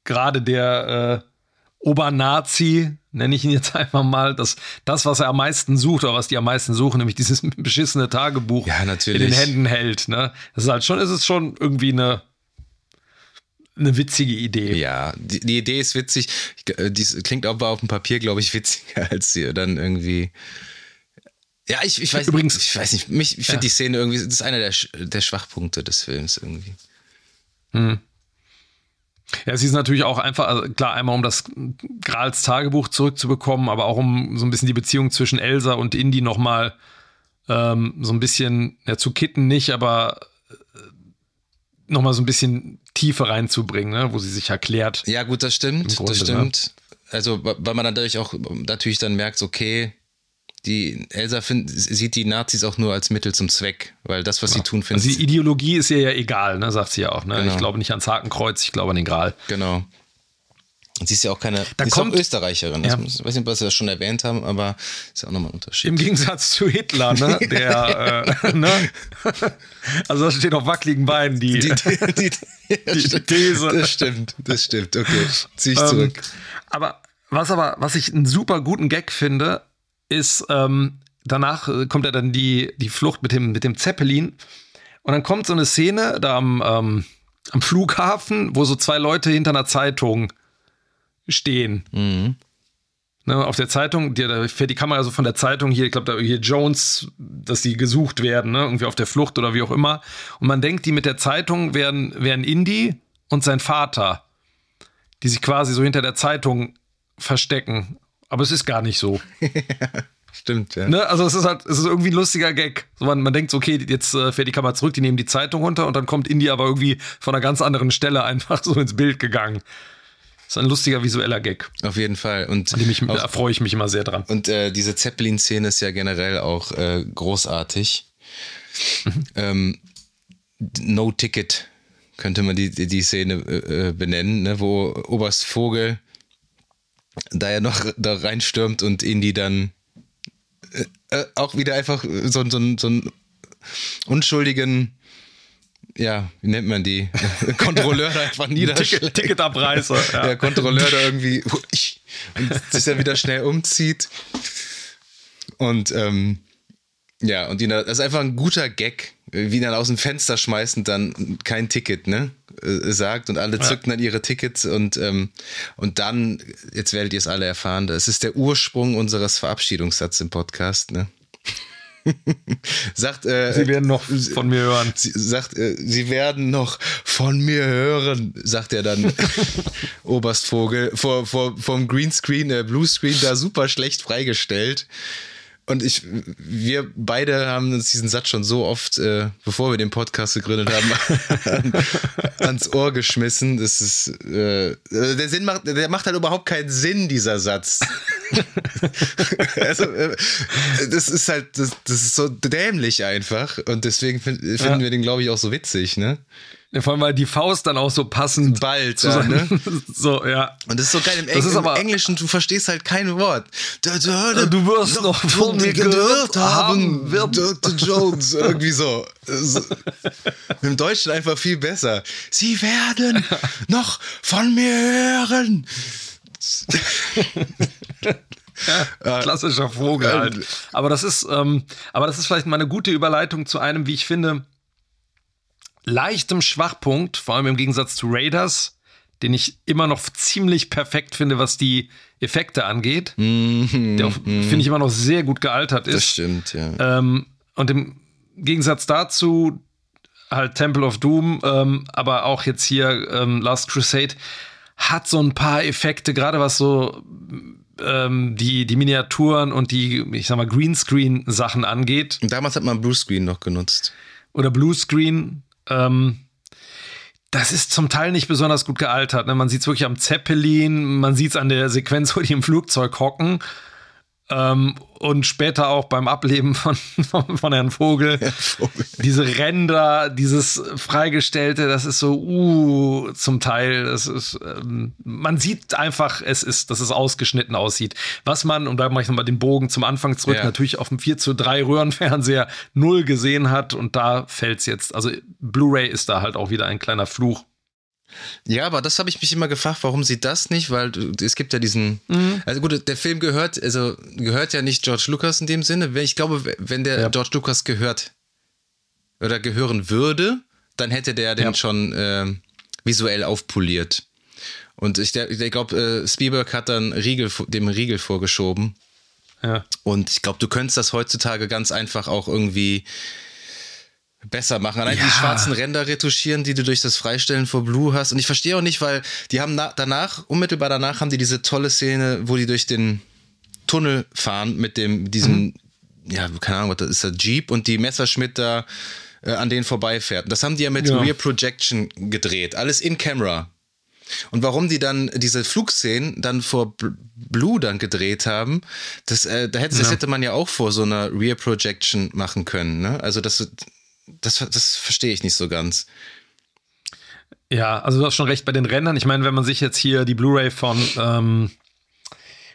gerade der äh, Obernazi, nenne ich ihn jetzt einfach mal, das, das, was er am meisten sucht oder was die am meisten suchen, nämlich dieses beschissene Tagebuch ja, in den Händen hält. Ne? Das ist halt schon, ist es schon irgendwie eine, eine witzige Idee. Ja, die, die Idee ist witzig. Äh, die klingt aber auf dem Papier, glaube ich, witziger als sie dann irgendwie. Ja, ich, ich weiß Übrigens, ich weiß nicht, mich, ich finde ja. die Szene irgendwie, das ist einer der, der Schwachpunkte des Films irgendwie. Hm. Ja, es ist natürlich auch einfach, also klar, einmal um das Grals Tagebuch zurückzubekommen, aber auch um so ein bisschen die Beziehung zwischen Elsa und Indy nochmal ähm, so ein bisschen, ja, zu kitten nicht, aber äh, nochmal so ein bisschen Tiefe reinzubringen, ne, wo sie sich erklärt. Ja, gut, das stimmt, Grunde, das ne? stimmt. Ne? Also, weil man dann dadurch auch natürlich dann merkt, okay, die Elsa find, sieht die Nazis auch nur als Mittel zum Zweck, weil das, was ja. sie tun, findet also die Ideologie ist ihr ja egal, ne, sagt sie ja auch. Ne? Genau. Ich glaube nicht ans Hakenkreuz, ich glaube an den Gral. Genau. Und sie ist ja auch keine, da kommt, auch Österreicherin. Ja. ich weiß nicht, ob Sie das schon erwähnt haben, aber ist ja auch nochmal ein Unterschied. Im Gegensatz zu Hitler, ne? Der, äh, ne? Also da steht auf wackeligen Beinen die, die, die, die, These. Das stimmt, das stimmt. Okay, zieh ich zurück. Ähm, aber was aber, was ich einen super guten Gag finde, ist, ähm, danach äh, kommt ja dann die, die Flucht mit dem, mit dem Zeppelin. Und dann kommt so eine Szene da am, ähm, am Flughafen, wo so zwei Leute hinter einer Zeitung stehen. Mhm. Ne, auf der Zeitung, die, da fährt die Kamera so von der Zeitung hier, ich glaube, da hier Jones, dass die gesucht werden, ne, irgendwie auf der Flucht oder wie auch immer. Und man denkt, die mit der Zeitung wären, wären Indie und sein Vater, die sich quasi so hinter der Zeitung verstecken. Aber es ist gar nicht so. Stimmt, ja. Ne? Also es ist halt, es ist irgendwie ein lustiger Gag. So man, man denkt so, okay, jetzt äh, fährt die Kamera zurück, die nehmen die Zeitung runter und dann kommt Indy aber irgendwie von einer ganz anderen Stelle einfach so ins Bild gegangen. Ist ein lustiger visueller Gag. Auf jeden Fall. Und ich, da freue ich mich immer sehr dran. Und äh, diese Zeppelin-Szene ist ja generell auch äh, großartig. Ähm, no Ticket könnte man die, die Szene äh, äh, benennen, ne, wo Oberst Vogel da ja noch da reinstürmt und Indy dann äh, äh, auch wieder einfach so, so, so einen unschuldigen, ja, wie nennt man die? Kontrolleur da einfach niederschlägt. Ticket, Ticketabreißer. Ja. Der Kontrolleur da irgendwie und sich dann wieder schnell umzieht. Und ähm, ja, und ihn, das ist einfach ein guter Gag, wie ihn dann aus dem Fenster schmeißen, dann kein Ticket, ne? Äh, sagt und alle zückten dann ihre Tickets und, ähm, und dann, jetzt werdet ihr es alle erfahren, das ist der Ursprung unseres Verabschiedungssatzes im Podcast, ne? sagt, äh, Sie werden noch von mir hören. Sie, sagt, äh, Sie werden noch von mir hören, sagt er dann Oberstvogel vor, vor, vom Greenscreen, äh, Bluescreen da super schlecht freigestellt. Und ich, wir beide haben uns diesen Satz schon so oft, äh, bevor wir den Podcast gegründet haben, an, ans Ohr geschmissen. Das ist, äh, der Sinn macht, der macht halt überhaupt keinen Sinn, dieser Satz. also, äh, das ist halt, das, das ist so dämlich einfach. Und deswegen find, finden ja. wir den, glaube ich, auch so witzig, ne? Vor allem, weil die Faust dann auch so passend bald zusammen, ja, ne? so, ja. Und das ist so geil im, Eng im Englischen, du verstehst halt kein Wort. Du wirst noch von mir gehört haben, Dr. Jones, irgendwie so. Im Deutschen einfach viel besser. Sie werden noch von mir hören. Ja, klassischer Vogel halt. Aber das ist, ähm, aber das ist vielleicht mal eine gute Überleitung zu einem, wie ich finde, leichtem Schwachpunkt, vor allem im Gegensatz zu Raiders, den ich immer noch ziemlich perfekt finde, was die Effekte angeht. Mm der finde ich, immer noch sehr gut gealtert ist. Das stimmt, ja. Ähm, und im Gegensatz dazu halt Temple of Doom, ähm, aber auch jetzt hier ähm, Last Crusade hat so ein paar Effekte, gerade was so ähm, die, die Miniaturen und die, ich sag mal, Greenscreen-Sachen angeht. Damals hat man Bluescreen noch genutzt. Oder Bluescreen, ähm, das ist zum Teil nicht besonders gut gealtert. Ne? Man sieht es wirklich am Zeppelin, man sieht es an der Sequenz, wo die im Flugzeug hocken. Ähm, und später auch beim Ableben von, von, von Herrn Vogel. Ja, Vogel. Diese Ränder, dieses Freigestellte, das ist so, uh, zum Teil, das ist, ähm, man sieht einfach, es ist, dass es ausgeschnitten aussieht. Was man, und da mache ich nochmal den Bogen zum Anfang zurück, ja. natürlich auf dem 4 zu 3 Röhrenfernseher null gesehen hat und da fällt es jetzt. Also Blu-ray ist da halt auch wieder ein kleiner Fluch. Ja, aber das habe ich mich immer gefragt, warum sie das nicht, weil es gibt ja diesen, mhm. also gut, der Film gehört, also gehört ja nicht George Lucas in dem Sinne. Ich glaube, wenn der ja. George Lucas gehört oder gehören würde, dann hätte der den ja. schon äh, visuell aufpoliert. Und ich, ich glaube, äh, Spielberg hat dann Riegel, dem Riegel vorgeschoben. Ja. Und ich glaube, du könntest das heutzutage ganz einfach auch irgendwie besser machen. Allein ja. die schwarzen Ränder retuschieren, die du durch das Freistellen vor Blue hast. Und ich verstehe auch nicht, weil die haben danach, unmittelbar danach, haben die diese tolle Szene, wo die durch den Tunnel fahren mit dem, diesem, mhm. ja, keine Ahnung, was das ist, der Jeep und die Messerschmidt da äh, an denen vorbeifährt. Das haben die ja mit ja. Rear Projection gedreht. Alles in Camera. Und warum die dann diese Flugszenen dann vor Blue dann gedreht haben, das, äh, da hätte, ja. das hätte man ja auch vor so einer Rear Projection machen können. Ne? Also das, das, das verstehe ich nicht so ganz. Ja, also du hast schon recht bei den Rändern. Ich meine, wenn man sich jetzt hier die Blu-ray von ähm,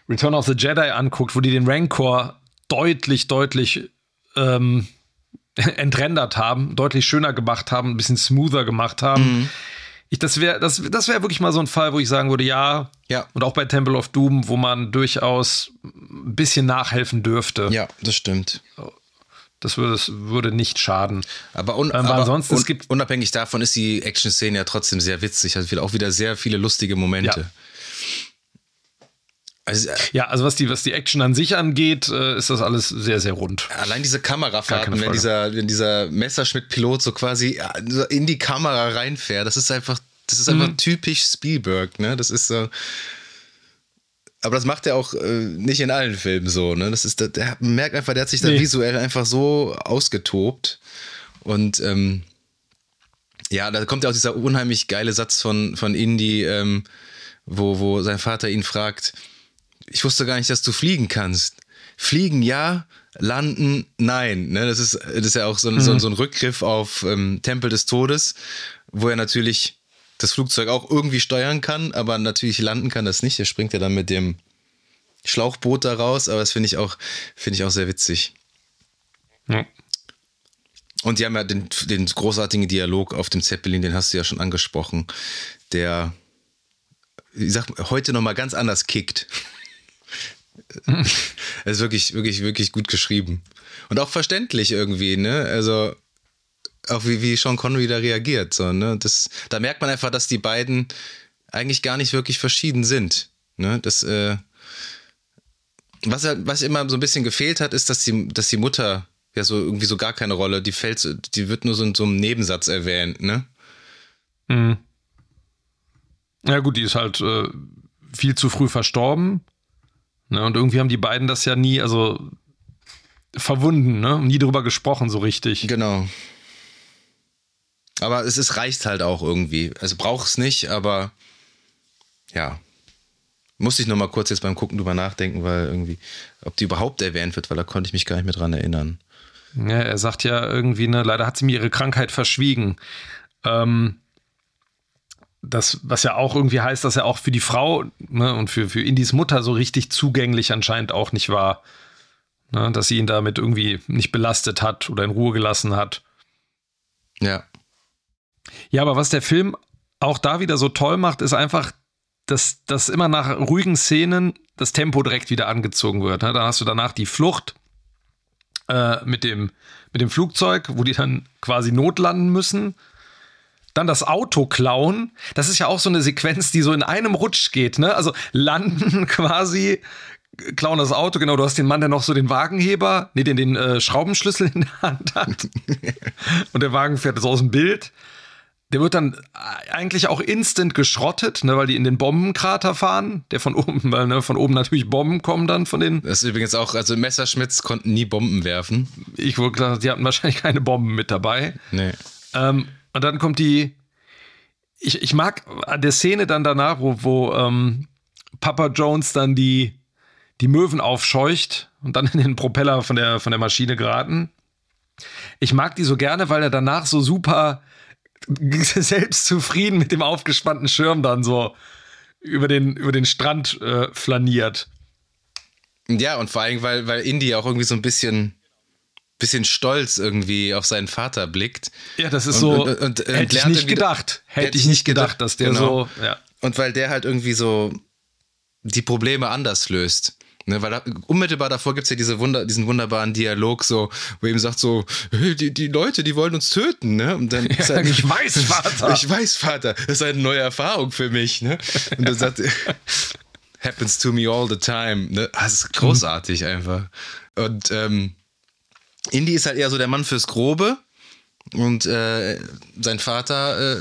Return of the Jedi anguckt, wo die den Rancor deutlich, deutlich ähm, entrendert haben, deutlich schöner gemacht haben, ein bisschen smoother gemacht haben. Mhm. Ich, das wäre das, das wär wirklich mal so ein Fall, wo ich sagen würde, ja, ja. Und auch bei Temple of Doom, wo man durchaus ein bisschen nachhelfen dürfte. Ja, das stimmt. Das würde, das würde nicht schaden. Aber, un, ähm, aber ansonsten, un, es gibt unabhängig davon ist die Action-Szene ja trotzdem sehr witzig. Also auch wieder sehr viele lustige Momente. Ja. Also, äh, ja, also was die, was die Action an sich angeht, äh, ist das alles sehr, sehr rund. Allein diese Kamerafahrten, wenn dieser, wenn dieser Messerschmidt-Pilot so quasi in die Kamera reinfährt, das ist einfach Das ist einfach mhm. typisch Spielberg, ne? Das ist so. Aber das macht er auch äh, nicht in allen Filmen so, ne? Das ist, der, der merkt einfach, der hat sich da nee. visuell einfach so ausgetobt. Und ähm, ja, da kommt ja auch dieser unheimlich geile Satz von, von Indy, ähm, wo, wo sein Vater ihn fragt, ich wusste gar nicht, dass du fliegen kannst. Fliegen ja, landen nein. Ne? Das, ist, das ist ja auch so ein, mhm. so, so ein Rückgriff auf ähm, Tempel des Todes, wo er natürlich das Flugzeug auch irgendwie steuern kann, aber natürlich landen kann das nicht. Er springt ja dann mit dem Schlauchboot da raus, aber das finde ich auch, finde ich auch sehr witzig. Ja. Und die haben ja den, den großartigen Dialog auf dem Zeppelin, den hast du ja schon angesprochen, der, ich sag heute nochmal ganz anders kickt. Er ist wirklich, wirklich, wirklich gut geschrieben. Und auch verständlich irgendwie, ne? Also, auch wie, wie Sean Connery da reagiert. So, ne? das, da merkt man einfach, dass die beiden eigentlich gar nicht wirklich verschieden sind. Ne? Das, äh, was, was immer so ein bisschen gefehlt hat, ist, dass die, dass die Mutter ja so irgendwie so gar keine Rolle, die fällt, die wird nur so in so einem Nebensatz erwähnt, ne? Mhm. Ja, gut, die ist halt äh, viel zu früh verstorben. Ne? Und irgendwie haben die beiden das ja nie, also verwunden, ne? Nie drüber gesprochen, so richtig. Genau. Aber es ist, reicht halt auch irgendwie. Also braucht es nicht, aber ja. Musste ich nochmal kurz jetzt beim Gucken drüber nachdenken, weil irgendwie, ob die überhaupt erwähnt wird, weil da konnte ich mich gar nicht mehr dran erinnern. Ja, er sagt ja irgendwie, ne, leider hat sie mir ihre Krankheit verschwiegen. Ähm, das, was ja auch irgendwie heißt, dass er auch für die Frau ne, und für, für Indis Mutter so richtig zugänglich anscheinend auch nicht war. Ne, dass sie ihn damit irgendwie nicht belastet hat oder in Ruhe gelassen hat. Ja. Ja, aber was der Film auch da wieder so toll macht, ist einfach, dass, dass immer nach ruhigen Szenen das Tempo direkt wieder angezogen wird. Ne? Dann hast du danach die Flucht äh, mit, dem, mit dem Flugzeug, wo die dann quasi notlanden müssen. Dann das Auto klauen. Das ist ja auch so eine Sequenz, die so in einem Rutsch geht. Ne? Also landen quasi, klauen das Auto, genau, du hast den Mann, der noch so den Wagenheber, nee, den, den äh, Schraubenschlüssel in der Hand hat. Und der Wagen fährt so aus dem Bild. Der wird dann eigentlich auch instant geschrottet, ne, weil die in den Bombenkrater fahren, der von oben, weil ne, von oben natürlich Bomben kommen dann von den. Das ist übrigens auch, also Messerschmitts konnten nie Bomben werfen. Ich wollte sagen, die hatten wahrscheinlich keine Bomben mit dabei. Nee. Ähm, und dann kommt die. Ich, ich mag an der Szene dann danach, wo, wo ähm, Papa Jones dann die, die Möwen aufscheucht und dann in den Propeller von der, von der Maschine geraten. Ich mag die so gerne, weil er danach so super selbst zufrieden mit dem aufgespannten Schirm dann so über den, über den Strand äh, flaniert. Ja, und vor allem, weil, weil Indy auch irgendwie so ein bisschen, bisschen stolz irgendwie auf seinen Vater blickt. Ja, das ist und, so, und, und, hätte ich nicht gedacht. Hätte ich nicht gedacht, dass der genau. so, ja. Und weil der halt irgendwie so die Probleme anders löst. Ne, weil da, unmittelbar davor gibt es ja diese Wunder, diesen wunderbaren Dialog, so, wo er eben sagt so, die, die Leute, die wollen uns töten, ne? Und dann ja, halt, ich weiß, Vater. Ich weiß, Vater. Das ist eine neue Erfahrung für mich, ne? Und dann sagt happens to me all the time. Ne? Das ist großartig einfach. Und ähm, Indy ist halt eher so der Mann fürs Grobe. Und äh, sein Vater äh,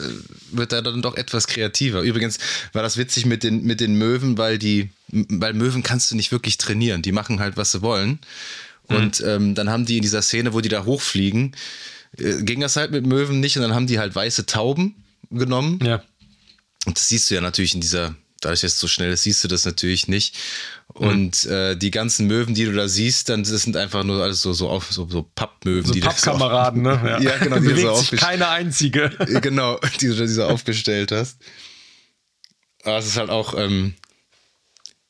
wird da dann doch etwas kreativer. Übrigens war das witzig mit den, mit den Möwen, weil die, weil Möwen kannst du nicht wirklich trainieren. Die machen halt, was sie wollen. Mhm. Und ähm, dann haben die in dieser Szene, wo die da hochfliegen, äh, ging das halt mit Möwen nicht. Und dann haben die halt weiße Tauben genommen. Ja. Und das siehst du ja natürlich in dieser dadurch, dass es so schnell ist, siehst du das natürlich nicht. Und mhm. äh, die ganzen Möwen, die du da siehst, dann das sind einfach nur alles so, so, auf, so, so Pappmöwen. So die Pappkameraden, ne? Ja, ja genau. Die Bewegt so keine einzige. genau, die du da so aufgestellt hast. Aber es ist halt auch, ähm,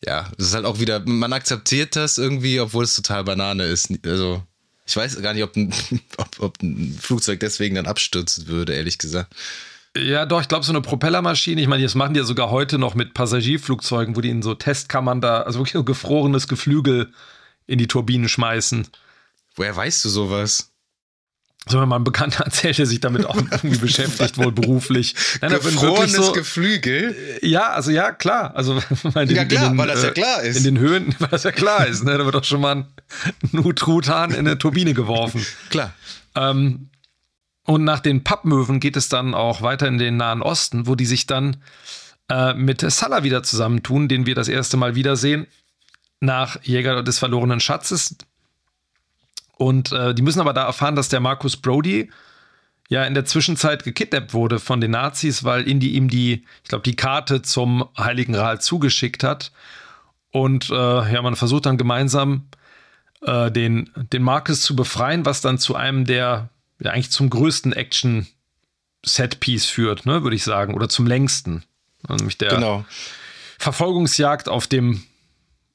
ja, es ist halt auch wieder, man akzeptiert das irgendwie, obwohl es total Banane ist. Also, ich weiß gar nicht, ob ein, ob, ob ein Flugzeug deswegen dann abstürzen würde, ehrlich gesagt. Ja, doch, ich glaube, so eine Propellermaschine, ich meine, das machen die ja sogar heute noch mit Passagierflugzeugen, wo die in so Testkammern da, also wirklich so gefrorenes Geflügel in die Turbinen schmeißen. Woher weißt du sowas? So, wenn man Bekannter erzählt, der sich damit auch irgendwie beschäftigt, wohl beruflich. Nein, Gefrorenes so, Geflügel? Ja, also ja, klar. Also, weil ja, klar, den, weil das ja äh, klar ist. In den Höhen, weil das ja klar ist. Ne? Da wird doch schon mal ein Truthahn in eine Turbine geworfen. Klar. Ähm, Und nach den Pappmöwen geht es dann auch weiter in den Nahen Osten, wo die sich dann äh, mit Salah wieder zusammentun, den wir das erste Mal wiedersehen, nach Jäger des verlorenen Schatzes. Und äh, die müssen aber da erfahren, dass der Marcus Brody ja in der Zwischenzeit gekidnappt wurde von den Nazis, weil Indy ihm die, ich glaube, die Karte zum Heiligen Gral zugeschickt hat. Und äh, ja, man versucht dann gemeinsam äh, den, den Marcus zu befreien, was dann zu einem der, ja, eigentlich zum größten Action-Set-Piece führt, ne, würde ich sagen, oder zum längsten. Nämlich der genau. Verfolgungsjagd auf dem,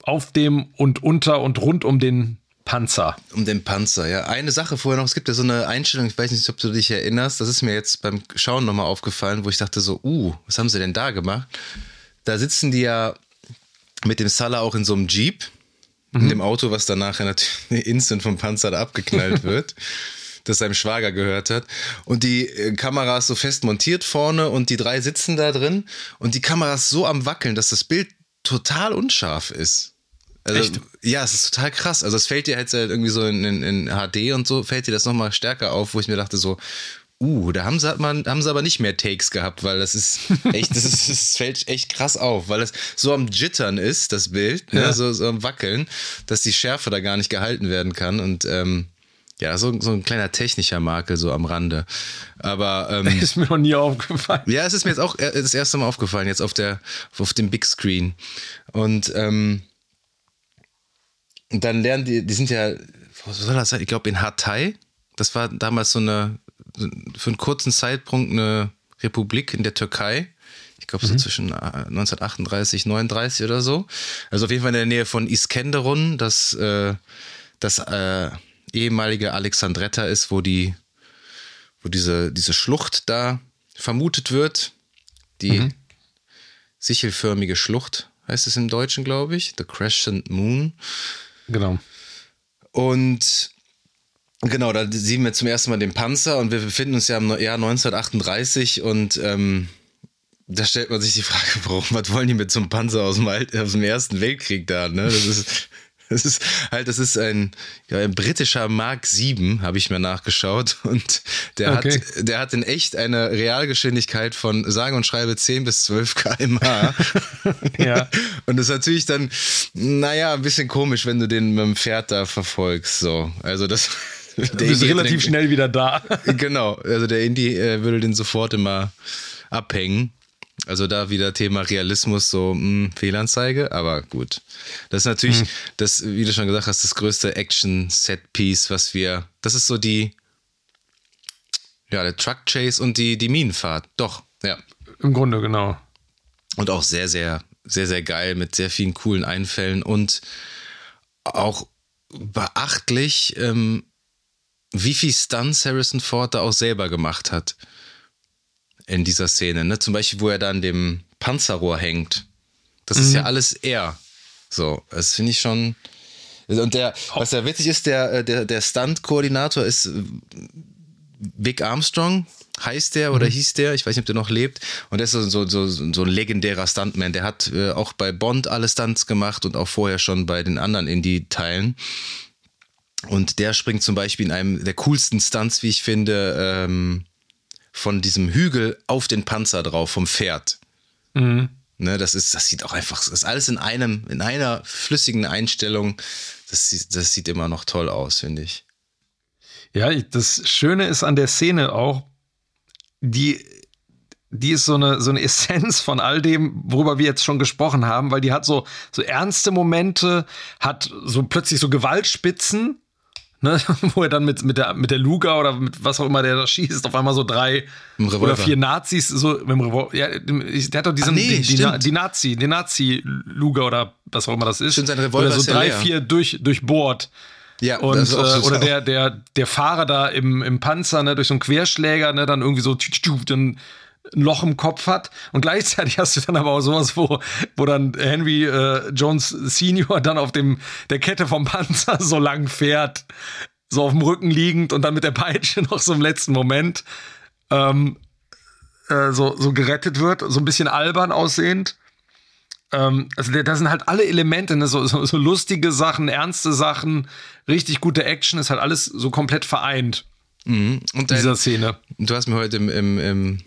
auf dem und unter und rund um den Panzer. Um den Panzer, ja. Eine Sache vorher noch, es gibt ja so eine Einstellung, ich weiß nicht, ob du dich erinnerst, das ist mir jetzt beim Schauen nochmal aufgefallen, wo ich dachte so, uh, was haben sie denn da gemacht? Da sitzen die ja mit dem Salah auch in so einem Jeep, mhm. in dem Auto, was dann nachher natürlich instant vom Panzer da abgeknallt wird. Das seinem Schwager gehört hat. Und die äh, Kamera ist so fest montiert vorne und die drei sitzen da drin und die Kamera ist so am Wackeln, dass das Bild total unscharf ist. Also, Echt? Ja, es ist total krass. Also es fällt dir halt irgendwie so in, in, in HD und so, fällt dir das nochmal stärker auf, wo ich mir dachte so, uh, da haben sie, hat man, haben sie aber nicht mehr Takes gehabt, weil das ist echt, das, ist, das fällt echt krass auf, weil es so am Jittern ist, das Bild, ne, ja. so, so am Wackeln, dass die Schärfe da gar nicht gehalten werden kann und ähm, ja, so, so ein kleiner technischer Makel so am Rande. Aber ähm, ist mir noch nie aufgefallen. Ja, es ist mir jetzt auch das erste Mal aufgefallen, jetzt auf der auf dem Big Screen. Und ähm, dann lernen die, die sind ja, was soll das sein? Ich glaube in Hatay. Das war damals so eine, für einen kurzen Zeitpunkt eine Republik in der Türkei. Ich glaube so mhm. zwischen 1938, äh, 39 oder so. Also auf jeden Fall in der Nähe von Iskenderun, das, äh, das äh, ehemalige Alexandretta ist, wo die, wo diese, diese Schlucht da vermutet wird. Die mhm. sichelförmige Schlucht heißt es im Deutschen, glaube ich. The Crescent Moon. Genau. Und genau, da sehen wir zum ersten Mal den Panzer und wir befinden uns ja im Jahr 1938 und ähm, da stellt man sich die Frage, warum, was wollen die mit so einem Panzer aus dem, aus dem Ersten Weltkrieg da? Ne? Das ist das ist halt, das ist ein, ja, ein britischer Mark 7, habe ich mir nachgeschaut. Und der okay. hat, der hat in echt eine Realgeschwindigkeit von sage und schreibe 10 bis 12 km/h. ja. Und das ist natürlich dann, naja, ein bisschen komisch, wenn du den mit dem Pferd da verfolgst. So. Also das. Du bist relativ den, schnell wieder da. genau. Also der Indie äh, würde den sofort immer abhängen. Also da wieder Thema Realismus, so mh, hm, Fehlanzeige, aber gut. Das ist natürlich, mhm. das, wie du schon gesagt hast, das größte Action-Set-Piece, was wir, das ist so die, ja, der Truck-Chase und die, die Minenfahrt. Doch, ja. Im Grunde, genau. Und auch sehr, sehr, sehr, sehr geil mit sehr vielen coolen Einfällen und auch beachtlich, ähm, wie viel Stunts Harrison Ford da auch selber gemacht hat in dieser Szene. Ne? Zum Beispiel, wo er da an dem Panzerrohr hängt. Das mhm. ist ja alles er. So, das finde ich schon. Und der, was ja witzig ist, der, äh, der, der Stunt-Koordinator ist äh, Vic Armstrong, heißt der oder mhm. hieß der, ich weiß nicht, ob der noch lebt. Und der ist so, so, so, so ein legendärer Stuntman. Der hat äh, auch bei Bond alle Stunts gemacht und auch vorher schon bei den anderen Indie-Teilen. Und der springt zum Beispiel in einem der coolsten Stunts, wie ich finde, ähm, von diesem Hügel auf den Panzer drauf, vom Pferd. Mhm. Ne, das ist, das sieht auch einfach, das ist alles in einem, in einer flüssigen Einstellung. Das, sieht, das sieht immer noch toll aus, finde ich. Ja, das Schöne ist an der Szene auch, die, die ist so eine, so eine Essenz von all dem, worüber wir jetzt schon gesprochen haben, weil die hat so, so ernste Momente, hat so plötzlich so Gewaltspitzen, ne, wo er dann mit, mit, der, mit der Luga oder mit was auch immer der da schießt, auf einmal so drei oder vier Nazis so mit dem Revolver. Ja, der hat doch diesen, nee, die, die, die, Nazi, die Nazi-Luga oder was auch immer das ist. Stimmt, sein Revolver oder so drei, ja vier durch, durchbohrt. Ja, und, äh, oder der, der, der Fahrer da im, im Panzer, ne, durch so einen Querschläger, ne, dann irgendwie so, dann ein Loch im Kopf hat. Und gleichzeitig hast du dann aber auch sowas, wo, wo dann Henry äh, Jones Senior dann auf dem, der Kette vom Panzer so lang fährt, so auf dem Rücken liegend und dann mit der Peitsche noch so im letzten Moment ähm, äh, so, so gerettet wird, so ein bisschen albern aussehend. Ähm, also da sind halt alle Elemente, ne? so, so, so lustige Sachen, ernste Sachen, richtig gute Action, ist halt alles so komplett vereint. Mhm. Und dein, dieser Szene. Du hast mir heute im, im, im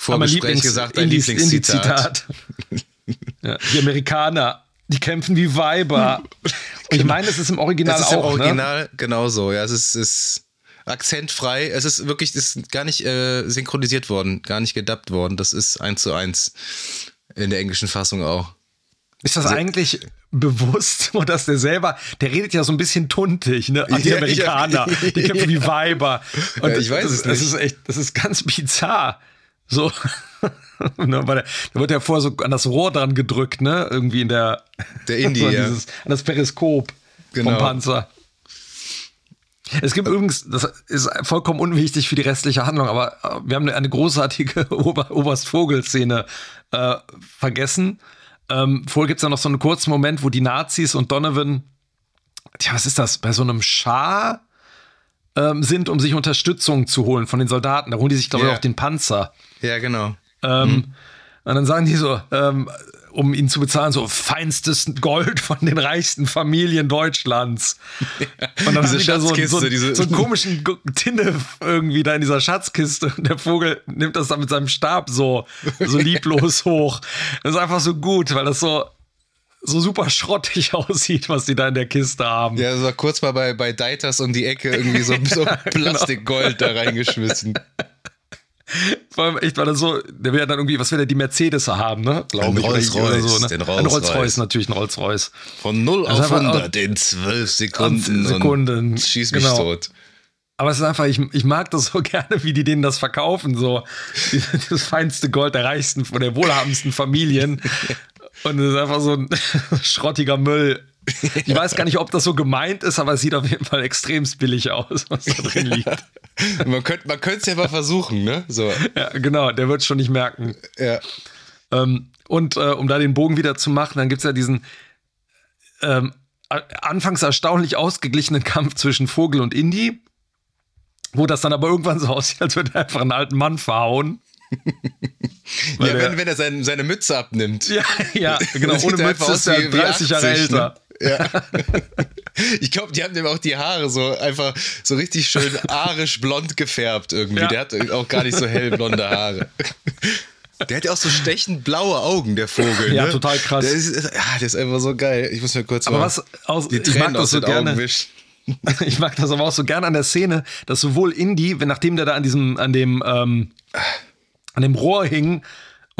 Vorgespräch gesagt, dein Lieblingszitat. Ja, die Amerikaner, die kämpfen wie Weiber. Und ich meine, es ist im Original das ist auch. Im ne? Original ne? genauso, ja. Es ist, ist akzentfrei. Es ist wirklich, es ist gar nicht äh, synchronisiert worden, gar nicht gedubbt worden. Das ist eins zu eins in der englischen Fassung auch. Ist das also, eigentlich bewusst, dass der selber, der redet ja so ein bisschen tuntig, ne? Die Amerikaner, die kämpfen wie Weiber. Und ja, ich weiß das, es nicht. Das ist echt, das ist ganz bizarr. So. ne, weil der, da wird ja vorher so an das Rohr dran gedrückt, ne? Irgendwie in der. Der Indie, ja. Dieses, an das Periskop genau. vom Panzer. Es gibt übrigens, das ist vollkommen unwichtig für die restliche Handlung, aber äh, wir haben eine großartige Ober Oberst-Vogel-Szene äh, vergessen. Ähm, vorher gibt es ja noch so einen kurzen Moment, wo die Nazis und Donovan, tja, was ist das, bei so einem Schar ähm, sind, um sich Unterstützung zu holen von den Soldaten. Da holen die sich, glaube ich, yeah. auch den Panzer. Ja, genau. Ähm, mhm. Und dann sagen die so, ähm, um ihn zu bezahlen, so feinstes Gold von den reichsten Familien Deutschlands. Und dann diese die so, so, diese so einen komischen Tinne irgendwie da in dieser Schatzkiste. Und der Vogel nimmt das dann mit seinem Stab so, so lieblos hoch. Das ist einfach so gut, weil das so, so super schrottig aussieht, was die da in der Kiste haben. Ja, so kurz mal bei, bei Deiters um die Ecke irgendwie so, so genau. Plastikgold da reingeschmissen. Vor allem echt, weil er so, der will ja dann irgendwie, was will er, die Mercedes haben, ne? Glaube ich. Rolls Royce, so, ne? den Rolls, ein Rolls Royce. natürlich, ein Rolls Royce. Von 0 also auf 100 in 12 Sekunden. Sekunden. Schieß mich genau. tot. Aber es ist einfach, ich, ich mag das so gerne, wie die denen das verkaufen, so das feinste Gold der reichsten, von der wohlhabendsten Familien. Und es ist einfach so ein schrottiger Müll. Ich weiß gar nicht, ob das so gemeint ist, aber es sieht auf jeden Fall extremst billig aus, was da drin liegt. man könnte man es ja mal versuchen, ne? So. Ja, genau, der wird es schon nicht merken. Ja. Ähm, und äh, um da den Bogen wieder zu machen, dann gibt es ja diesen ähm, anfangs erstaunlich ausgeglichenen Kampf zwischen Vogel und Indy, wo das dann aber irgendwann so aussieht, als würde er einfach einen alten Mann verhauen. ja, wenn, wenn er sein, seine Mütze abnimmt. Ja, ja genau. Ohne Mütze ist er 30 Jahre ne? älter. Ne? Ja. Ich glaube, die haben dem auch die Haare so einfach so richtig schön arisch blond gefärbt irgendwie. Ja. Der hat auch gar nicht so hellblonde Haare. Der hat ja auch so stechend blaue Augen, der Vogel. Ja, ne? total krass. Der ist, ja, der ist einfach so geil. Ich muss mir kurz aber mal was aus, die Tränen aus so den gerne, Augen wischen. Ich mag das aber auch so gerne an der Szene, dass sowohl Indy, wenn nachdem der da an diesem, an dem, ähm, an dem Rohr hing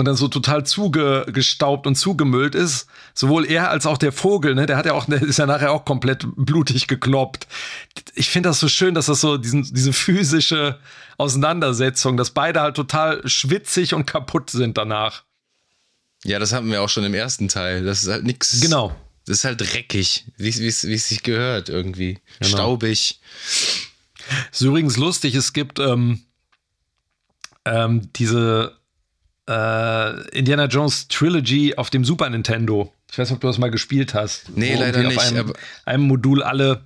und dann so total zugestaubt und zugemüllt ist, sowohl er als auch der Vogel, ne, der hat ja auch, der ist ja nachher auch komplett blutig gekloppt. Ich finde das so schön, dass das so diesen, diese physische Auseinandersetzung, dass beide halt total schwitzig und kaputt sind danach. Ja, das hatten wir auch schon im ersten Teil. Das ist halt nichts. Genau. Das ist halt dreckig, wie es sich gehört irgendwie. Genau. Staubig. Ist übrigens lustig, es gibt ähm, ähm, diese äh, Indiana Jones Trilogy auf dem Super Nintendo. Ich weiß nicht, ob du das mal gespielt hast. Nee, leider nicht. Auf einem, einem Modul alle,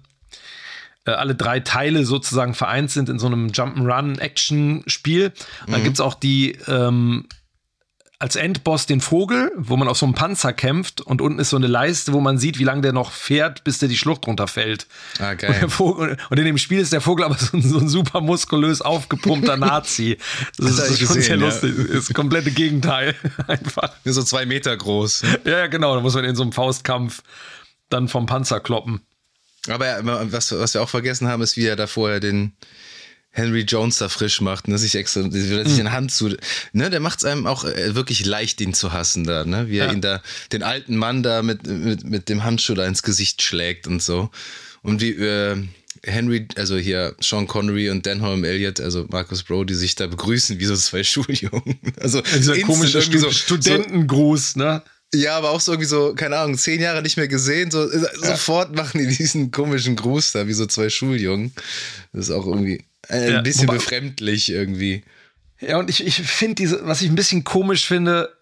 äh, alle drei Teile sozusagen vereint sind in so einem Jump'n'Run-Action-Spiel. Mhm. Dann gibt es auch die ähm, als Endboss den Vogel, wo man auf so einem Panzer kämpft und unten ist so eine Leiste, wo man sieht, wie lange der noch fährt, bis der die Schlucht runterfällt. Ah, geil. Und, Vogel, und, in dem Spiel ist der Vogel aber so ein, so ein super muskulös aufgepumpter Nazi. Das, das ist, schon sehr ja. lustig. Das ist das komplette Gegenteil. Einfach. So zwei Meter groß. Ja, ja, genau. Da muss man in so einem Faustkampf dann vom Panzer kloppen. Aber was, was wir auch vergessen haben, ist, wie er da vorher den, Henry Jones da frisch macht, ne, sich extra, sich in hm. Hand zu, ne, der macht es einem auch äh, wirklich leicht, ihn zu hassen da, ne, wie er ja. ihn da, den alten Mann da mit, mit, mit dem Handschuh da ins Gesicht schlägt und so. Und wie, äh, Henry, also hier Sean Connery und Denholm Elliott, also Marcus Brody, sich da begrüßen wie so zwei Schuljungen. Also dieser komische Stu so, Studentengruß, so, ne? Ja, aber auch so irgendwie so, keine Ahnung, zehn Jahre nicht mehr gesehen. So, ja. Sofort machen die diesen komischen Gruß da, wie so zwei Schuljungen. Das ist auch irgendwie ein ja, bisschen wobei, befremdlich irgendwie. Ja, und ich, ich finde diese, was ich ein bisschen komisch finde,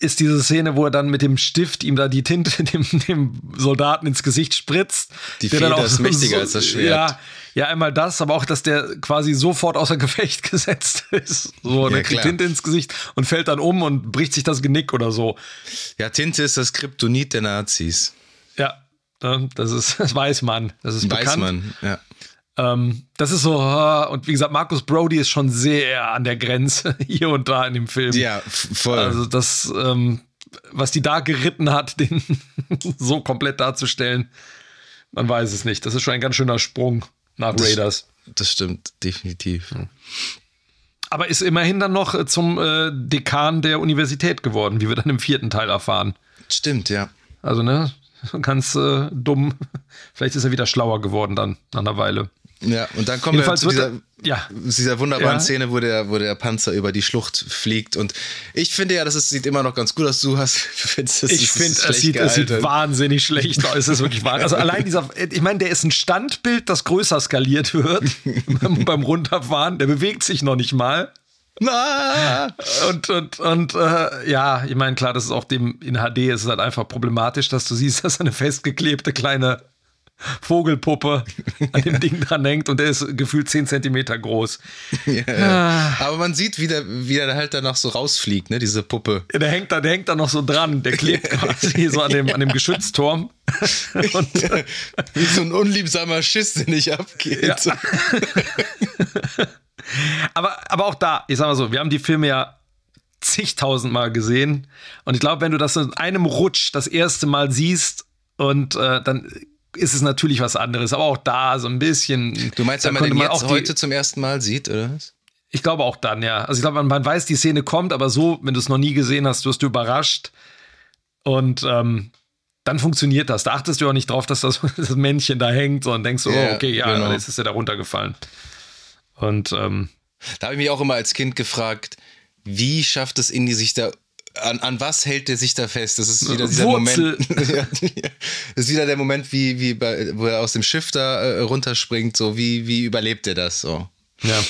ist diese Szene, wo er dann mit dem Stift ihm da die Tinte dem, dem Soldaten ins Gesicht spritzt. Die Feder ist so, mächtiger so, als das Schwert. Ja, ja, einmal das, aber auch, dass der quasi sofort außer Gefecht gesetzt ist. So, ja, der kriegt Tinte ins Gesicht und fällt dann um und bricht sich das Genick oder so. Ja, Tinte ist das Kryptonit der Nazis. Ja, das ist, das weiß man. Das ist weiß bekannt. man, ja. Ähm, das ist so, äh, und wie gesagt, Markus Brody ist schon sehr an der Grenze hier und da in dem Film. Ja, voll. Also das, ähm, was die da geritten hat, den so komplett darzustellen, man weiß es nicht. Das ist schon ein ganz schöner Sprung nach das, Raiders. Das stimmt, definitiv. Aber ist immerhin dann noch zum äh, Dekan der Universität geworden, wie wir dann im vierten Teil erfahren. Stimmt, ja. Also, ne, ganz äh, dumm. Vielleicht ist er wieder schlauer geworden dann nach einer Weile. Ja, und dann kommen Jedenfalls wir zu dieser, er- ja. dieser wunderbaren Ja. Szene, wo der, wo der Panzer über die Schlucht fliegt. Und ich finde ja, das ist, sieht immer noch ganz gut aus. Du hast, findest, das Ich finde, es sieht, es sieht wahnsinnig schlecht aus. Es ist wirklich wahr. Also allein dieser, ich meine, der ist ein Standbild, das größer skaliert wird beim, beim Runterfahren. Der bewegt sich noch nicht mal. Ah! Und, und, und äh, ja, ich meine, klar, das ist auch dem in HD ist es halt einfach problematisch, dass du siehst, dass eine festgeklebte kleine Vogelpuppe an dem Ding dran hängt und der ist gefühlt 10 Zentimeter groß. Ja, Ah. ja. Aber man sieht, wie der, wie der halt danach so rausfliegt, ne, diese Puppe. Der hängt da, der hängt da noch so dran, der klebt quasi so an dem, an dem Geschützturm. Und, Wie so ein unliebsamer Schiss, der nicht abgeht. Ja. aber, aber auch da, ich sag mal so, wir haben die Filme ja zigtausendmal gesehen. Und ich glaube, wenn du das in einem Rutsch das erste Mal siehst und äh, dann ist es natürlich was anderes. Aber auch da so ein bisschen. Du meinst, wenn man den man jetzt auch die- heute zum ersten Mal sieht, oder was? Ich glaube auch dann, ja. Also ich glaube, man, man weiß, die Szene kommt, aber so, wenn du es noch nie gesehen hast, wirst du überrascht. Und ähm, dann funktioniert das. Da achtest du auch nicht drauf, dass das, das Männchen da hängt, sondern denkst oh, okay, ja, genau. jetzt ist er da runtergefallen. Und ähm, Da habe ich mich auch immer als Kind gefragt, wie schafft es Indy sich da, an, an was hält er sich da fest? Das ist wieder dieser Wurzel. Moment. ja, das ist wieder der Moment, wie, wie bei, wo er aus dem Schiff da äh, runterspringt, so wie, wie überlebt er das so? ja.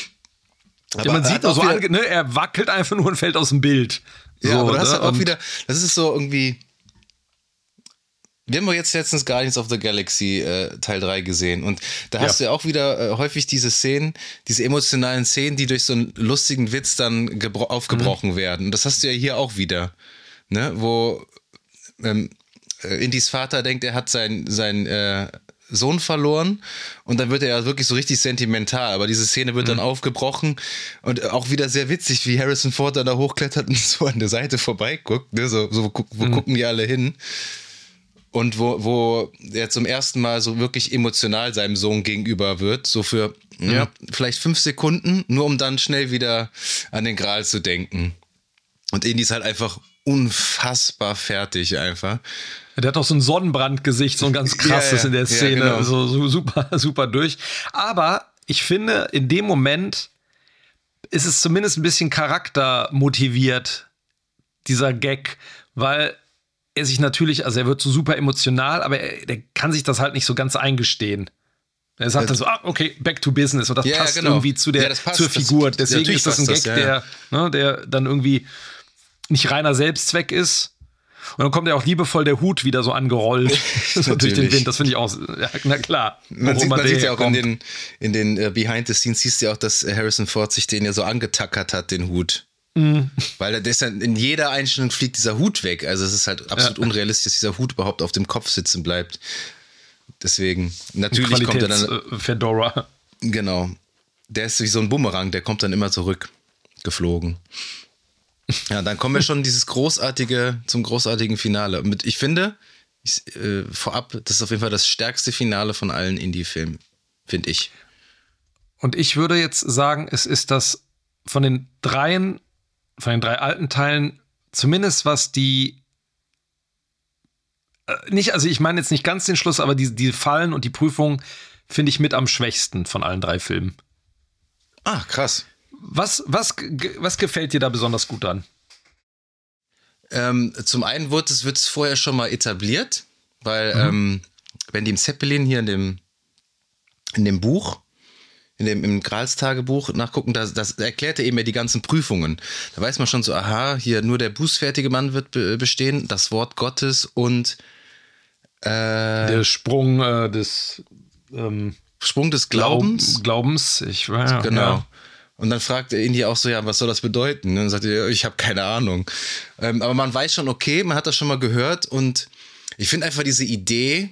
Aber ja, man sieht auch so, wieder- ne, er wackelt einfach nur und fällt aus dem Bild. Ja, so, aber du hast ne? auch wieder, das ist so irgendwie. Wir haben doch jetzt letztens Guardians of the Galaxy äh, Teil 3 gesehen und da hast du ja auch wieder äh, häufig diese Szenen, diese emotionalen Szenen, die durch so einen lustigen Witz dann gebro- Mhm. aufgebrochen werden. Und das hast du ja hier auch wieder, ne? wo ähm, äh, Indys Vater denkt, er hat seinen sein, äh, Sohn verloren und dann wird er ja wirklich so richtig sentimental, aber diese Szene wird Mhm. dann aufgebrochen und auch wieder sehr witzig, wie Harrison Ford dann da hochklettert und so an der Seite vorbeiguckt, ne? so, so wo, guck- Mhm. wo gucken die alle hin und wo, wo er zum ersten Mal so wirklich emotional seinem Sohn gegenüber wird, so für ja, vielleicht fünf Sekunden, nur um dann schnell wieder an den Gral zu denken. Und Indy ist halt einfach unfassbar fertig einfach. Der hat auch so ein Sonnenbrandgesicht, so ein ganz krasses Ja, ja. in der Szene, genau. so, so super, super durch. Aber ich finde, in dem Moment ist es zumindest ein bisschen charaktermotiviert, dieser Gag, weil er sich natürlich, also er wird so super emotional, aber er, der kann sich das halt nicht so ganz eingestehen. Er sagt dann so, ah, okay, back to business. Und das Ja, passt genau. irgendwie zu der, Ja, das zur Das- Figur. Deswegen natürlich ist das ein Gag, das, ja, der, ne, der dann irgendwie nicht reiner Selbstzweck ist. Und dann kommt ja auch liebevoll der Hut wieder so angerollt durch den. Wind. Das finde ich auch, na klar. Man sieht, man sieht ja auch in kommt. den, in den äh, Behind the Scenes, siehst du ja auch, dass Harrison Ford sich den ja so angetackert hat, den Hut. Mhm. Weil ist ja, in jeder Einstellung fliegt dieser Hut weg. Also es ist halt absolut Ja. unrealistisch, dass dieser Hut überhaupt auf dem Kopf sitzen bleibt. Deswegen, natürlich kommt er dann, äh, Fedora. genau, der ist wie so ein Bumerang, der kommt dann immer zurück geflogen. Ja, dann kommen wir schon dieses großartige, zum großartigen Finale. Mit, ich finde, ich, äh, vorab, das ist auf jeden Fall das stärkste Finale von allen Indie-Filmen, finde ich. Und ich würde jetzt sagen, es ist das von den dreien, von den drei alten Teilen, zumindest was die äh, nicht, also ich meine jetzt nicht ganz den Schluss, aber die, die Fallen und die Prüfung finde ich mit am schwächsten von allen drei Filmen. Ah, krass. Was, was, was gefällt dir da besonders gut an? Ähm, zum einen wird es, wird es vorher schon mal etabliert, weil Mhm. ähm, wenn die im Zeppelin hier in dem, in dem Buch, in dem, im Grals-Tagebuch nachgucken, das, das erklärt er eben ja die ganzen Prüfungen. Da weiß man schon so, aha, hier nur der bußfertige Mann wird be bestehen, das Wort Gottes und äh, Der Sprung äh, des ähm, Sprung des Glaubens. Glaubens. Ich war Genau. Ja. Und dann fragt er Indy auch so, ja, was soll das bedeuten? Und dann sagt er, ich habe keine Ahnung. Ähm, aber man weiß schon, okay, man hat das schon mal gehört und ich finde einfach diese Idee,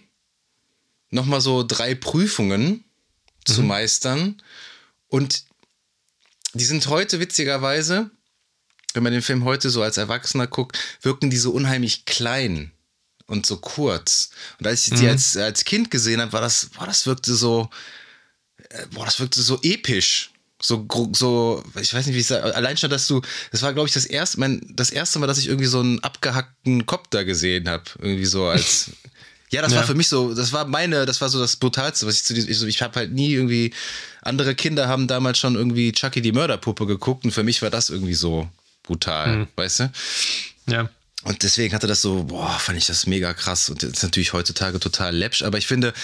nochmal so drei Prüfungen zu mhm. meistern. Und die sind heute witzigerweise, wenn man den Film heute so als Erwachsener guckt, wirken die so unheimlich klein und so kurz. Und als ich mhm. die als, als Kind gesehen habe, war das, boah, das wirkte so, äh, boah, das wirkte so episch. So, so, ich weiß nicht, wie ich sage, allein schon, dass du, das war, glaube ich, das erste, mein, das erste Mal, dass ich irgendwie so einen abgehackten Kopf da gesehen habe. Irgendwie so als, ja, das ja. war für mich so, das war meine, das war so das Brutalste, was ich zu diesem, ich, so, ich habe halt nie irgendwie, andere Kinder haben damals schon irgendwie Chucky die Mörderpuppe geguckt und für mich war das irgendwie so brutal, mhm. weißt du? Ja. Und deswegen hatte das so, boah, fand ich das mega krass. Und das ist natürlich heutzutage total läppsch, aber ich finde,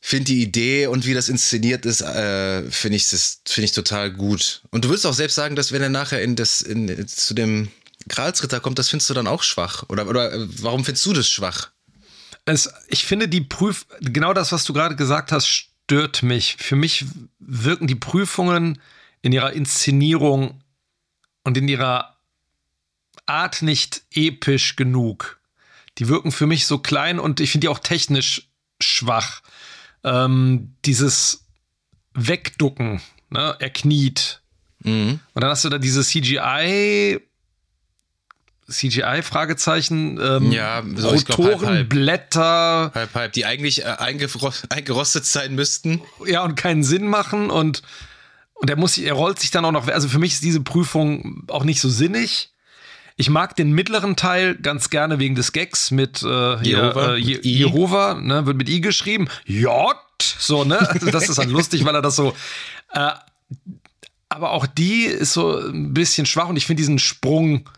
finde die Idee und wie das inszeniert ist, äh, finde ich das finde ich total gut. Und du würdest auch selbst sagen, dass wenn er nachher in das in, zu dem Gralsritter kommt, das findest du dann auch schwach oder oder äh, warum findest du das schwach? Es, ich finde die Prüf genau das, was du gerade gesagt hast, stört mich. Für mich wirken die Prüfungen in ihrer Inszenierung und in ihrer Art nicht episch genug. Die wirken für mich so klein und ich finde die auch technisch schwach. Ähm, dieses Wegducken, ne? er kniet. Mhm. Und dann hast du da diese CGI, CGI-Fragezeichen, ähm, ja, so, Rotorenblätter. Halb, halb, die eigentlich äh, eingerostet sein müssten. Ja, und keinen Sinn machen und, und er muss, er rollt sich dann auch noch, also für mich ist diese Prüfung auch nicht so sinnig. Ich mag den mittleren Teil ganz gerne wegen des Gags mit äh, Jehova, äh, Je Jehova ne, wird mit I geschrieben. J, so, ne? Also das ist dann lustig, weil er das so. Äh, aber auch die ist so ein bisschen schwach und ich finde diesen Sprung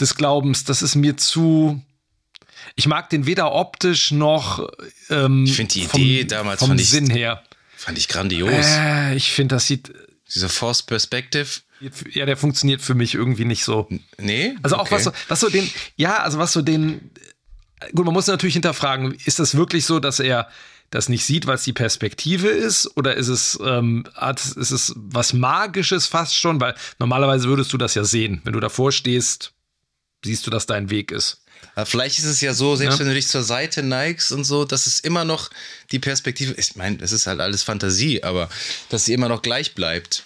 des Glaubens, das ist mir zu. Ich mag den weder optisch noch. Ähm, ich finde die Idee vom, damals vom Sinn ich, her. Fand ich grandios. Äh, ich finde, das sieht. Diese Force Perspective. Ja, der funktioniert für mich irgendwie nicht so. Nee? Also auch okay. was, so, was so den, ja, also was so den, gut, man muss natürlich hinterfragen, ist das wirklich so, dass er das nicht sieht, weil es die Perspektive ist? Oder ist es, ähm, ist es was Magisches fast schon? Weil normalerweise würdest du das ja sehen. Wenn du davor stehst, siehst du, dass dein Weg ist. Aber vielleicht ist es ja so, selbst ja. wenn du dich zur Seite neigst und so, dass es immer noch die Perspektive, ich meine, es ist halt alles Fantasie, aber dass sie immer noch gleich bleibt.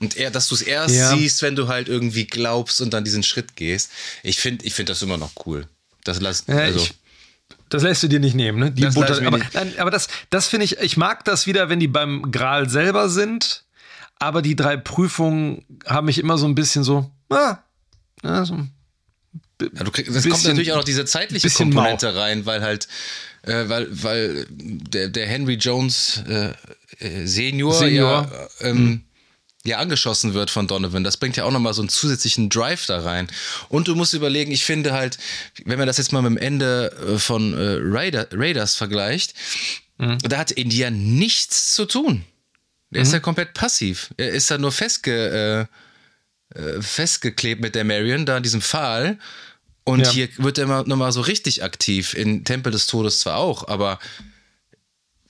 Und eher, dass du es erst ja. siehst, wenn du halt irgendwie glaubst und dann diesen Schritt gehst. Ich finde ich find das immer noch cool. Das lass, ja, also. Ich, das lässt du dir nicht nehmen, ne? Die das Butter, aber, nein, aber das, das finde ich, ich mag das wieder, wenn die beim Gral selber sind. Aber die drei Prüfungen haben mich immer so ein bisschen so, ah, ja, so ja, du kriegst, es kommt natürlich auch noch diese zeitliche Komponente mau. rein, weil halt, äh, weil, weil der, der Henry Jones äh, äh Senior, Senior. Ja, ähm, hm ja angeschossen wird von Donovan. Das bringt ja auch nochmal so einen zusätzlichen Drive da rein. Und du musst überlegen, ich finde halt, wenn man das jetzt mal mit dem Ende äh, von äh, Raider, Raiders vergleicht, mhm. da hat India nichts zu tun. Er mhm. ist ja komplett passiv. Er ist da nur festge, äh, äh, festgeklebt mit der Marion, da in diesem Pfahl. Und ja. hier wird er immer nochmal so richtig aktiv. In Tempel des Todes zwar auch, aber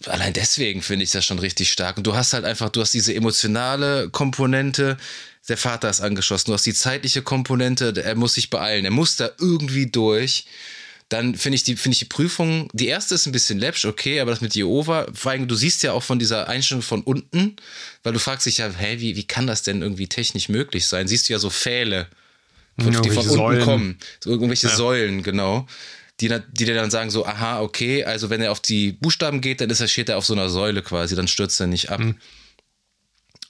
allein deswegen finde ich das schon richtig stark. Und du hast halt einfach, du hast diese emotionale Komponente, der Vater ist angeschossen, du hast die zeitliche Komponente, er muss sich beeilen, er muss da irgendwie durch. Dann finde ich, die, find ich die Prüfung, die erste ist ein bisschen läppsch, okay, aber das mit Jehova, vor allem, du siehst ja auch von dieser Einstellung von unten, weil du fragst dich ja, hä, wie, wie kann das denn irgendwie technisch möglich sein? Siehst du ja so Pfähle, die von unten Säulen. kommen, so irgendwelche ja. Säulen, genau die, die dir dann sagen so, aha, okay, also wenn er auf die Buchstaben geht, dann ist er, steht er auf so einer Säule quasi, dann stürzt er nicht ab. Mhm.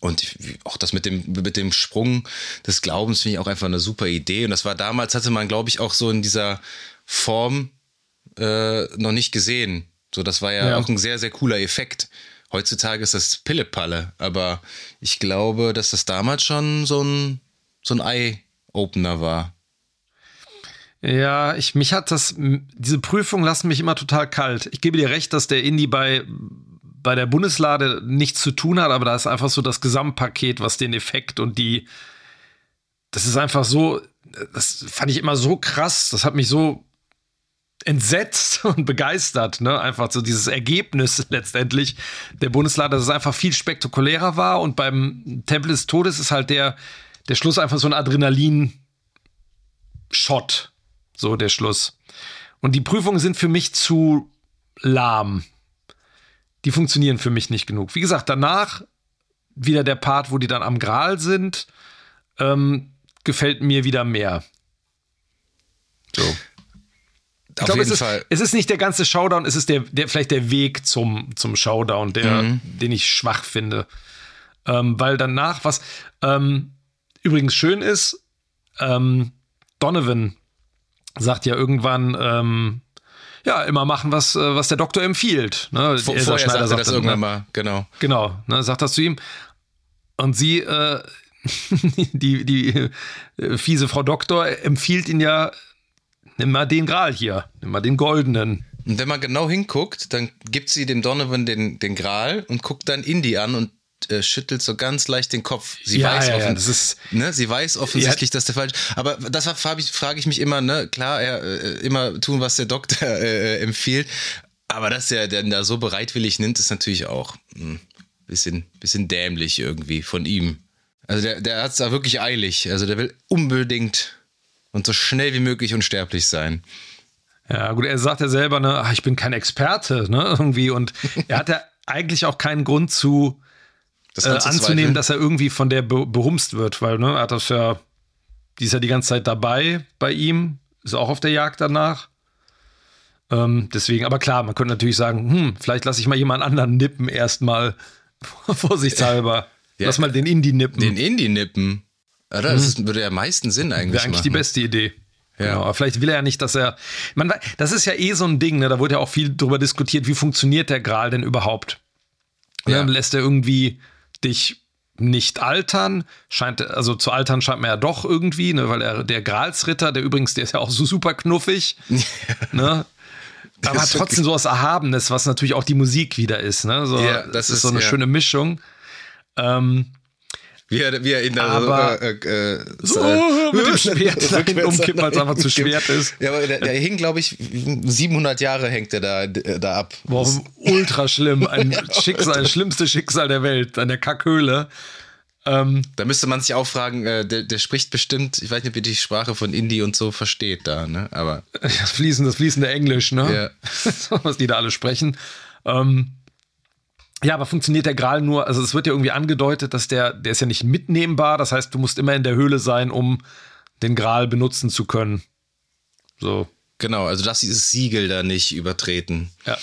Und auch das mit dem, mit dem Sprung des Glaubens finde ich auch einfach eine super Idee. Und das war damals, hatte man, glaube ich, auch so in dieser Form äh, noch nicht gesehen. So, das war ja, ja, auch ein sehr, sehr cooler Effekt. Heutzutage ist das Pillepalle, aber ich glaube, dass das damals schon so ein, so ein Eye-Opener war. Ja, ich, mich hat das, diese Prüfung lassen mich immer total kalt. Ich gebe dir recht, dass der Indie bei, bei der Bundeslade nichts zu tun hat, aber da ist einfach so das Gesamtpaket, was den Effekt und die, das ist einfach so, das fand ich immer so krass, das hat mich so entsetzt und begeistert, ne? Einfach so dieses Ergebnis letztendlich der Bundeslade, dass es einfach viel spektakulärer war und beim Tempel des Todes ist halt der, der Schluss einfach so ein Adrenalin-Shot. So der Schluss. Und die Prüfungen sind für mich zu lahm. die funktionieren für mich nicht genug. Wie gesagt, danach wieder der Part, wo die dann am Gral sind, ähm, gefällt mir wieder mehr. So. Ich Auf glaube, jeden es ist, es ist nicht der ganze Showdown, es ist der, der vielleicht der Weg zum, zum Showdown, der, den ich schwach finde. Ähm, weil danach, was ähm, übrigens schön ist, ähm, Donovan sagt ja irgendwann, ähm, ja, immer machen, was, äh, was der Doktor empfiehlt. Ne? Vor, vorher Schneider sagte das dann, irgendwann ne? mal, genau. Genau, ne, sagt das zu ihm. Und sie, äh, die, die äh, fiese Frau Doktor, empfiehlt ihn ja, nimm mal den Gral hier, nimm mal den goldenen. Und wenn man genau hinguckt, dann gibt sie dem Donovan den, den Gral und guckt dann Indy an und äh, schüttelt so ganz leicht den Kopf. Sie Ja, weiß ja, ja, offen- das ist- ne, sie weiß offensichtlich, dass der falsch. Aber das frage ich, frage ich mich immer, ne, klar, er äh, immer tun, was der Doktor äh, empfiehlt. Aber dass er denn da so bereitwillig nimmt, ist natürlich auch ein bisschen, bisschen dämlich irgendwie von ihm. Also der, der hat es da wirklich eilig. Also der will unbedingt und so schnell wie möglich unsterblich sein. Ja, gut, er sagt ja selber, ne, ach, ich bin kein Experte, ne, irgendwie. Und er hat ja eigentlich auch keinen Grund zu Das äh, anzunehmen, dass er irgendwie von der be behumst wird, weil, ne, er hat das ja, die ist ja die ganze Zeit dabei bei ihm, ist auch auf der Jagd danach. Ähm, deswegen, aber klar, man könnte natürlich sagen, hm, vielleicht lasse ich mal jemand anderen nippen erstmal, vorsichtshalber. Ja. Lass mal den Indie nippen. Den Indie nippen. Oder? Das ist, würde ja am meisten Sinn eigentlich Wäre Mhm. eigentlich die machen. beste Idee. Ja. Genau, aber vielleicht will er ja nicht, dass er. Man, das ist ja eh so ein Ding, ne? da wurde ja auch viel drüber diskutiert, wie funktioniert der Gral denn überhaupt? Ja. Ja. lässt er irgendwie dich nicht altern? Scheint, also zu altern scheint man ja doch irgendwie, ne? weil er, der Gralsritter, der übrigens, der ist ja auch so super knuffig. ne? Aber hat trotzdem so was Erhabenes, was natürlich auch die Musik wieder ist. Ne? So, Ja, das ist ist- so eine ja. schöne Mischung. Ähm, Wie er, wie er ihn da Aber- äh, äh, So, mit dem Schwert da hinten umkippen, weil es einfach zu schwert ist. Ja, aber der, der hing, glaube ich, 700 Jahre hängt er da, da ab. Boah, ultra schlimm. Ein Schicksal, das schlimmste Schicksal der Welt, an der Kackhöhle. Ähm, Da müsste man sich auch fragen, äh, der, der spricht bestimmt, ich weiß nicht, ob ihr die Sprache von Indie und so versteht da, ne? Aber das, fließende, das fließende Englisch, ne? Was die da alle sprechen. Ähm, ja, aber funktioniert der Gral nur, also es wird ja irgendwie angedeutet, dass der, der ist ja nicht mitnehmbar, das heißt, du musst immer in der Höhle sein, um den Gral benutzen zu können. So, genau, also dass dieses Siegel da nicht übertreten. ja,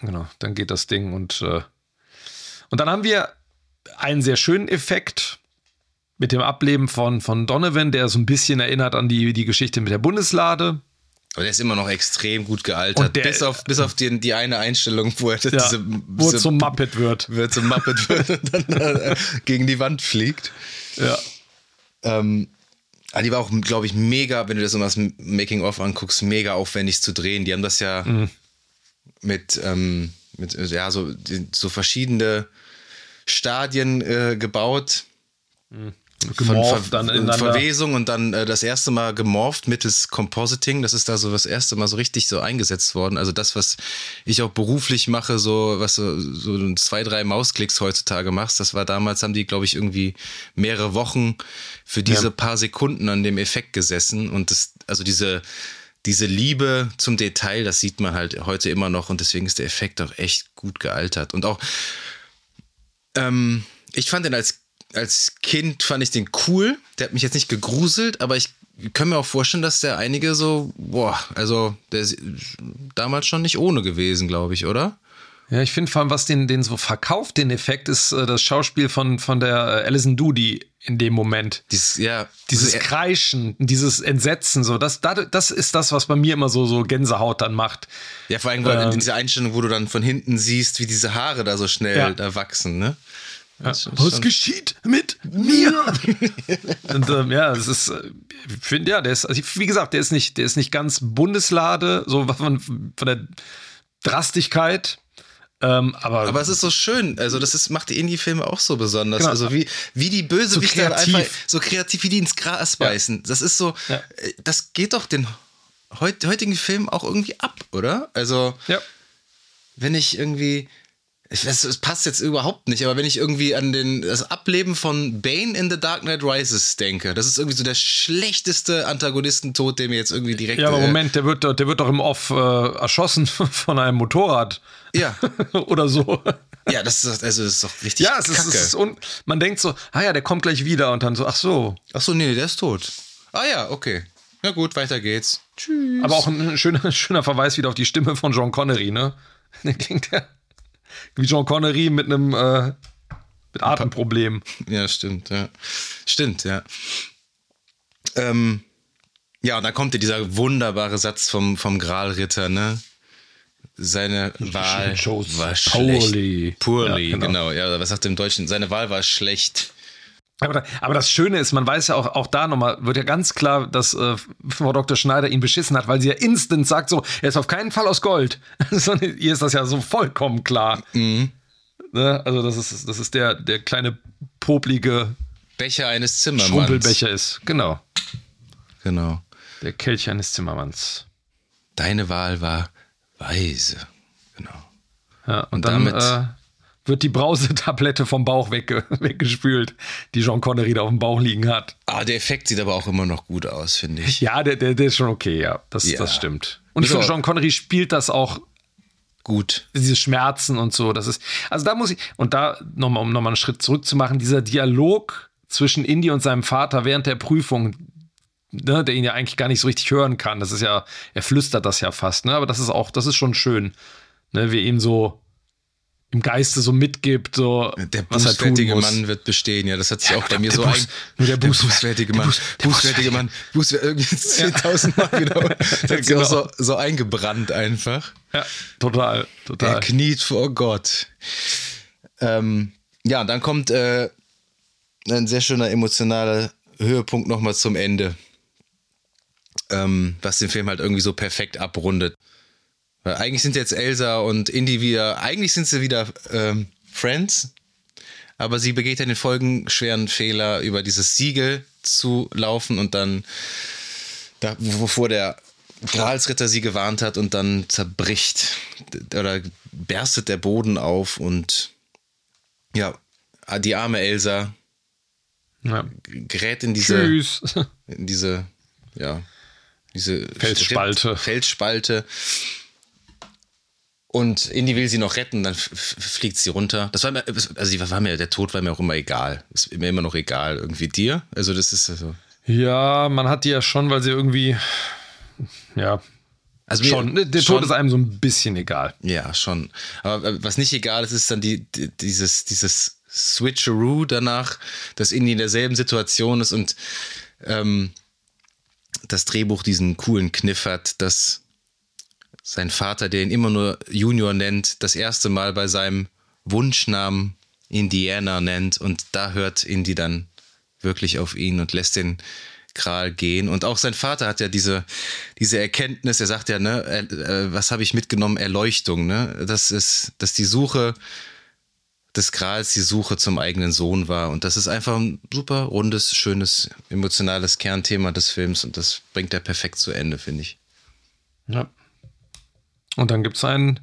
genau, dann geht das Ding und, äh, und dann haben wir einen sehr schönen Effekt mit dem Ableben von, von Donovan, der so ein bisschen erinnert an die, die Geschichte mit der Bundeslade. Aber der ist immer noch extrem gut gealtert. Der- bis auf, bis auf die, die eine Einstellung, wo er Ja, diese, wo er diese zum Muppet wird. wird zum Muppet wird und dann äh, gegen die Wand fliegt. Ja. Ähm, aber die war auch, glaube ich, mega, wenn du das so das Making-of anguckst, mega aufwendig zu drehen. Die haben das ja Mhm. mit, ähm, mit, ja, so, so verschiedene Stadien äh, gebaut. Gemorpht dann ineinander. Verwesung und dann äh, das erste Mal gemorpht mittels Compositing. Das ist da so das erste Mal so richtig so eingesetzt worden. Also das, was ich auch beruflich mache, so was so, so zwei, drei Mausklicks heutzutage machst, das war damals, haben die, glaube ich, irgendwie mehrere Wochen für diese Ja. paar Sekunden an dem Effekt gesessen. Und das, also diese, diese Liebe zum Detail, das sieht man halt heute immer noch und deswegen ist der Effekt auch echt gut gealtert. Und auch ähm, ich fand den als, als Kind, fand ich den cool. Der hat mich jetzt nicht gegruselt, aber ich kann mir auch vorstellen, dass der einige so, boah, also der ist damals schon nicht ohne gewesen, glaube ich, oder? Ja, ich finde vor allem, was den, den so verkauft, den Effekt, ist äh, das Schauspiel von, von der äh, Alison Doody in dem Moment. Dieses, ja, Dieses diese- Kreischen, dieses Entsetzen, so, das, das, das ist das, was bei mir immer so, so Gänsehaut dann macht. ja, vor allem ähm, diese Einstellung, wo du dann von hinten siehst, wie diese Haare da so schnell Ja. da wachsen, ne? Schon- Was geschieht mit mir? Und ähm, ja, es ist, äh, ich finde, ja, der ist, also wie gesagt, der ist nicht, der ist nicht ganz Bundeslade, so von, von der Drastigkeit. Ähm, aber, Aber es ist so schön, also das ist, macht die Indie-Filme auch so besonders. Genau. Also wie, wie die Bösewichte So einfach so kreativ, wie die ins Gras beißen. Das ist so, Ja. äh, das geht doch den heut, heutigen Film auch irgendwie ab, oder? Also ja. wenn ich irgendwie, Es passt jetzt überhaupt nicht, aber wenn ich irgendwie an den, das Ableben von Bane in The Dark Knight Rises denke, das ist irgendwie so der schlechteste Antagonistentod, der mir jetzt irgendwie direkt. Ja, aber äh, Moment, der wird, der wird doch im Off äh, erschossen von einem Motorrad. Ja. Oder so. Ja, das ist, also das ist doch richtig. Ja, es ist, es ist und man denkt so, ah ja, der kommt gleich wieder und dann so, ach so. Ach so, nee, der ist tot. Ah ja, okay. Na gut, weiter geht's. Tschüss. Aber auch ein schöner, schöner Verweis wieder auf die Stimme von John Connery, ne? Der klingt ja wie John Connery mit einem äh, mit Atemproblem. Ja, stimmt, ja. Stimmt, ja. Ähm, ja, und dann kommt ja dieser wunderbare Satz vom, vom Graalritter, ne? Seine Wahl war schlecht. Poorly. Ja, genau. genau. Ja, was sagt im Deutschen? Seine Wahl war schlecht. Aber, aber, das Schöne ist, man weiß ja auch, auch da nochmal, wird ja ganz klar, dass äh, Frau Dr. Schneider ihn beschissen hat, weil sie ja instant sagt so, er ist auf keinen Fall aus Gold. Ihr ist das ja so vollkommen klar. Mhm. Ne? Also das ist, das ist der, der kleine poplige Becher eines Zimmermanns. Schrumpelbecher ist, genau. Genau. Der Kelch eines Zimmermanns. Deine Wahl war weise. Genau. Ja, und, und dann, damit äh, wird die Brausetablette vom Bauch wegge weggespült, die Jean Connery da auf dem Bauch liegen hat. Ah, der Effekt sieht aber auch immer noch gut aus, finde ich. Ja, der, der, der, ist schon okay, ja. Das, ja. das stimmt. Und ich finde, Jean Connery spielt das auch gut. Diese Schmerzen und so. Das ist, also da muss ich, und da nochmal, um nochmal einen Schritt zurück zu machen, dieser Dialog zwischen Indy und seinem Vater während der Prüfung, ne, der ihn ja eigentlich gar nicht so richtig hören kann. Das ist ja, er flüstert das ja fast, ne? Aber das ist auch, das ist schon schön. Ne, wie ihm so im Geiste so mitgibt, so der bußfertige Mann wird bestehen, ja, das hat sich ja, auch bei mir so Buß, ein nur der, bußfertige Mann, bußfertige Mann, Buß, irgendwie 10.000 Mal genau, das hat genau. so, so eingebrannt einfach. Ja, total, total. Er kniet vor Gott. Ähm, ja, dann kommt äh, ein sehr schöner emotionaler Höhepunkt nochmal zum Ende, ähm, was den Film halt irgendwie so perfekt abrundet. Eigentlich sind jetzt Elsa und Indy wieder, eigentlich sind sie wieder ähm, Friends, aber sie begeht ja den folgenschweren Fehler, über dieses Siegel zu laufen und dann, da, wovor der Gralsritter sie gewarnt hat und dann zerbricht oder berstet der Boden auf und ja, die arme Elsa ja. gerät in diese, Tschüss. in diese, ja, diese Felsspalte. Felsspalte und Indy will sie noch retten, dann fliegt sie runter. Das war mir, also war mir, der Tod war mir auch immer egal. Ist mir immer noch egal. Irgendwie dir? Also das ist also. Ja, man hat die ja schon, weil sie irgendwie, ja. Also schon, mir, der schon, Tod ist einem so ein bisschen egal. Ja, schon. Aber was nicht egal ist, ist dann die, die dieses, dieses Switcheroo danach, dass Indy in derselben Situation ist und ähm, das Drehbuch diesen coolen Kniff hat, dass sein Vater, der ihn immer nur Junior nennt, das erste Mal bei seinem Wunschnamen Indiana nennt und da hört Indy dann wirklich auf ihn und lässt den Kral gehen. Und auch sein Vater hat ja diese, diese Erkenntnis, er sagt ja, ne, äh, was habe ich mitgenommen? Erleuchtung, ne? Das ist, dass die Suche des Grals die Suche zum eigenen Sohn war. Und das ist einfach ein super rundes, schönes, emotionales Kernthema des Films und das bringt er perfekt zu Ende, finde ich. Ja. Und dann gibt es einen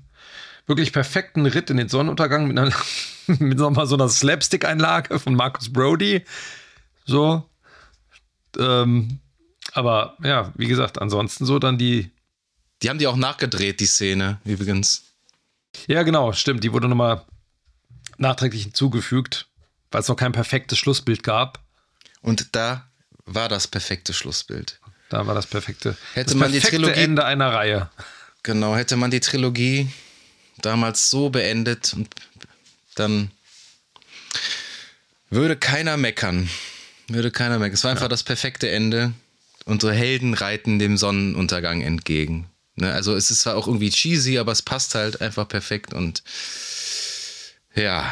wirklich perfekten Ritt in den Sonnenuntergang mit einer, mit nochmal so einer Slapstick-Einlage von Marcus Brody. So. Ähm, aber ja, wie gesagt, ansonsten so dann die. Die haben die auch nachgedreht, die Szene, übrigens. Ja, genau, stimmt. Die wurde nochmal nachträglich hinzugefügt, weil es noch kein perfektes Schlussbild gab. Und da war das perfekte Schlussbild. Da war das perfekte, Hätte das man perfekte die Trilogie, Ende einer Reihe. Genau, hätte man die Trilogie damals so beendet und dann würde keiner meckern. Würde keiner meckern. Es war einfach ja. das perfekte Ende. Unsere Helden reiten dem Sonnenuntergang entgegen. Ne? Also es ist zwar auch irgendwie cheesy, aber es passt halt einfach perfekt und ja,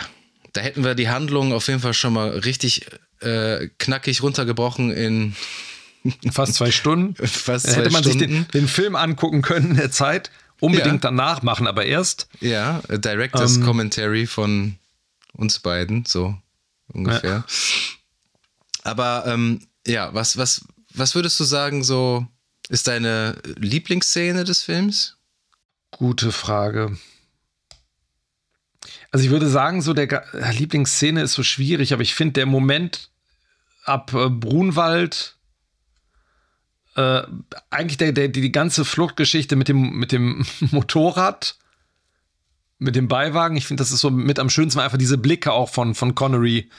da hätten wir die Handlung auf jeden Fall schon mal richtig äh, knackig runtergebrochen in Fast zwei Stunden. Fast zwei Hätte man Stunden. sich den, den, Film angucken können in der Zeit. Unbedingt ja. danach machen, aber erst. Ja, Directors ähm, Commentary von uns beiden, so ungefähr. Ja. Aber ähm, ja, was, was, was würdest du sagen, so ist deine Lieblingsszene des Films? Gute Frage. Also ich würde sagen, so der Lieblingsszene ist so schwierig, aber ich finde der Moment ab äh, Brunwald äh, eigentlich der, der, die, ganze Fluchtgeschichte mit dem, mit dem Motorrad, mit dem Beiwagen, ich finde, das ist so mit am schönsten, weil einfach diese Blicke auch von, von Connery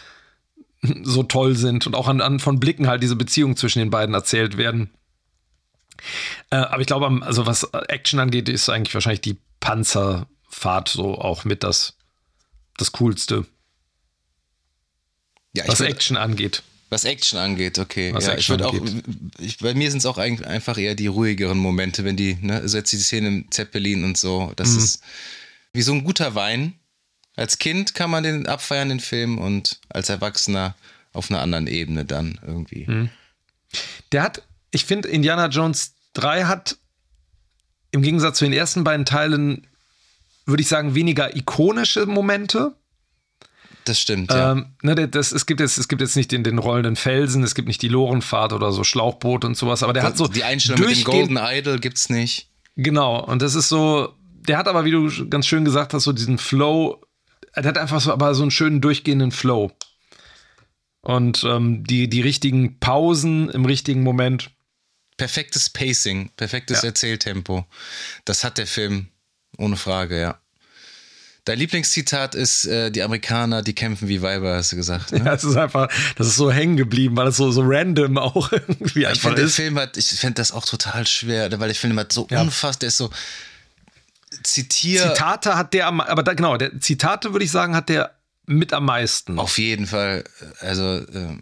so toll sind und auch an, an von Blicken halt diese Beziehung zwischen den beiden erzählt werden. Äh, aber ich glaube, also was Action angeht, ist eigentlich wahrscheinlich die Panzerfahrt so auch mit das, das Coolste. Ja, was Action angeht. Was Action angeht, okay. Was ja, Action ich auch, ich, bei mir sind es auch einfach eher die ruhigeren Momente, wenn die, ne, also jetzt die Szene im Zeppelin und so, das mhm. ist wie so ein guter Wein. Als Kind kann man den abfeiern, den Film, und als Erwachsener auf einer anderen Ebene dann irgendwie. Mhm. Der hat, ich finde, Indiana Jones 3 hat im Gegensatz zu den ersten beiden Teilen, würde ich sagen, weniger ikonische Momente. Das stimmt, ja. Ähm, ne, das, es, gibt jetzt, es gibt jetzt nicht den, den rollenden Felsen, es gibt nicht die Lorenfahrt oder so Schlauchboot und sowas, aber der hat so. Die Einstellung mit dem Golden Idol gibt's nicht. Genau, und das ist so, der hat aber, wie du ganz schön gesagt hast, so diesen Flow, er hat einfach so, aber so einen schönen durchgehenden Flow. Und ähm, die, die richtigen Pausen im richtigen Moment. Perfektes Pacing, perfektes ja. Erzähltempo. Das hat der Film, ohne Frage, ja. Dein Lieblingszitat ist, äh, die Amerikaner, die kämpfen wie Weiber, hast du gesagt. Ne? Ja, es ist einfach, das ist so hängen geblieben, weil es so, so random auch irgendwie einfach ich find, ist. Der Film hat, ich finde das auch total schwer, weil der Film hat so ja. unfassbar, der ist so zitier. Zitate hat der, aber da, genau, der Zitate würde ich sagen, hat der mit am meisten. Auf jeden Fall, also, äh,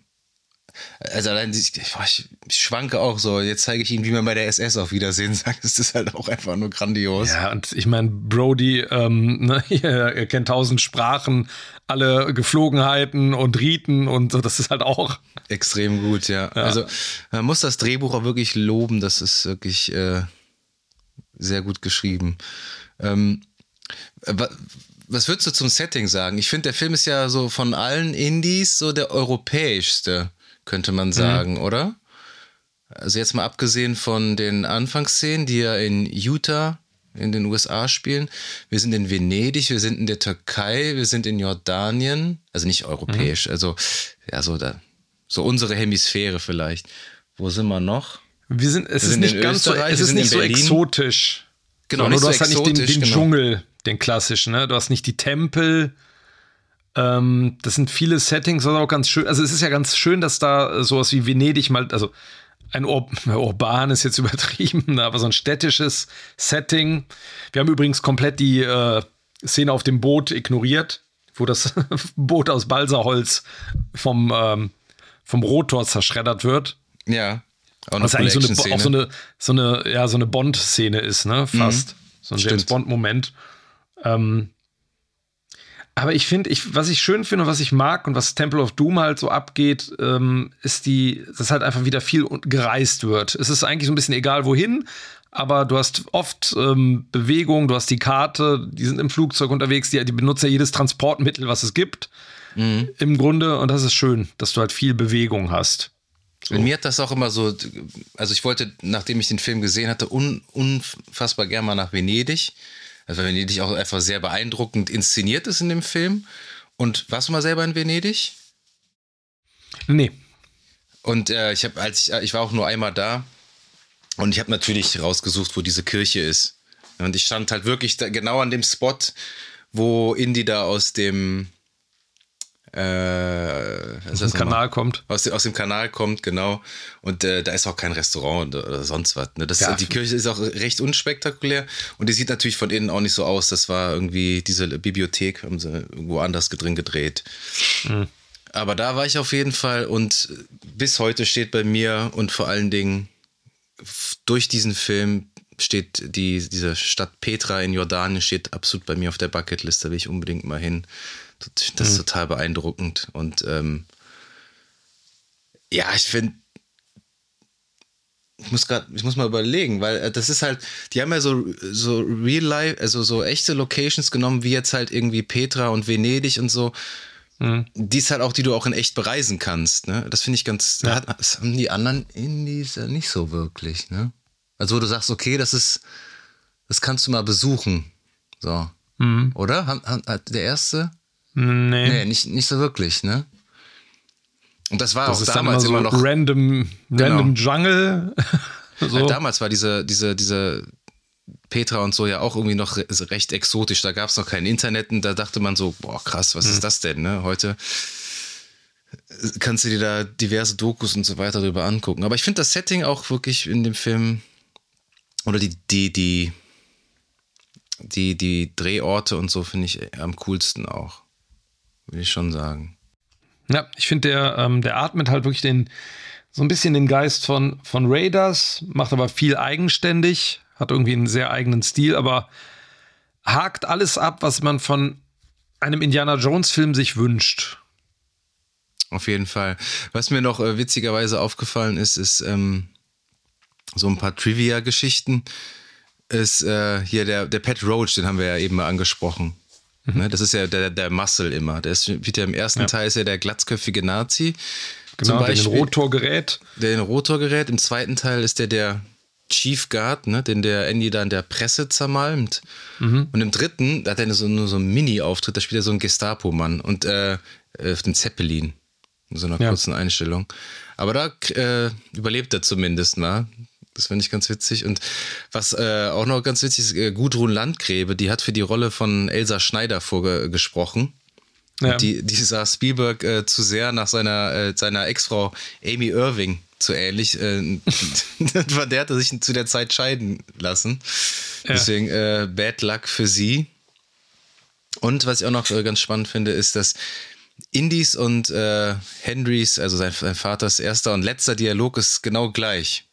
also allein, ich, ich, schwanke auch so. Jetzt zeige ich Ihnen, wie man bei der SS auf Wiedersehen sagt. Das ist halt auch einfach nur grandios. Ja, und ich meine, Brody, ähm, ne, er kennt tausend Sprachen, alle Geflogenheiten und Riten und so. Das ist halt auch extrem gut, ja. ja. Also man muss das Drehbuch auch wirklich loben. Das ist wirklich äh, sehr gut geschrieben. Ähm, was würdest du zum Setting sagen? Ich finde, der Film ist ja so von allen Indies so der europäischste könnte man mhm. sagen, mhm. oder? Also jetzt mal abgesehen von den Anfangsszenen, die ja in Utah in den USA spielen. Wir sind in Venedig, wir sind in der Türkei, wir sind in Jordanien, also nicht europäisch, mhm. also ja, so da, so unsere Hemisphäre vielleicht. Wo sind wir noch? Wir sind, es wir ist sind nicht ganz so, es ist nicht so exotisch. Genau, nicht du so hast halt nicht den, den genau. Dschungel, den klassischen, ne? Du hast nicht die Tempel, ähm, das sind viele Settings, was auch ganz schön. Also es ist ja ganz schön, dass da sowas wie Venedig mal, also ein Ur urban ist jetzt übertrieben, aber so ein städtisches Setting. Wir haben übrigens komplett die äh, Szene auf dem Boot ignoriert, wo das Boot aus Balsaholz vom, ähm, vom Rotor zerschreddert wird. Ja. Auch Was eigentlich so eine, auch so eine, so eine, ja, so eine Bond-Szene ist, ne? Fast. Mhm. So ein James Bond-Moment. Ähm, aber ich finde, ich, was ich schön finde und was ich mag und was Temple of Doom halt so abgeht, ähm, ist die, dass halt einfach wieder viel gereist wird. Es ist eigentlich so ein bisschen egal wohin, aber du hast oft ähm, Bewegung, du hast die Karte, die sind im Flugzeug unterwegs, die, die benutzen ja jedes Transportmittel, was es gibt. Mhm. Im Grunde, und das ist schön, dass du halt viel Bewegung hast. So. Mir hat das auch immer so, also ich wollte, nachdem ich den Film gesehen hatte, un, unfassbar gerne mal nach Venedig. Also Venedig auch einfach sehr beeindruckend inszeniert ist in dem Film. Und warst du mal selber in Venedig? Nee. Und äh, ich habe, als ich, ich war auch nur einmal da und ich habe natürlich rausgesucht, wo diese Kirche ist. Und ich stand halt wirklich da, genau an dem Spot, wo Indy da aus dem äh, aus dem Kanal kommt. Aus, aus, dem Kanal kommt, genau. Und äh, da ist auch kein Restaurant oder, oder sonst was. Ne? Das, ja. Die Kirche ist auch recht unspektakulär und die sieht natürlich von innen auch nicht so aus. Das war irgendwie diese Bibliothek, haben sie irgendwo anders drin gedreht. Mhm. Aber da war ich auf jeden Fall und bis heute steht bei mir und vor allen Dingen durch diesen Film steht die, diese Stadt Petra in Jordanien steht absolut bei mir auf der Bucketliste, da will ich unbedingt mal hin. Das ist mhm. total beeindruckend. Und ähm, ja, ich finde, ich muss gerade, ich muss mal überlegen, weil äh, das ist halt, die haben ja so, so real life, also so echte Locations genommen, wie jetzt halt irgendwie Petra und Venedig und so. Mhm. Die ist halt auch, die du auch in echt bereisen kannst, ne? Das finde ich ganz, ja. das haben die anderen Indies ja nicht so wirklich, ne? Also wo du sagst, okay, das ist, das kannst du mal besuchen. So. Mhm. Oder? Hat, hat, der erste? Nee. Nee, nicht, nicht so wirklich, ne? Und das war das auch damals immer, so immer noch. Random, random Jungle. so. Halt damals war diese, diese, diese Petra und so ja auch irgendwie noch recht exotisch. Da gab es noch kein Internet und da dachte man so, boah, krass, was mhm. ist das denn? Ne? Heute kannst du dir da diverse Dokus und so weiter drüber angucken. Aber ich finde das Setting auch wirklich in dem Film oder die, die, die, die, die Drehorte und so finde ich am coolsten auch. Will ich schon sagen. Ja, ich finde, der, ähm, der atmet halt wirklich den, so ein bisschen den Geist von, von Raiders, macht aber viel eigenständig, hat irgendwie einen sehr eigenen Stil, aber hakt alles ab, was man von einem Indiana Jones-Film sich wünscht. Auf jeden Fall. Was mir noch äh, witzigerweise aufgefallen ist, ist ähm, so ein paar Trivia-Geschichten. Ist äh, hier der, der Pat Roach, den haben wir ja eben mal angesprochen. Mhm. Ne, das ist ja der, der Muscle immer. Der ist, wird ja im ersten ja. Teil ist ja der glatzköpfige Nazi. Genau, Beispiel, der den Rotor gerät. Der den Rotor gerät. Im zweiten Teil ist der der Chief Guard, ne, den der Andy da in der Presse zermalmt. Mhm. Und im dritten, da hat er so, nur so einen Mini-Auftritt, da spielt er so einen Gestapo-Mann und äh, auf den Zeppelin. In so einer ja. kurzen Einstellung. Aber da äh, überlebt er zumindest mal. Das finde ich ganz witzig. Und was äh, auch noch ganz witzig ist, äh, Gudrun Landgräbe, die hat für die Rolle von Elsa Schneider vorgesprochen. Ja. Die, die sah Spielberg äh, zu sehr nach seiner, äh, seiner Ex-Frau Amy Irving zu ähnlich. Äh, von der hat er sich zu der Zeit scheiden lassen. Ja. Deswegen äh, Bad Luck für sie. Und was ich auch noch äh, ganz spannend finde, ist, dass Indies und äh, Henrys, also sein, sein Vaters erster und letzter Dialog ist genau gleich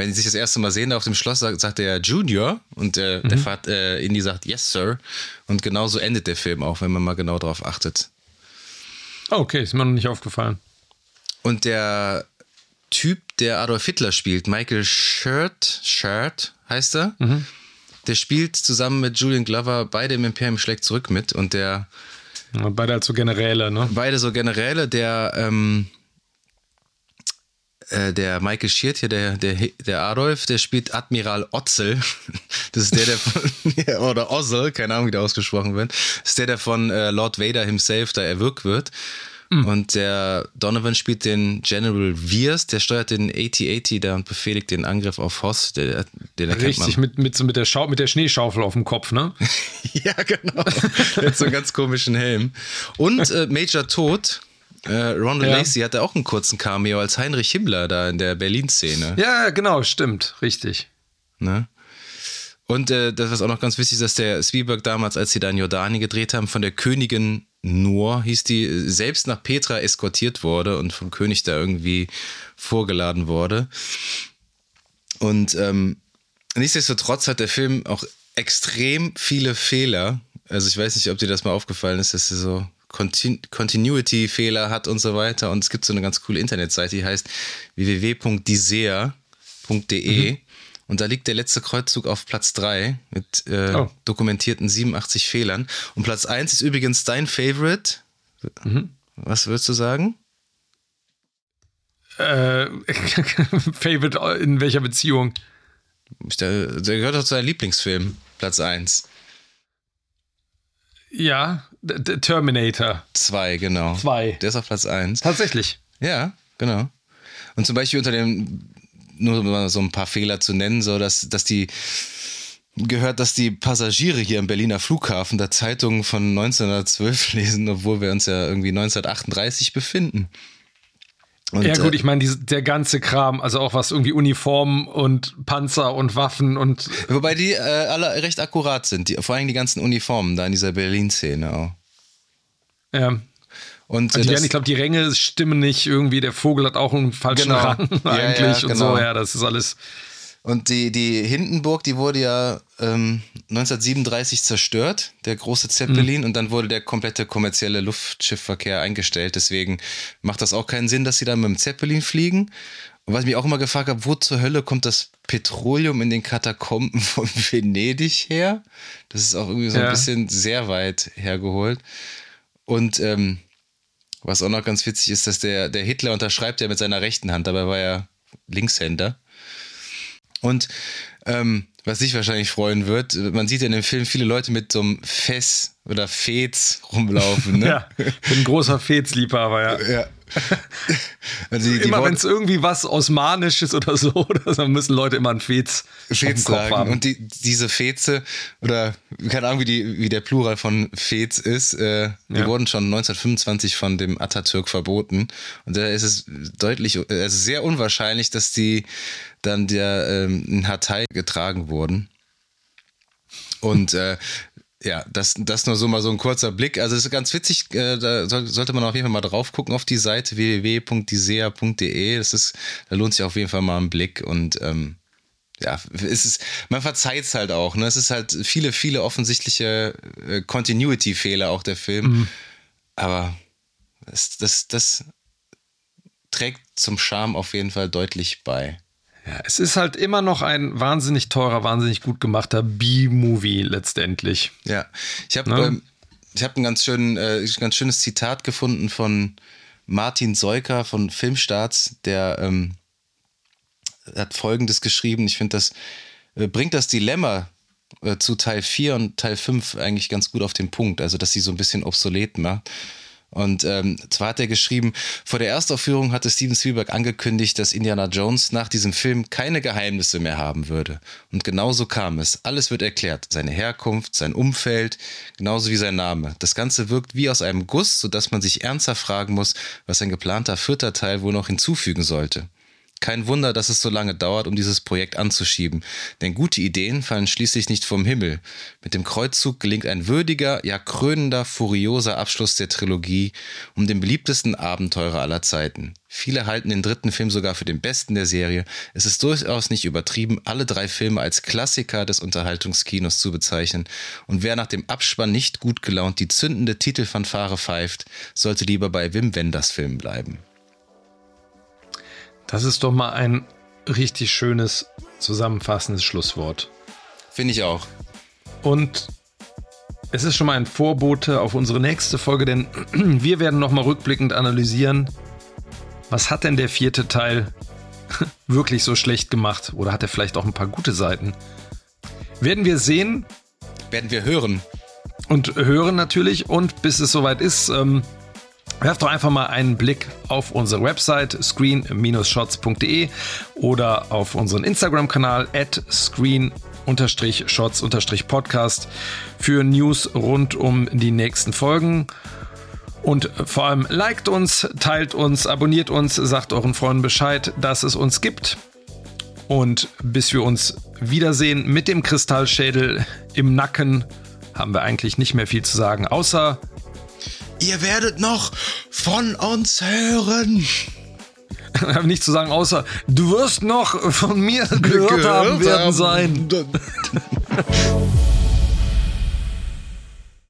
wenn sie sich das erste Mal sehen auf dem Schloss, sagt, sagt er Junior und äh, mhm. der Vater, äh, Indy sagt Yes, Sir. Und genauso endet der Film auch, wenn man mal genau darauf achtet. Oh, okay, ist mir noch nicht aufgefallen. Und der Typ, der Adolf Hitler spielt, Michael Shirt, Shirt heißt er, mhm. der spielt zusammen mit Julian Glover beide im Imperium schlägt zurück mit und der. Beide als so Generäle, ne? Beide so Generäle, der. Ähm, äh, der Michael Schiert hier, der, der, der Adolf, der spielt Admiral Otzel. Das ist der, der von, oder Ozzel, keine Ahnung, wie der ausgesprochen wird. Das ist der, der von äh, Lord Vader himself da erwürgt wird. Mhm. Und der Donovan spielt den General Viers, der steuert den AT-80 da und befehligt den Angriff auf Hoss. Der, den Richtig, mit, mit, so mit, der Schau mit der Schneeschaufel auf dem Kopf, ne? ja, genau. der hat so einen ganz komischen Helm. Und äh, Major Tod, äh, Ronald ja. Lacey hatte auch einen kurzen Cameo als Heinrich Himmler da in der Berlin-Szene. Ja, genau, stimmt, richtig. Ne? Und äh, das, was auch noch ganz wichtig ist, dass der Spielberg damals, als sie da in Jordanien gedreht haben, von der Königin Noor, hieß die, selbst nach Petra eskortiert wurde und vom König da irgendwie vorgeladen wurde. Und ähm, nichtsdestotrotz hat der Film auch extrem viele Fehler. Also ich weiß nicht, ob dir das mal aufgefallen ist, dass er so Continuity-Fehler hat und so weiter. Und es gibt so eine ganz coole Internetseite, die heißt www.disea.de. Mhm. Und da liegt der letzte Kreuzzug auf Platz 3 mit äh, oh. dokumentierten 87 Fehlern. Und Platz 1 ist übrigens dein Favorite. Mhm. Was würdest du sagen? Äh, Favorite in welcher Beziehung? Der, der gehört doch zu deinem Lieblingsfilm, Platz 1. Ja, Terminator. Zwei, genau. Zwei. Der ist auf Platz eins. Tatsächlich. Ja, genau. Und zum Beispiel unter dem, nur so ein paar Fehler zu nennen, so dass, dass die gehört, dass die Passagiere hier im Berliner Flughafen da Zeitungen von 1912 lesen, obwohl wir uns ja irgendwie 1938 befinden. Und, ja gut, äh, ich meine, der ganze Kram, also auch was irgendwie Uniformen und Panzer und Waffen und... Wobei die äh, alle recht akkurat sind, die, vor allem die ganzen Uniformen da in dieser Berlin-Szene auch. Ja. Und, äh, die werden, ich glaube, die Ränge stimmen nicht irgendwie, der Vogel hat auch einen falschen genau. Rang eigentlich ja, ja, und genau. so, ja, das ist alles... Und die, die Hindenburg, die wurde ja ähm, 1937 zerstört, der große Zeppelin, mhm. und dann wurde der komplette kommerzielle Luftschiffverkehr eingestellt. Deswegen macht das auch keinen Sinn, dass sie da mit dem Zeppelin fliegen. Und was ich mich auch immer gefragt habe, wo zur Hölle kommt das Petroleum in den Katakomben von Venedig her? Das ist auch irgendwie so ein ja. bisschen sehr weit hergeholt. Und ähm, was auch noch ganz witzig ist, dass der, der Hitler unterschreibt ja mit seiner rechten Hand, dabei war er Linkshänder. Und ähm, was dich wahrscheinlich freuen wird. Man sieht in dem Film viele Leute mit so einem Fess oder Fez rumlaufen. Ne? ja, bin ein großer Fez-Liebhaber, ja. ja. Also die, immer wenn es irgendwie was Osmanisches oder so, oder so, müssen Leute immer ein Fez, Fez sagen. Haben. Und die, diese Feze, oder keine Ahnung, wie, die, wie der Plural von Fez ist, äh, die ja. wurden schon 1925 von dem Atatürk verboten. Und da ist es deutlich, also sehr unwahrscheinlich, dass die dann der ähm, Hatay getragen wurden. Und äh, ja, das, das nur so mal so ein kurzer Blick. Also es ist ganz witzig, äh, da sollte man auf jeden Fall mal drauf gucken auf die Seite www.disea.de. Das ist, da lohnt sich auf jeden Fall mal ein Blick und ähm, ja, es ist, man verzeiht es halt auch. Ne? Es ist halt viele, viele offensichtliche äh, Continuity-Fehler auch der Film. Mhm. Aber das, das, das trägt zum Charme auf jeden Fall deutlich bei. Ja, es ist halt immer noch ein wahnsinnig teurer, wahnsinnig gut gemachter B-Movie letztendlich. Ja, ich habe ne? ähm, ich hab ein ganz, schön, äh, ganz schönes Zitat gefunden von Martin Seuker von Filmstarts, der ähm, hat Folgendes geschrieben. Ich finde, das äh, bringt das Dilemma äh, zu Teil 4 und Teil 5 eigentlich ganz gut auf den Punkt. Also, dass sie so ein bisschen obsolet macht. Und ähm, zwar hat er geschrieben, vor der Erstaufführung hatte Steven Spielberg angekündigt, dass Indiana Jones nach diesem Film keine Geheimnisse mehr haben würde. Und genauso kam es. Alles wird erklärt. Seine Herkunft, sein Umfeld, genauso wie sein Name. Das Ganze wirkt wie aus einem Guss, sodass man sich ernsthaft fragen muss, was ein geplanter vierter Teil wohl noch hinzufügen sollte. Kein Wunder, dass es so lange dauert, um dieses Projekt anzuschieben. Denn gute Ideen fallen schließlich nicht vom Himmel. Mit dem Kreuzzug gelingt ein würdiger, ja krönender, furioser Abschluss der Trilogie um den beliebtesten Abenteurer aller Zeiten. Viele halten den dritten Film sogar für den besten der Serie. Es ist durchaus nicht übertrieben, alle drei Filme als Klassiker des Unterhaltungskinos zu bezeichnen. Und wer nach dem Abspann nicht gut gelaunt die zündende Titelfanfare pfeift, sollte lieber bei Wim Wenders Film bleiben. Das ist doch mal ein richtig schönes, zusammenfassendes Schlusswort. Finde ich auch. Und es ist schon mal ein Vorbote auf unsere nächste Folge, denn wir werden nochmal rückblickend analysieren, was hat denn der vierte Teil wirklich so schlecht gemacht? Oder hat er vielleicht auch ein paar gute Seiten? Werden wir sehen. Werden wir hören. Und hören natürlich. Und bis es soweit ist, ähm, Werft doch einfach mal einen Blick auf unsere Website screen-shots.de oder auf unseren Instagram-Kanal at screen-shots-podcast für News rund um die nächsten Folgen. Und vor allem liked uns, teilt uns, abonniert uns, sagt euren Freunden Bescheid, dass es uns gibt. Und bis wir uns wiedersehen mit dem Kristallschädel im Nacken, haben wir eigentlich nicht mehr viel zu sagen, außer Ihr werdet noch von uns hören. Ich habe nichts zu sagen, außer du wirst noch von mir gehört, gehört haben werden sein.